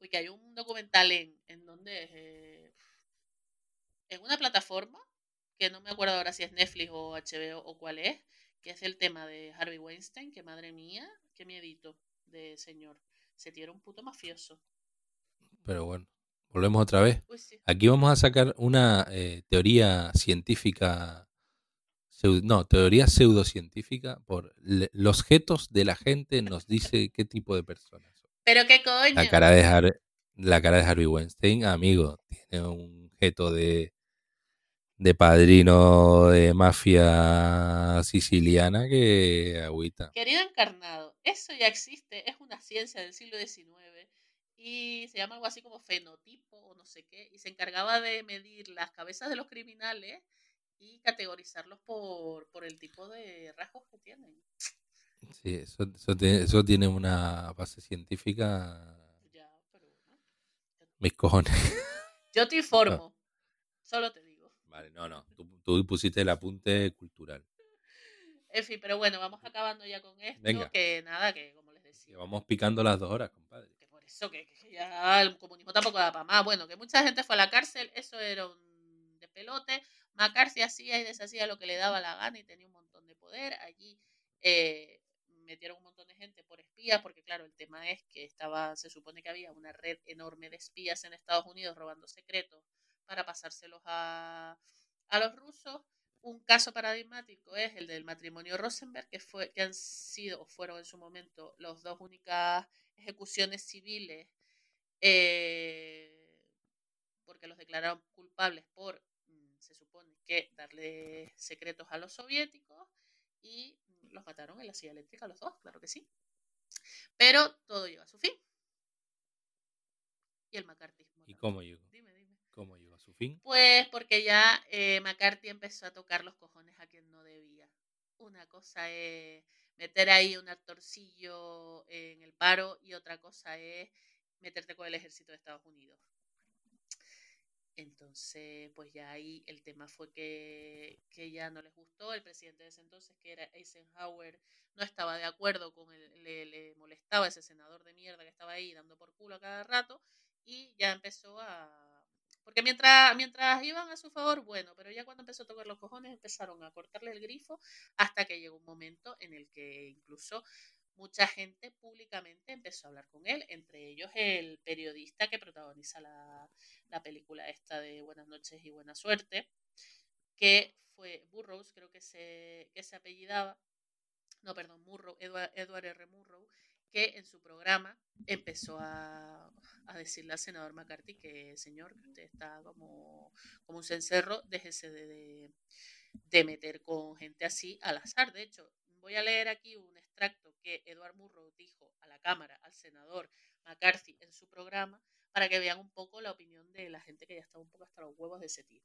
Uy, que hay un documental en, en donde eh, en una plataforma que no me acuerdo ahora si es Netflix o HBO o cuál es, que es el tema de Harvey Weinstein, que madre mía, qué miedito de señor. Se tira un puto mafioso. Pero bueno, volvemos otra vez. Aquí vamos a sacar una eh, teoría científica, no, teoría pseudocientífica por los jetos de la gente nos dice qué tipo de personas son. Pero qué coño. La cara de, la cara de Harvey Weinstein, amigo, tiene un jeto de de padrino de mafia siciliana que agüita. Querido encarnado, eso ya existe, es una ciencia del siglo XIX y se llama algo así como fenotipo o no sé qué, y se encargaba de medir las cabezas de los criminales y categorizarlos por, por el tipo de rasgos que tienen. Sí, eso, eso, tiene, una base científica. Ya, pero Mis cojones. Yo te informo, solo te digo no, no. Tú, pusiste el apunte cultural. En fin, pero bueno, vamos acabando ya con esto. Que nada, que como les decía. vamos picando las dos horas, compadre. Que por eso que, ya el comunismo tampoco da para más. Bueno, que mucha gente fue a la cárcel, eso era un de pelote. McCarthy hacía y deshacía lo que le daba la gana y tenía un montón de poder. Allí eh, metieron un montón de gente por espías, porque claro, el tema es que estaba, se supone que había una red enorme de espías en Estados Unidos robando secretos para pasárselos a, los rusos. Un caso paradigmático es el del matrimonio Rosenberg, que, fue, que han sido o fueron en su momento las dos únicas ejecuciones civiles, eh, porque los declararon culpables por, que darle secretos a los soviéticos y los mataron en la silla eléctrica los dos, claro que sí. Pero todo llega a su fin. Y el macartismo. ¿Y cómo llegó? Dime, dime. ¿Cómo llegó? Pues porque ya eh, McCarthy empezó a tocar los cojones a quien no debía. Una cosa es meter ahí un actorcillo en el paro y otra cosa es meterte con el ejército de Estados Unidos. Entonces, pues ya ahí el tema fue que, que, ya no les gustó. El presidente de ese entonces, que era Eisenhower, no estaba de acuerdo con él, le, le molestaba ese senador de mierda que estaba ahí dando por culo a cada rato y ya empezó a porque mientras, mientras iban a su favor, bueno, pero ya cuando empezó a tocar los cojones empezaron a cortarle el grifo hasta que llegó un momento en el que incluso mucha gente públicamente empezó a hablar con él, entre ellos el periodista que protagoniza la, película esta de Buenas noches y buena suerte, que fue Burroughs, creo que se, que se apellidaba, no, perdón, Murrow, Edward, R. Murrow, que en su programa empezó a, decirle al senador McCarthy que, señor, que usted está como, como un cencerro, déjese de, de, meter con gente así al azar. De hecho, voy a leer aquí un extracto que Edward Murrow dijo a la Cámara, al senador McCarthy en su programa, para que vean un poco la opinión de la gente que ya estaba un poco hasta los huevos de ese tío.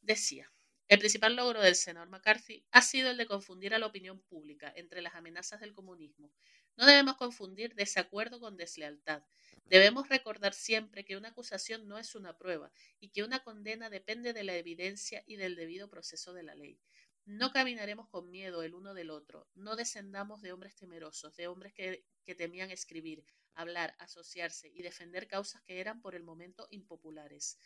Decía, el principal logro del senador McCarthy ha sido el de confundir a la opinión pública entre las amenazas del comunismo, no debemos confundir desacuerdo con deslealtad. Debemos recordar siempre que una acusación no es una prueba y que una condena depende de la evidencia y del debido proceso de la ley. No caminaremos con miedo el uno del otro, no descendamos de hombres temerosos, de hombres que, que temían escribir, hablar, asociarse y defender causas que eran por el momento impopulares.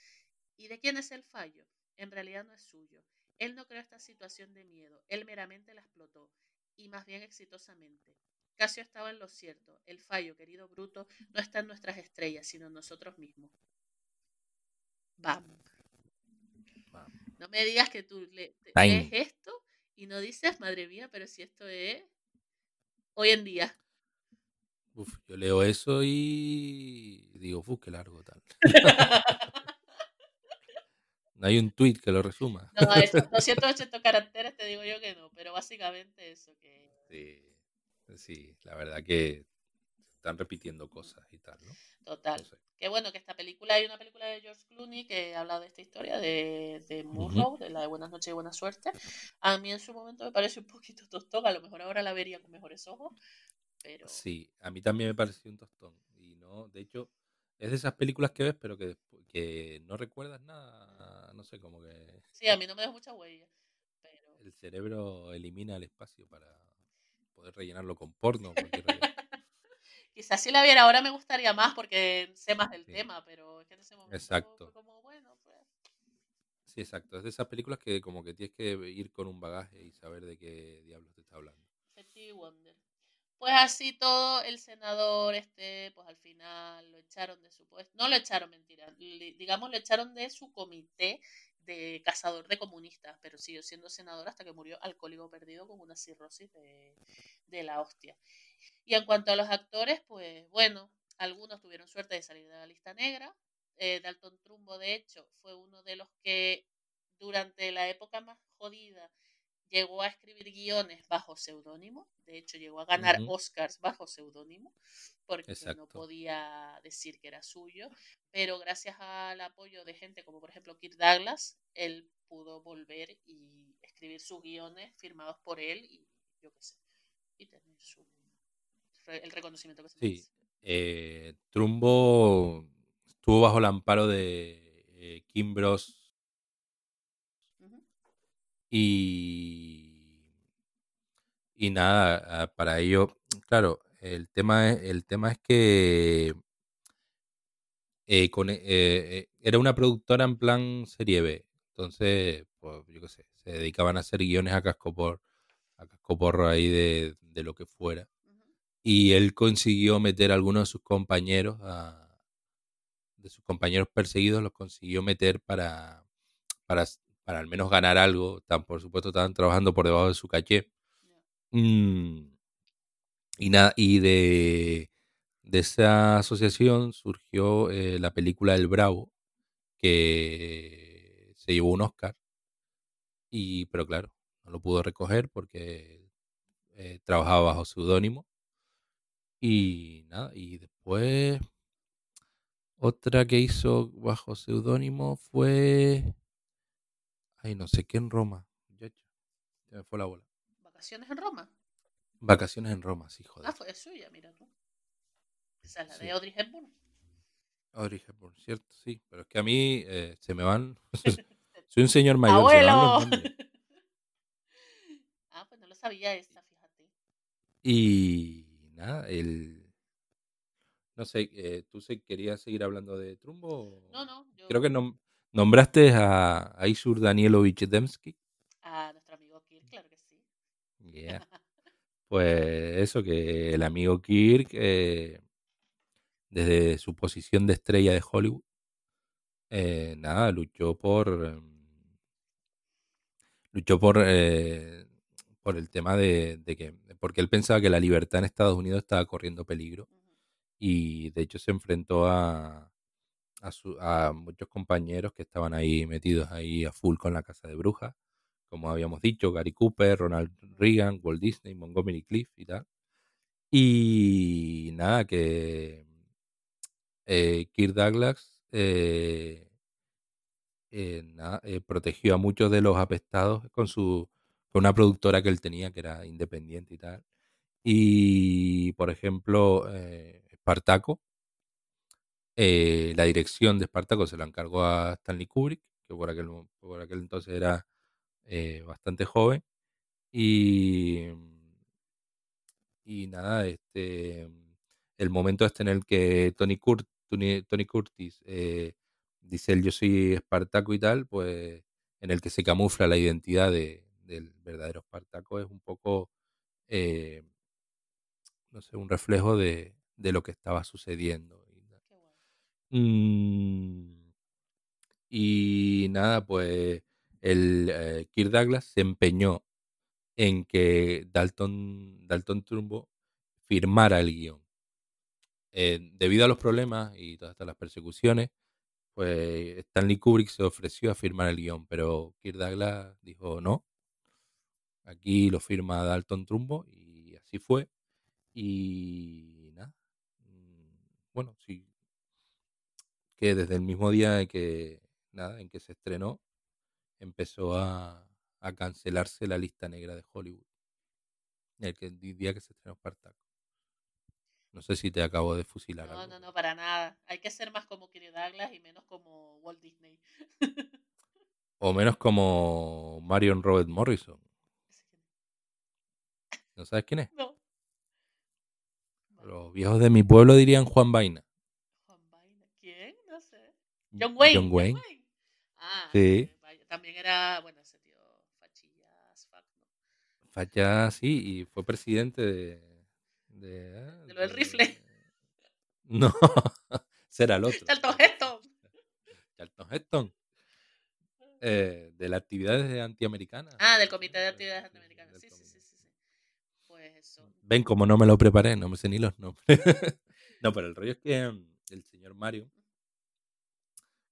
¿Y de quién es el fallo? En realidad no es suyo. Él no creó esta situación de miedo, él meramente la explotó, y más bien exitosamente. Casio estaba en lo cierto. El fallo, querido Bruto, no está en nuestras estrellas, sino en nosotros mismos. Vamos. No me digas que tú le, lees esto y no dices, madre mía, pero si esto es hoy en día. Uf, yo leo eso y digo, uf, qué largo tal. No hay un tweet que lo resuma. No, esos 280 caracteres te digo yo que no, pero básicamente eso que... Sí, sí, la verdad que están repitiendo cosas y tal, ¿no? Total. No sé. Que bueno, que esta película, hay una película de George Clooney que habla de esta historia de, de Murrow, de la de Buenas noches y buena suerte. A mí en su momento me parece un poquito tostón, a lo mejor ahora la vería con mejores ojos, pero Sí, a mí también me pareció un tostón. Y no, de hecho, es de esas películas que ves, pero que, que no recuerdas nada, no sé, como que sí, a mí no me dejó mucha huella. Pero... el cerebro elimina el espacio para poder rellenarlo con porno. Quizás si la viera ahora me gustaría más porque sé más del Sí. tema, pero es que en ese momento Exacto. fue como, bueno, pues... Sí, exacto. Es de esas películas que como que tienes que ir con un bagaje y saber de qué diablos te está hablando. Wonder. Pues así todo, el senador, este, pues al final lo echaron de su puesto. No lo echaron, mentira. Digamos, lo echaron de su comité de cazador de comunistas, pero siguió siendo senador hasta que murió alcohólico perdido con una cirrosis de, de la hostia. Y en cuanto a los actores, pues bueno, algunos tuvieron suerte de salir de la lista negra. Eh, Dalton Trumbo, de hecho, fue uno de los que durante la época más jodida llegó a escribir guiones bajo seudónimo. De hecho, llegó a ganar. Oscars bajo seudónimo porque no podía decir que era suyo. Pero gracias al apoyo de gente como por ejemplo Kirk Douglas, él pudo volver y escribir sus guiones firmados por él y yo qué sé, y tener su, el reconocimiento que se Sí. merece. Eh, Trumbo estuvo bajo el amparo de eh, Kim Bros Ujú. y y nada para ello claro el tema es, el tema es que eh, con, eh, era una productora en plan serie B entonces pues yo qué sé se dedicaban a hacer guiones a casco por a cascoporro ahí de, de lo que fuera. Y él consiguió meter a algunos de sus compañeros a- de sus compañeros perseguidos los consiguió meter para para, para al menos ganar algo tan por supuesto estaban trabajando por debajo de su caché. Mm, y nada y de de esa asociación surgió eh, la película El Bravo que se llevó un Oscar y pero claro no lo pudo recoger porque eh, trabajaba bajo seudónimo y nada y después otra que hizo bajo seudónimo fue ay no sé qué en Roma se me fue la bola Vacaciones en Roma. vacaciones en Roma sí joder Ah, fue suya, mira tú. Esa es la Sí. de Audrey Hepburn. Audrey Hepburn, cierto, sí, pero es que a mí eh, se me van. Soy un señor mayor, se me van ¡Abuelo! los nombres. ah, pues no lo sabía esta, fíjate. Y nada, el. No sé, eh, ¿tú se querías seguir hablando de Trumbo? No, no, yo Creo que nom- nombraste a, a Isur Danielovich Demsky. a nuestro amigo Kirk, claro que sí. Yeah. Pues eso, que el amigo Kirk, eh, desde su posición de estrella de Hollywood, eh, nada, luchó por. em, luchó por. eh, por el tema de, de que. Porque él pensaba que la libertad en Estados Unidos estaba corriendo peligro. Y de hecho se enfrentó a. A, su- a muchos compañeros que estaban ahí metidos ahí a full con la casa de brujas, como habíamos dicho, Gary Cooper, Ronald Reagan, Walt Disney, Montgomery Cliff y tal. Y nada, que eh, Kirk Douglas eh, eh, nada, eh, protegió a muchos de los apestados con su con una productora que él tenía que era independiente y tal. Y por ejemplo, eh, Espartaco, eh, la dirección de Espartaco se la encargó a Stanley Kubrick, que por aquel, por aquel entonces era eh, bastante joven. Y, y nada, este el momento este en el que Tony, Tony Curtis eh, dice el yo soy Espartaco y tal, pues en el que se camufla la identidad de- del verdadero Espartaco es un poco eh, no sé, un reflejo de, de lo que estaba sucediendo. Qué. Mm, y nada, pues el eh, Kirk Douglas se empeñó en que Dalton, Dalton Trumbo firmara el guion. Eh, debido a los problemas y todas estas las persecuciones, pues Stanley Kubrick se ofreció a firmar el guion, pero Kirk Douglas dijo no. Aquí lo firma Dalton Trumbo y así fue. Y nada. mm, Bueno, sí. Que desde el mismo día en que, nada, en que se estrenó, empezó a, a cancelarse la lista negra de Hollywood. El, que, el día que se estrenó Spartacus. No sé si te acabo de fusilar No, algo. no, no, para nada. Hay que ser más como Kirk Douglas y menos como Walt Disney. O menos como Marion Robert Morrison. Ese que- ¿No sabes quién es? No. Los viejos de mi pueblo dirían Juan Vaina. Juan Vaina. ¿Quién? No sé. John Wayne. John Wayne. Ah, Sí. también era, bueno, ese tío fachillas, ¿no? Facha, sí, y fue presidente de. De, ah, De lo del rifle. No, será el otro. Charlton Heston. Charlton Heston. Eh, de las actividades antiamericanas. Ah, del. Comité de Actividades Antiamericanas. del Sí, sí, sí, comité. sí, sí. Pues eso. Ven, como no me lo preparé, no me sé ni los nombres. no, pero el rollo es que mm, el señor Mario,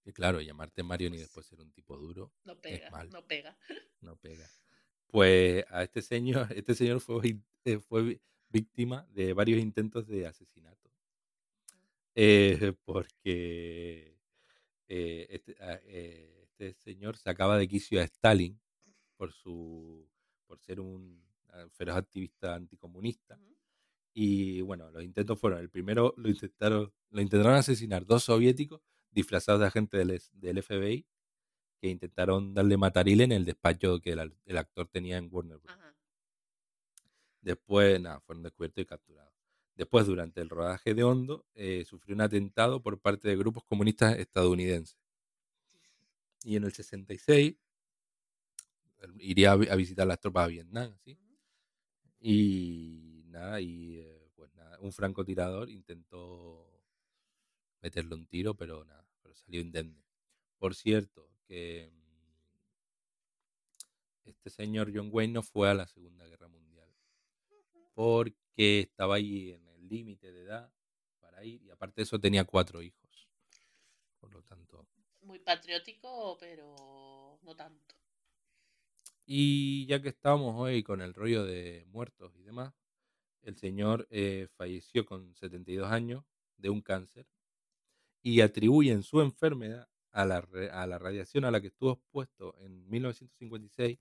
que claro, llamarte Mario Pues- después ser un tipo duro, No pega, mal. no pega. no pega. Pues a este señor, este señor fue, eh, fue víctima de varios intentos de asesinato. Eh, porque eh, este, ah, eh, este señor sacaba de quicio a Stalin por su por ser un feroz activista anticomunista. Y bueno, los intentos fueron, el primero lo intentaron, lo intentaron asesinar dos soviéticos disfrazados de agentes del, FBI que intentaron darle matarile en el despacho que el, actor tenía en Warner Bros. Después, nada, fueron descubiertos y capturados. Después, durante el rodaje de Hondo, eh, sufrió un atentado por parte de grupos comunistas estadounidenses. Y en el 66 él iría a, vi- a visitar las tropas de Vietnam, ¿sí? Y nada, y eh, pues nada, un francotirador intentó meterle un tiro, pero nada, pero salió indemne. Por cierto, que mm, este señor John Wayne no fue a la Segunda Guerra Mundial porque estaba ahí en el límite de edad para ir y aparte de eso tenía cuatro hijos. Por lo tanto, Muy patriótico, pero no tanto. Y ya que estamos hoy con el rollo de muertos y demás, el señor eh, falleció con 72 años de un cáncer y atribuyen su enfermedad a la, a la radiación a la que estuvo expuesto en 1956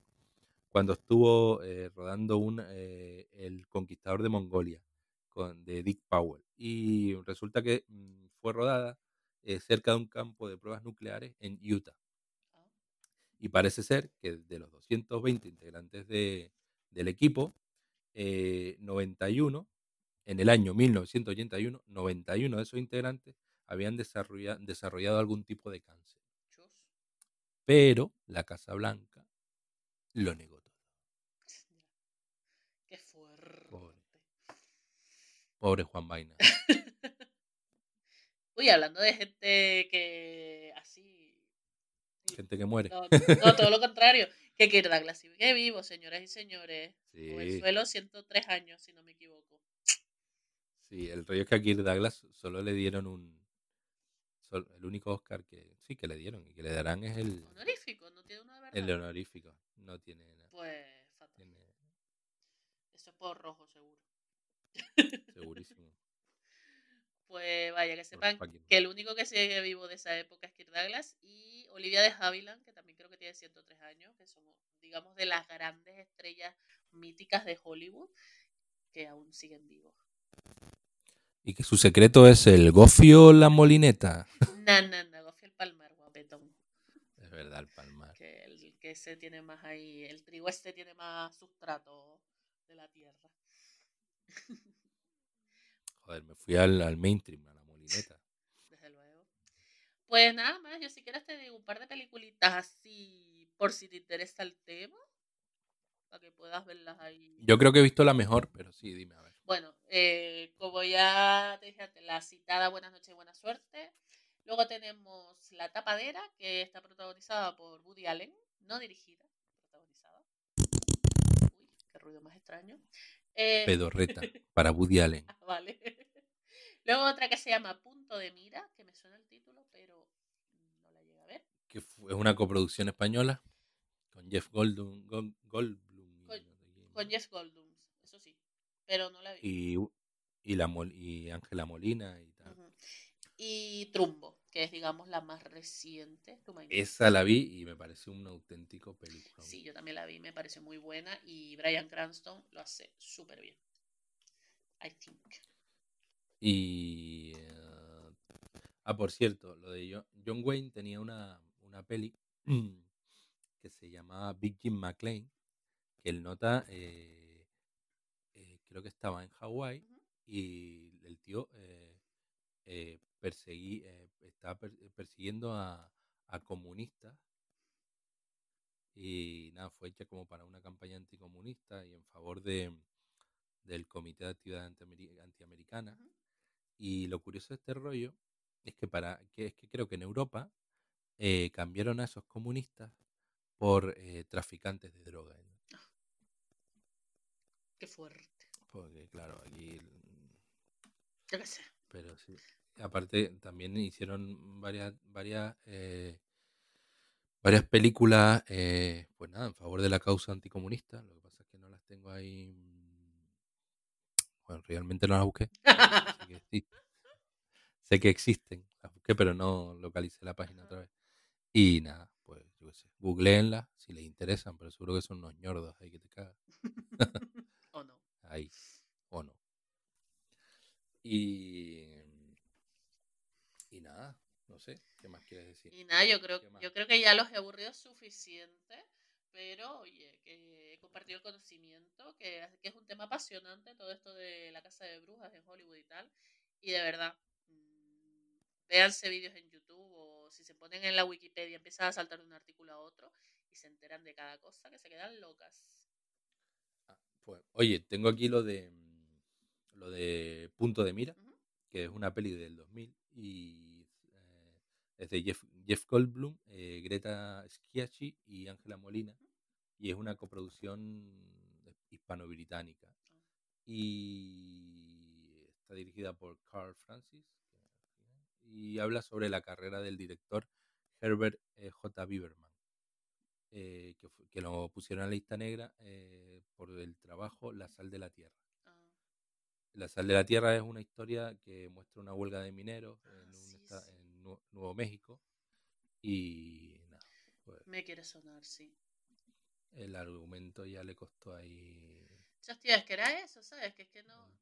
cuando estuvo eh, rodando un, eh, El Conquistador de Mongolia con, de Dick Powell. Y resulta que mm, fue rodada eh, cerca de un campo de pruebas nucleares en Utah. Y parece ser que de los 220 integrantes de- del equipo, eh, 91, en el año 1981, 91 de esos integrantes habían desarrolla- desarrollado algún tipo de cáncer. Pero la Casa Blanca lo negó todo. Qué fuerte. Pobre. Pobre Juan Vaina. Uy, hablando de gente que así. Gente que muere. No, no, todo lo contrario. Que Kirk Douglas sigue vivo, señoras y señores. Por el Sí, suelo 103 años, si no me equivoco. sí, el rollo es que a Kirk Douglas solo le dieron un... el único Oscar que sí que le dieron y que le darán es el, Honorífico, no tiene uno de verdad. el honorífico. No tiene nada. Pues fatal. Tiene Eso es por rojo, seguro. segurísimo. Pues vaya, que sepan que el único que sigue vivo de esa época es Kirk Douglas y Olivia de Havilland, que también creo que tiene 103 años, que son, digamos, de las grandes estrellas míticas de Hollywood que aún siguen vivos. Y que su secreto es el gofio la molineta. Na, na, na, Goffy el Palmar, guapetón. Es verdad, el palmar. Que, el, que ese tiene más ahí, el trigo este tiene más sustrato de la tierra. Joder, me fui al, al mainstream, a la molineta. Desde luego. Pues nada más, yo si quieres te digo un par de peliculitas así por si te interesa el tema. para que puedas verlas ahí. Yo creo que he visto la mejor, pero sí, dime a ver. Bueno, eh, como ya te dije antes, la citada Buenas noches y buena suerte. Luego tenemos La Tapadera, que está protagonizada por Woody Allen, no dirigida, protagonizada. Uy, qué ruido más extraño. Eh, Pedorreta, para Woody Allen. vale. Luego otra que se llama Punto de Mira, que me suena el título, pero no la llegué a ver. Que fue- es una coproducción española con Jeff Goldblum, Con- no Jeff Goldblum, eso sí, pero no la vi. y, y la y Ángela Molina y tal. Y Trumbo, que es, digamos, la más reciente. Esa la vi y me pareció un auténtico película. Sí, yo también la vi, me pareció muy buena y Brian Cranston lo hace súper bien. I think. Y. eh, ah, por cierto, lo de Jo- John Wayne tenía una, una peli que se llamaba Big Jim McClane, que el nota eh, eh, creo que estaba en Hawái y el tío eh, eh, perseguí, eh, estaba per- persiguiendo a, a comunistas y nada, fue hecha como para una campaña anticomunista y en favor de, del Comité de Actividad Antiameri- Antiamericana. Y lo curioso de este rollo es que para que es que creo que en Europa eh, cambiaron a esos comunistas por eh, traficantes de droga. Qué fuerte. Porque claro, aquí Yo qué sé. pero sí. Aparte también hicieron varias varias eh, varias películas eh, pues nada, en favor de la causa anticomunista. Lo que pasa es que no las tengo ahí mm, bueno, realmente no las busqué. sé que existen. Sé que existen, las busqué, pero no localicé la página otra vez. Y nada, pues yo qué sé, googleenlas si les interesan, pero seguro que son unos ñordos ahí que te cagas. ¿O no? Ahí, o no. Y, sé, ¿qué más quieres decir? Y nada, yo creo, yo creo que ya los he aburrido suficiente, pero oye, que he compartido el conocimiento, que, que es un tema apasionante todo esto de la casa de brujas en Hollywood y tal. Y de verdad, mm, véanse vídeos en YouTube o si se ponen en la Wikipedia empiezan a saltar de un artículo a otro y se enteran de cada cosa que se quedan locas. Ah, pues, oye, tengo aquí lo de mm, lo de Punto de Mira, que es una peli del 2000 y es de Jeff, Jeff Goldblum, eh, Greta Schiacci y Ángela Molina y es una coproducción hispano-británica y está dirigida por Carl Francis y habla sobre la carrera del director Herbert eh, J. Biberman, eh, que, lo pusieron en la lista negra eh, por el trabajo La sal de la tierra. Ah, La sal de la tierra es una historia que muestra una huelga de mineros en, Ah, un sí. Nuevo México y nada, pues, me quiere sonar, sí. el argumento ya le costó ahí Hostia, es que era eso, ¿sabes? Que es que no,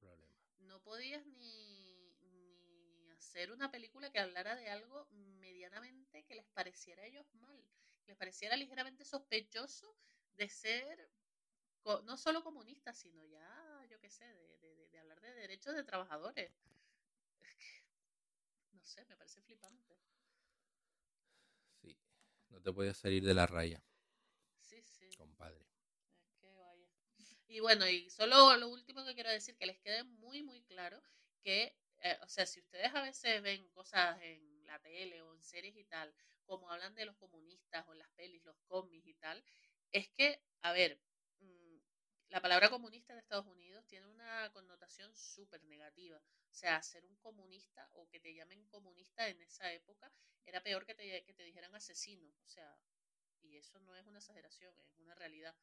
no podías ni, ni hacer una película que hablara de algo medianamente que les pareciera a ellos mal, que les pareciera ligeramente sospechoso de ser no solo comunistas, sino ya, yo qué sé, de- de- de hablar de derechos de trabajadores. Sé, me parece flipante. Sí, no te podías salir de la raya, Sí, sí. compadre. Es que vaya. Y bueno, y solo lo último que quiero decir, que les quede muy, muy claro que, eh, o sea, si ustedes a veces ven cosas en la tele o en series y tal, como hablan de los comunistas o en las pelis, los cómics y tal, es que, a ver, la palabra comunista en Estados Unidos tiene una connotación súper negativa. O sea, ser un comunista o que te llamen comunista en esa época era peor que te, que te dijeran asesino. O sea, y eso no es una exageración, es una realidad.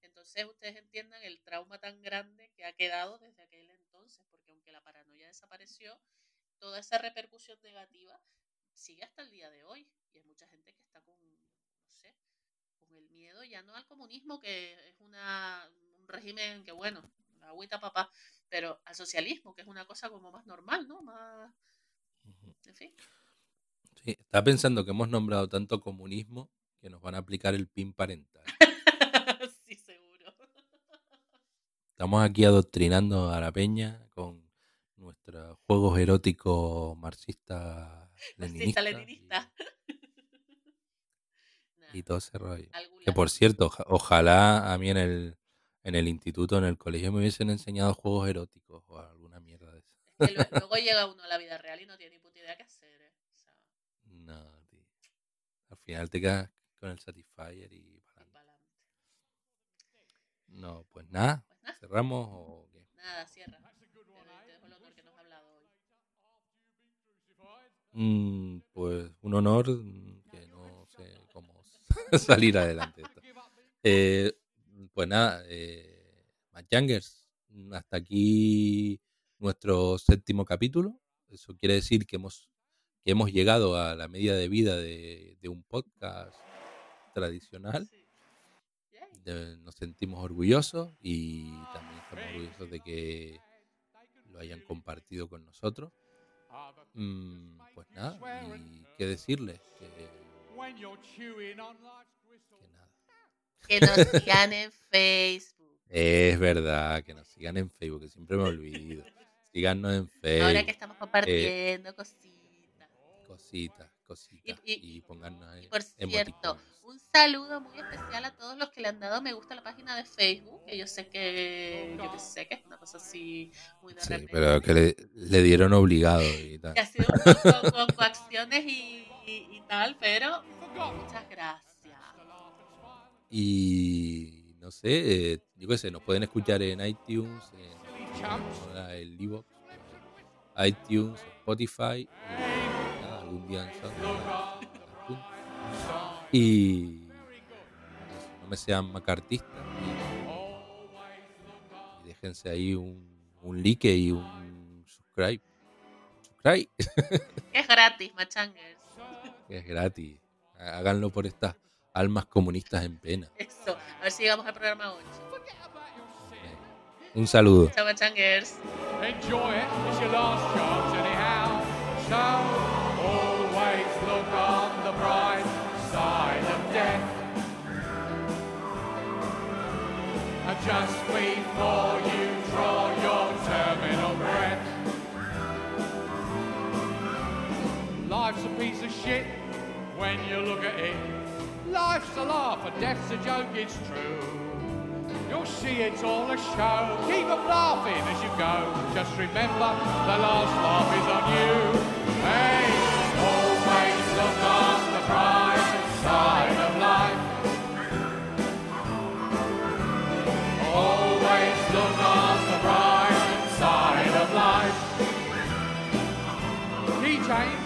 Entonces ustedes entiendan el trauma tan grande que ha quedado desde aquel entonces, porque aunque la paranoia desapareció, toda esa repercusión negativa sigue hasta el día de hoy. Y hay mucha gente que está con, no sé, con el miedo ya no al comunismo, que es una, un régimen que, bueno, la agüita papá, pero al socialismo, que es una cosa como más normal, ¿no? Más, en fin. Sí, estaba pensando que hemos nombrado tanto comunismo que nos van a aplicar el PIN parental. sí, seguro. Estamos aquí adoctrinando a la peña con nuestros juegos eróticos marxistas Marxista leninista. y, y todo ese rollo. Que por cierto, oja- ojalá a mí en el En el instituto, en el colegio me hubiesen enseñado juegos eróticos o alguna mierda de eso. Es que lo- luego llega uno a la vida real y no tiene ni puta idea qué hacer. ¿eh? O sea, No, tío. Al final te quedas con el Satisfyer y para adelante. No, pues nada. Pues nada, ¿Cerramos o qué? nada, cierra. Te, te dejo el honor que nos ha hablado hoy. Mm, pues un honor mm, que no sé cómo salir adelante. de esto. Eh, pues nada, eh, Matt Youngers, mm, hasta aquí nuestro séptimo capítulo. Eso quiere decir que hemos, que hemos llegado a la media de vida de, de un podcast tradicional. De- nos sentimos orgullosos y también estamos orgullosos de que lo hayan compartido con nosotros. Mm, pues nada, y qué decirles, que, que nos sigan en Facebook. Es verdad, que nos sigan en Facebook, que siempre me olvido. Síganos en Facebook. Ahora que estamos compartiendo cositas. Cositas, cositas. Y- Y, y- pongan ahí por cierto, un saludo muy especial a todos los que le han dado me gusta a la página de Facebook, que yo sé que, yo sé que es una cosa así muy de Sí, repente. pero que le, le dieron obligado y tal. Que ha sido con, con coacciones y, y- y tal, pero muchas gracias. Y no sé, eh, yo qué sé, nos pueden escuchar en iTunes, en, ahora el eh, iTunes, Spotify, y nada, algún día en. Y eso, no me sean macartistas y, y déjense ahí un, un like y un subscribe. Subscribe, es gratis, machangers. es gratis. Háganlo por estas almas comunistas en pena. Eso. A ver si llegamos al programa 8. Un saludo. Chao, machangers. Enjoy it, it's your last chance anyhow. So always look on the bright side of death. And just before you draw your terminal breath. Life's a piece of shit when you look at it. Life's a laugh and death's a joke, it's true. You'll see it's all a show. Keep Keep 'em laughing as you go. Just remember the last laugh is on you. Hey, always look on the bright side of life. Always look on the bright side of life. Key.